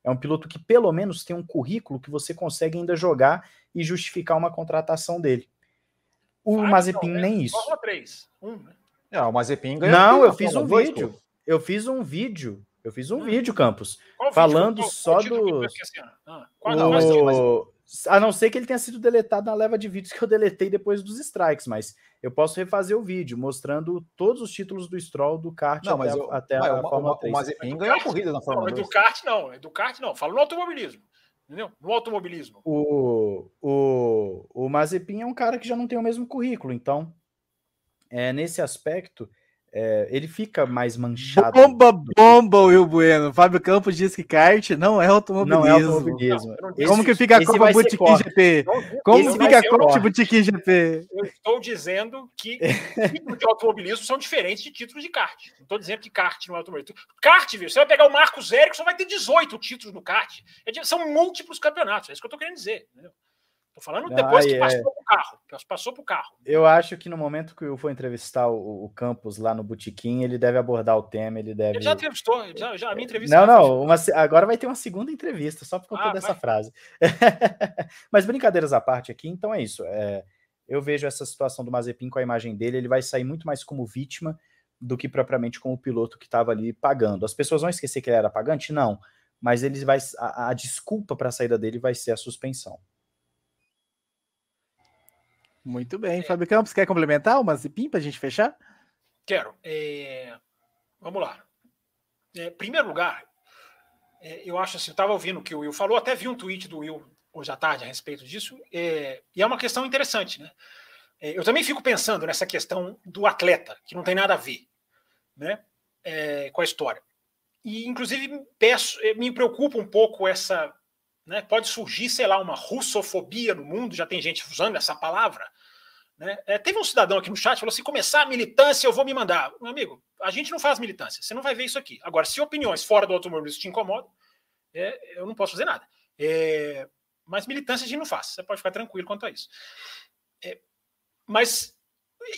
É um piloto que, pelo menos, tem um currículo que você consegue ainda jogar e justificar uma contratação dele. O Vai, Mazepin não, nem isso. Fórmula 3. Um, né? Não, é, o Mazepin ganhou. Não, eu fiz um vídeo. Eu fiz um vídeo. Eu fiz um hum. vídeo, Campos, qual falando vídeo? Qual, só qual do. Ah, qual, não, mas, mas... A não ser que ele tenha sido deletado na leva de vídeos que eu deletei depois dos strikes, mas eu posso refazer o vídeo mostrando todos os títulos do Stroll do kart não, até, eu, até a, Fórmula 3. O Mazepin ganhou a corrida na Fórmula não, 2. Do kart não, é do kart não. Falo no automobilismo. Entendeu? No automobilismo. O, o, o Mazepin é um cara que já não tem o mesmo currículo, então é, nesse aspecto é, ele fica mais manchado. Bomba, bomba, Will Bueno. Fábio Campos diz que kart não é automobilismo. Não é automobilismo. Não, Como que fica a Copa Botequim GP? Como fica a Copa Botequim GP? Eu estou dizendo que títulos de automobilismo são diferentes de títulos de kart. Não estou dizendo que kart não é automobilismo. Kart, viu? Você vai pegar o Marcos Ericsson, vai ter 18 títulos no kart. É são múltiplos campeonatos. É isso que eu estou querendo dizer. Entendeu? Tô falando depois ah, que é. passou pro carro. Passou pro carro. Eu acho que no momento que eu for entrevistar o, o Campos lá no Botequim, ele deve abordar o tema, ele deve. Ele já entrevistou, já, já a minha entrevista. Não, não, uma, agora vai ter uma segunda entrevista, só por conta ah, dessa vai. frase. Mas brincadeiras à parte aqui, então é isso. É, eu vejo essa situação do Mazepin com a imagem dele, ele vai sair muito mais como vítima do que propriamente como o piloto que estava ali pagando. As pessoas vão esquecer que ele era pagante? Não. Mas ele vai, a, a desculpa para a saída dele vai ser a suspensão. Muito bem. É. Fábio Campos, quer complementar uma zipim para a gente fechar? Quero. É... Vamos lá. É, primeiro lugar, é, eu acho assim, eu estava ouvindo o que o Will falou, até vi um tweet do Will hoje à tarde a respeito disso, é, e é uma questão interessante, né? É, eu também fico pensando nessa questão do atleta, que não tem nada a ver né, é, com a história. E, inclusive, peço, é, me preocupa um pouco essa. Né, pode surgir, sei lá, uma russofobia no mundo, já tem gente usando essa palavra, né? É, teve um cidadão aqui no chat que falou: se começar a militância, eu vou me mandar. Meu amigo, a gente não faz militância, você não vai ver isso aqui. Agora, se opiniões fora do automobilismo te incomodam, é, eu não posso fazer nada. É, mas militância a gente não faz, você pode ficar tranquilo quanto a isso. É, mas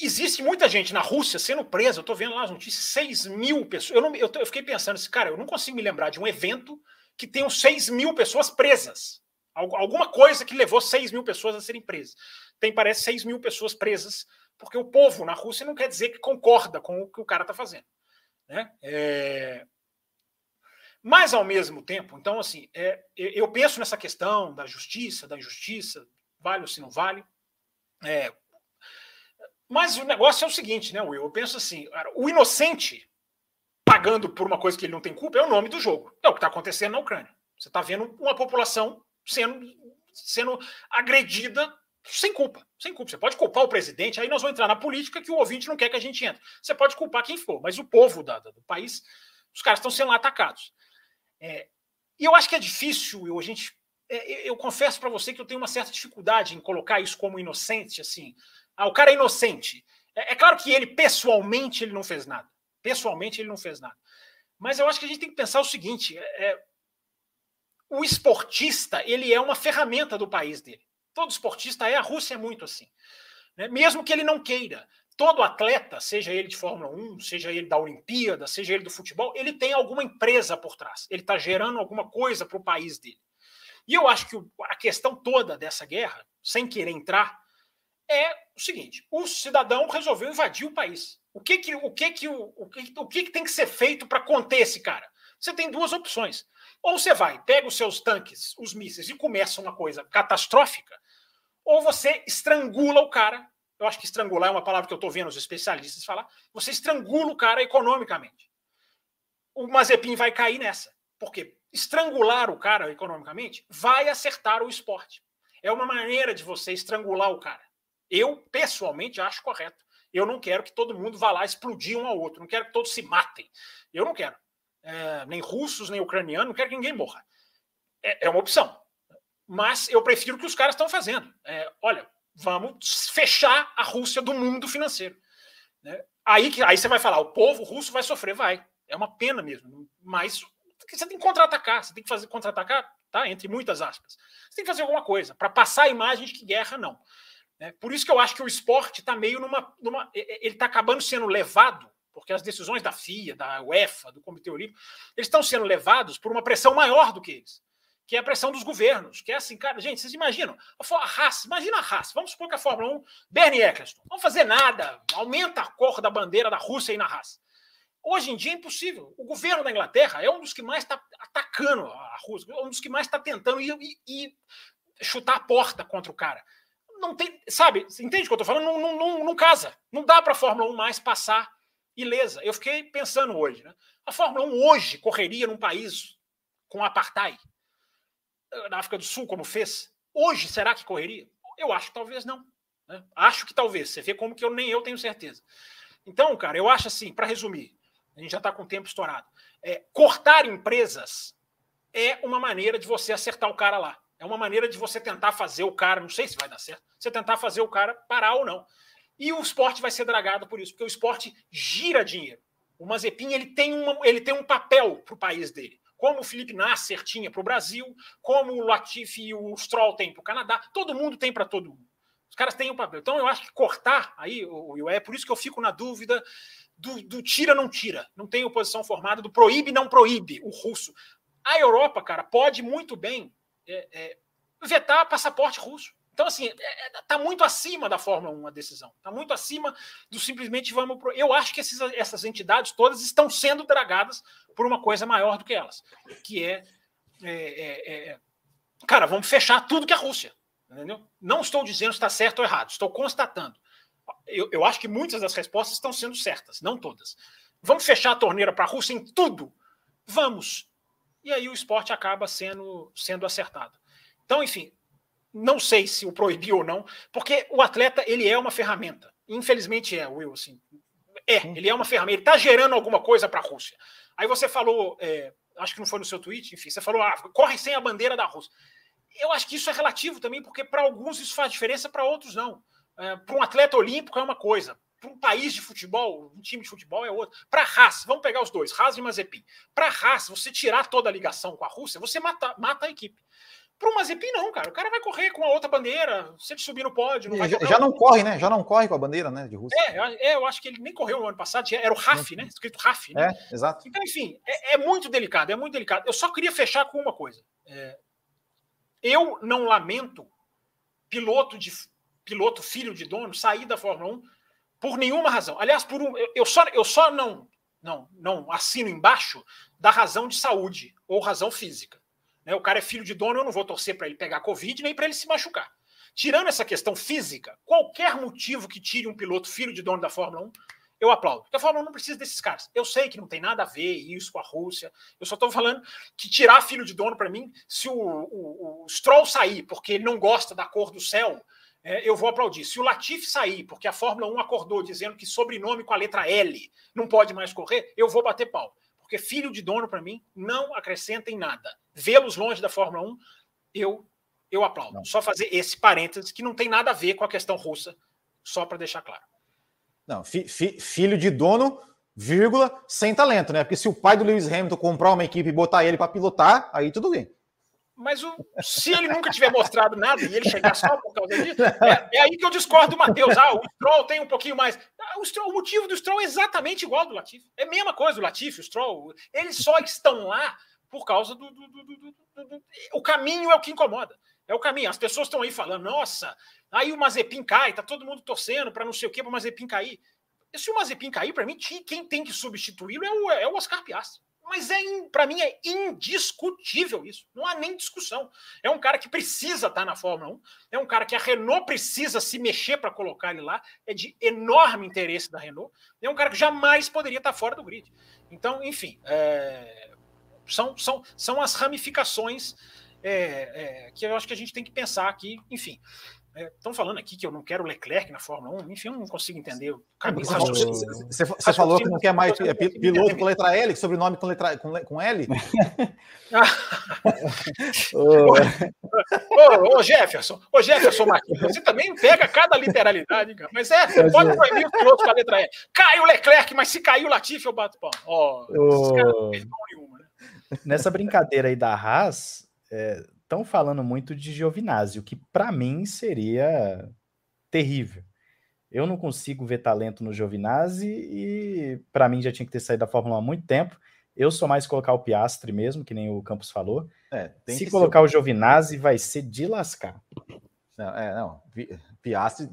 existe muita gente na Rússia sendo presa, eu estou vendo lá as notícias, 6 mil pessoas. Eu, não, eu, eu fiquei pensando assim, cara, eu não consigo me lembrar de um evento que tenham 6 mil pessoas presas. Alguma coisa que levou 6 mil pessoas a serem presas tem, parece, 6 mil pessoas presas, porque o povo na Rússia não quer dizer que concorda com o que o cara está fazendo. Né? É... Mas, ao mesmo tempo, então, assim, é, eu penso nessa questão da justiça, da injustiça, vale ou se não vale. É... Mas o negócio é o seguinte, né, Will? Eu penso assim: o inocente pagando por uma coisa que ele não tem culpa é o nome do jogo. É o que está acontecendo na Ucrânia. Você está vendo uma população sendo, sendo agredida sem culpa, sem culpa. Você pode culpar o presidente, aí nós vamos entrar na política que o ouvinte não quer que a gente entre. Você pode culpar quem for, mas o povo da, do país, os caras estão sendo atacados. É, e eu acho que é difícil, eu, a gente, é, eu confesso para você que eu tenho uma certa dificuldade em colocar isso como inocente, assim. Ah, o cara é inocente. É, é claro que ele, pessoalmente, ele não fez nada. Pessoalmente, ele não fez nada. Mas eu acho que a gente tem que pensar o seguinte: é, é o esportista, ele é uma ferramenta do país dele. Todo esportista é, a Rússia é muito assim. Né? Mesmo que ele não queira. Todo atleta, seja ele de Fórmula 1, seja ele da Olimpíada, seja ele do futebol, ele tem alguma empresa por trás. Ele está gerando alguma coisa para o país dele. E eu acho que a questão toda dessa guerra, sem querer entrar, é o seguinte: o cidadão resolveu invadir o país. O que que o que que o, o que, o que, que tem que ser feito para conter esse cara? Você tem duas opções. Ou você vai, pega os seus tanques, os mísseis e começa uma coisa catastrófica, ou você estrangula o cara. Eu acho que estrangular é uma palavra que eu estou vendo os especialistas falar. Você estrangula o cara economicamente. O Mazepin vai cair nessa. Porque estrangular o cara economicamente vai acertar o esporte. É uma maneira de você estrangular o cara. Eu, pessoalmente, acho correto. Eu não quero que todo mundo vá lá explodir um ao outro. Não quero que todos se matem. Eu não quero. É, nem russos, nem ucranianos. Não quero que ninguém morra. É, é uma opção mas eu prefiro o que os caras estão fazendo. É, olha, vamos fechar a Rússia do mundo financeiro. Né? Aí, que, aí você vai falar, o povo russo vai sofrer, vai. É uma pena mesmo. Mas você tem que contra-atacar, você tem que fazer contra-atacar, tá? Entre muitas aspas. Você tem que fazer alguma coisa para passar a imagem de que guerra não. Né? Por isso que eu acho que o esporte está meio numa, numa. Ele está acabando sendo levado porque as decisões da FIA, da UEFA, do Comitê Olímpico, eles estão sendo levados por uma pressão maior do que eles, que é a pressão dos governos, que é assim, cara, gente, vocês imaginam, a Haas, imagina a Haas, vamos supor que a Fórmula 1, Bernie Eccleston, não fazer nada, aumenta a cor da bandeira da Rússia aí na Haas. Hoje em dia é impossível. O governo da Inglaterra é um dos que mais está atacando a Rússia, é um dos que mais está tentando ir, ir, ir, chutar a porta contra o cara. Não tem, sabe, entende o que eu estou falando? Não, não, não, não, casa. Não dá para a Fórmula 1 mais passar ilesa. Eu fiquei pensando hoje, né? A Fórmula 1 hoje correria num país com apartheid, na África do Sul, como fez. Hoje, será que correria? Eu acho que talvez não. Né? Acho que talvez. Você vê como que eu nem eu tenho certeza. Então, cara, eu acho assim, para resumir, a gente já está com o tempo estourado. É, cortar empresas é uma maneira de você acertar o cara lá. É uma maneira de você tentar fazer o cara, não sei se vai dar certo, você tentar fazer o cara parar ou não. E o esporte vai ser dragado por isso, porque o esporte gira dinheiro. O Mazepin ele tem, uma, ele tem um papel para o país dele. Como o Felipe Nasser tinha para o Brasil, como o Latifi e o Stroll tem para o Canadá, todo mundo tem para todo mundo. Os caras têm um papel. Então eu acho que cortar aí, o, é por isso que eu fico na dúvida do, do tira não tira, não tem oposição formada, do proíbe não proíbe o russo. A Europa, cara, pode muito bem é, é, vetar passaporte russo. Então, assim, está é, é, muito acima da Fórmula 1 a decisão. Está muito acima do simplesmente vamos. Pro... Eu acho que esses, essas entidades todas estão sendo dragadas por uma coisa maior do que elas, que é, é, é cara, vamos fechar tudo que é Rússia. Entendeu? Não estou dizendo se está certo ou errado, estou constatando eu, eu acho que muitas das respostas estão sendo certas, não todas. Vamos fechar a torneira para a Rússia em tudo? Vamos. E aí o esporte acaba sendo, sendo acertado. Então, enfim, não sei se o proibiu ou não, porque o atleta ele é uma ferramenta. Infelizmente é, Will, assim. É, ele é uma ferramenta. Ele está gerando alguma coisa para a Rússia. Aí você falou, é, acho que não foi no seu tweet, enfim, você falou, ah, corre sem a bandeira da Rússia. Eu acho que isso é relativo também, porque para alguns isso faz diferença, para outros não. É, para um atleta olímpico é uma coisa, para um país de futebol, um time de futebol é outra. Para a Haas, vamos pegar os dois, Haas e Mazepin. Para a Haas, você tirar toda a ligação com a Rússia, você mata, mata a equipe. Para o Mazepin, não, cara. O cara vai correr com a outra bandeira, se ele subir no pódio. Não já, já não corre, né? Já não corre com a bandeira né, de Rússia. É, é, eu acho que ele nem correu no ano passado, era o RAF, né? Escrito RAF. Né? É, exato. Então, enfim, é, é, muito delicado, é muito delicado. Eu só queria fechar com uma coisa. É, eu não lamento piloto de piloto filho de dono sair da Fórmula 1 por nenhuma razão. Aliás, por um, eu, só, eu só não, não, não assino embaixo da razão de saúde ou razão física. Né? O cara é filho de dono, eu não vou torcer para ele pegar Covid nem para ele se machucar. Tirando essa questão física, qualquer motivo que tire um piloto filho de dono da Fórmula 1, eu aplaudo. Porque a Fórmula 1 não precisa desses caras. Eu sei que não tem nada a ver isso com a Rússia. Eu só estou falando que tirar filho de dono para mim, se o, o, o Stroll sair porque ele não gosta da cor do céu, eu vou aplaudir. Se o Latifi sair, porque a Fórmula 1 acordou dizendo que sobrenome com a letra L não pode mais correr, eu vou bater pau. Porque filho de dono, para mim, não acrescenta em nada. Vê-los longe da Fórmula 1, eu, eu aplaudo. Não. Só fazer esse parênteses que não tem nada a ver com a questão russa, só para deixar claro. Não, fi, fi, filho de dono, vírgula, sem talento, né? Porque se o pai do Lewis Hamilton comprar uma equipe e botar ele para pilotar, aí tudo bem. Mas o, se ele nunca tiver mostrado nada e ele chegar só por causa disso, é, é aí que eu discordo do Matheus. Ah, o Stroll tem um pouquinho mais. Ah, o, Stroll, o, motivo do Stroll é exatamente igual ao do Latifi. É a mesma coisa, o Latifi, o Stroll. Eles só estão lá por causa do, do, do, do, O caminho é o que incomoda. É o caminho. As pessoas estão aí falando, nossa, aí o Mazepin cai, tá todo mundo torcendo para não sei o que, para o Mazepin cair. E se o Mazepin cair, para mim, quem tem que substituí-lo é o, é o Oscar Piastri. Mas é para mim é indiscutível isso. Não há nem discussão. É um cara que precisa estar na Fórmula 1. É um cara que a Renault precisa se mexer para colocar ele lá. É de enorme interesse da Renault. É um cara que jamais poderia estar fora do grid. Então, enfim, é... são, são, são as ramificações é, é, que eu acho que a gente tem que pensar aqui. Enfim, Estão é, falando aqui que eu não quero Leclerc na Fórmula 1, enfim, eu não consigo entender o caminho. Você, você falou que não quer mais é, piloto com letra L, sobrenome com, letra, com, com L? ô, ô, Jefferson, ô Jefferson Marquinhos, você também pega cada literalidade, cara. Mas é, você pode proibir os pilotos com a letra L. Cai o Leclerc, mas se caiu o Latifi, eu bato pau. Ó, oh, oh. nenhuma, né? Nessa brincadeira aí da Haas, é, estão falando muito de Giovinazzi, o que para mim seria terrível. Eu não consigo ver talento no Giovinazzi e para mim já tinha que ter saído da Fórmula 1 há muito tempo. Eu sou mais colocar o Piastre mesmo, que nem o Campos falou. É, Se colocar ser... o Giovinazzi, vai ser de lascar. Não, é, não. Piastre.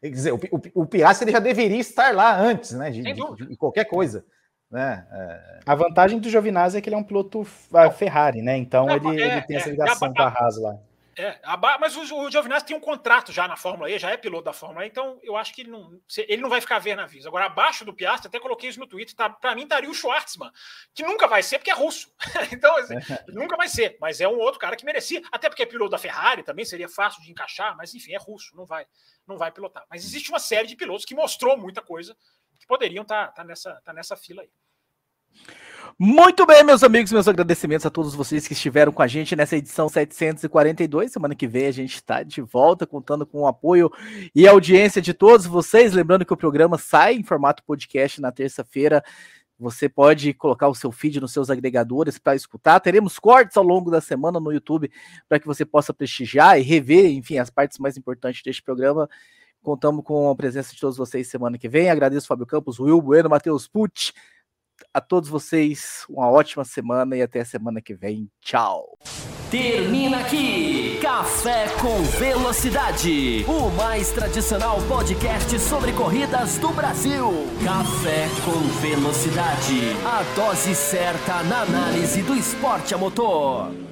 Quer dizer, o, o, o Piastre já deveria estar lá antes, né? De, de, de qualquer coisa. Né? É... A vantagem do Giovinazzi é que ele é um piloto uh, Ferrari, né? Então é, ele, é, ele, tem essa é, ligação com a Haas lá. É, mas o, o Giovinazzi tem um contrato já na Fórmula E, já é piloto da Fórmula E, então eu acho que ele não, ele não vai ficar ver navios. Agora, abaixo do Piastri, até coloquei isso no Twitter, tá, para mim estaria o Schwartzman, que nunca vai ser porque é russo. então, assim, nunca vai ser, mas é um outro cara que merecia, até porque é piloto da Ferrari, também seria fácil de encaixar, mas enfim, é russo, não vai, não vai pilotar. Mas existe uma série de pilotos que mostrou muita coisa poderiam estar tá, tá nessa, tá nessa fila aí. Muito bem, meus amigos, meus agradecimentos a todos vocês que estiveram com a gente nessa edição 742. Semana que vem a gente está de volta, contando com o apoio e audiência de todos vocês. Lembrando que o programa sai em formato podcast na terça-feira. Você pode colocar o seu feed nos seus agregadores para escutar. Teremos cortes ao longo da semana no YouTube para que você possa prestigiar e rever, enfim, as partes mais importantes deste programa. Contamos com a presença de todos vocês semana que vem. Agradeço Fábio Campos, Will Bueno, Matheus Pucci a todos vocês uma ótima semana e até a semana que vem. Tchau. Termina aqui Café com Velocidade, o mais tradicional podcast sobre corridas do Brasil. Café com Velocidade, a dose certa na análise do esporte a motor.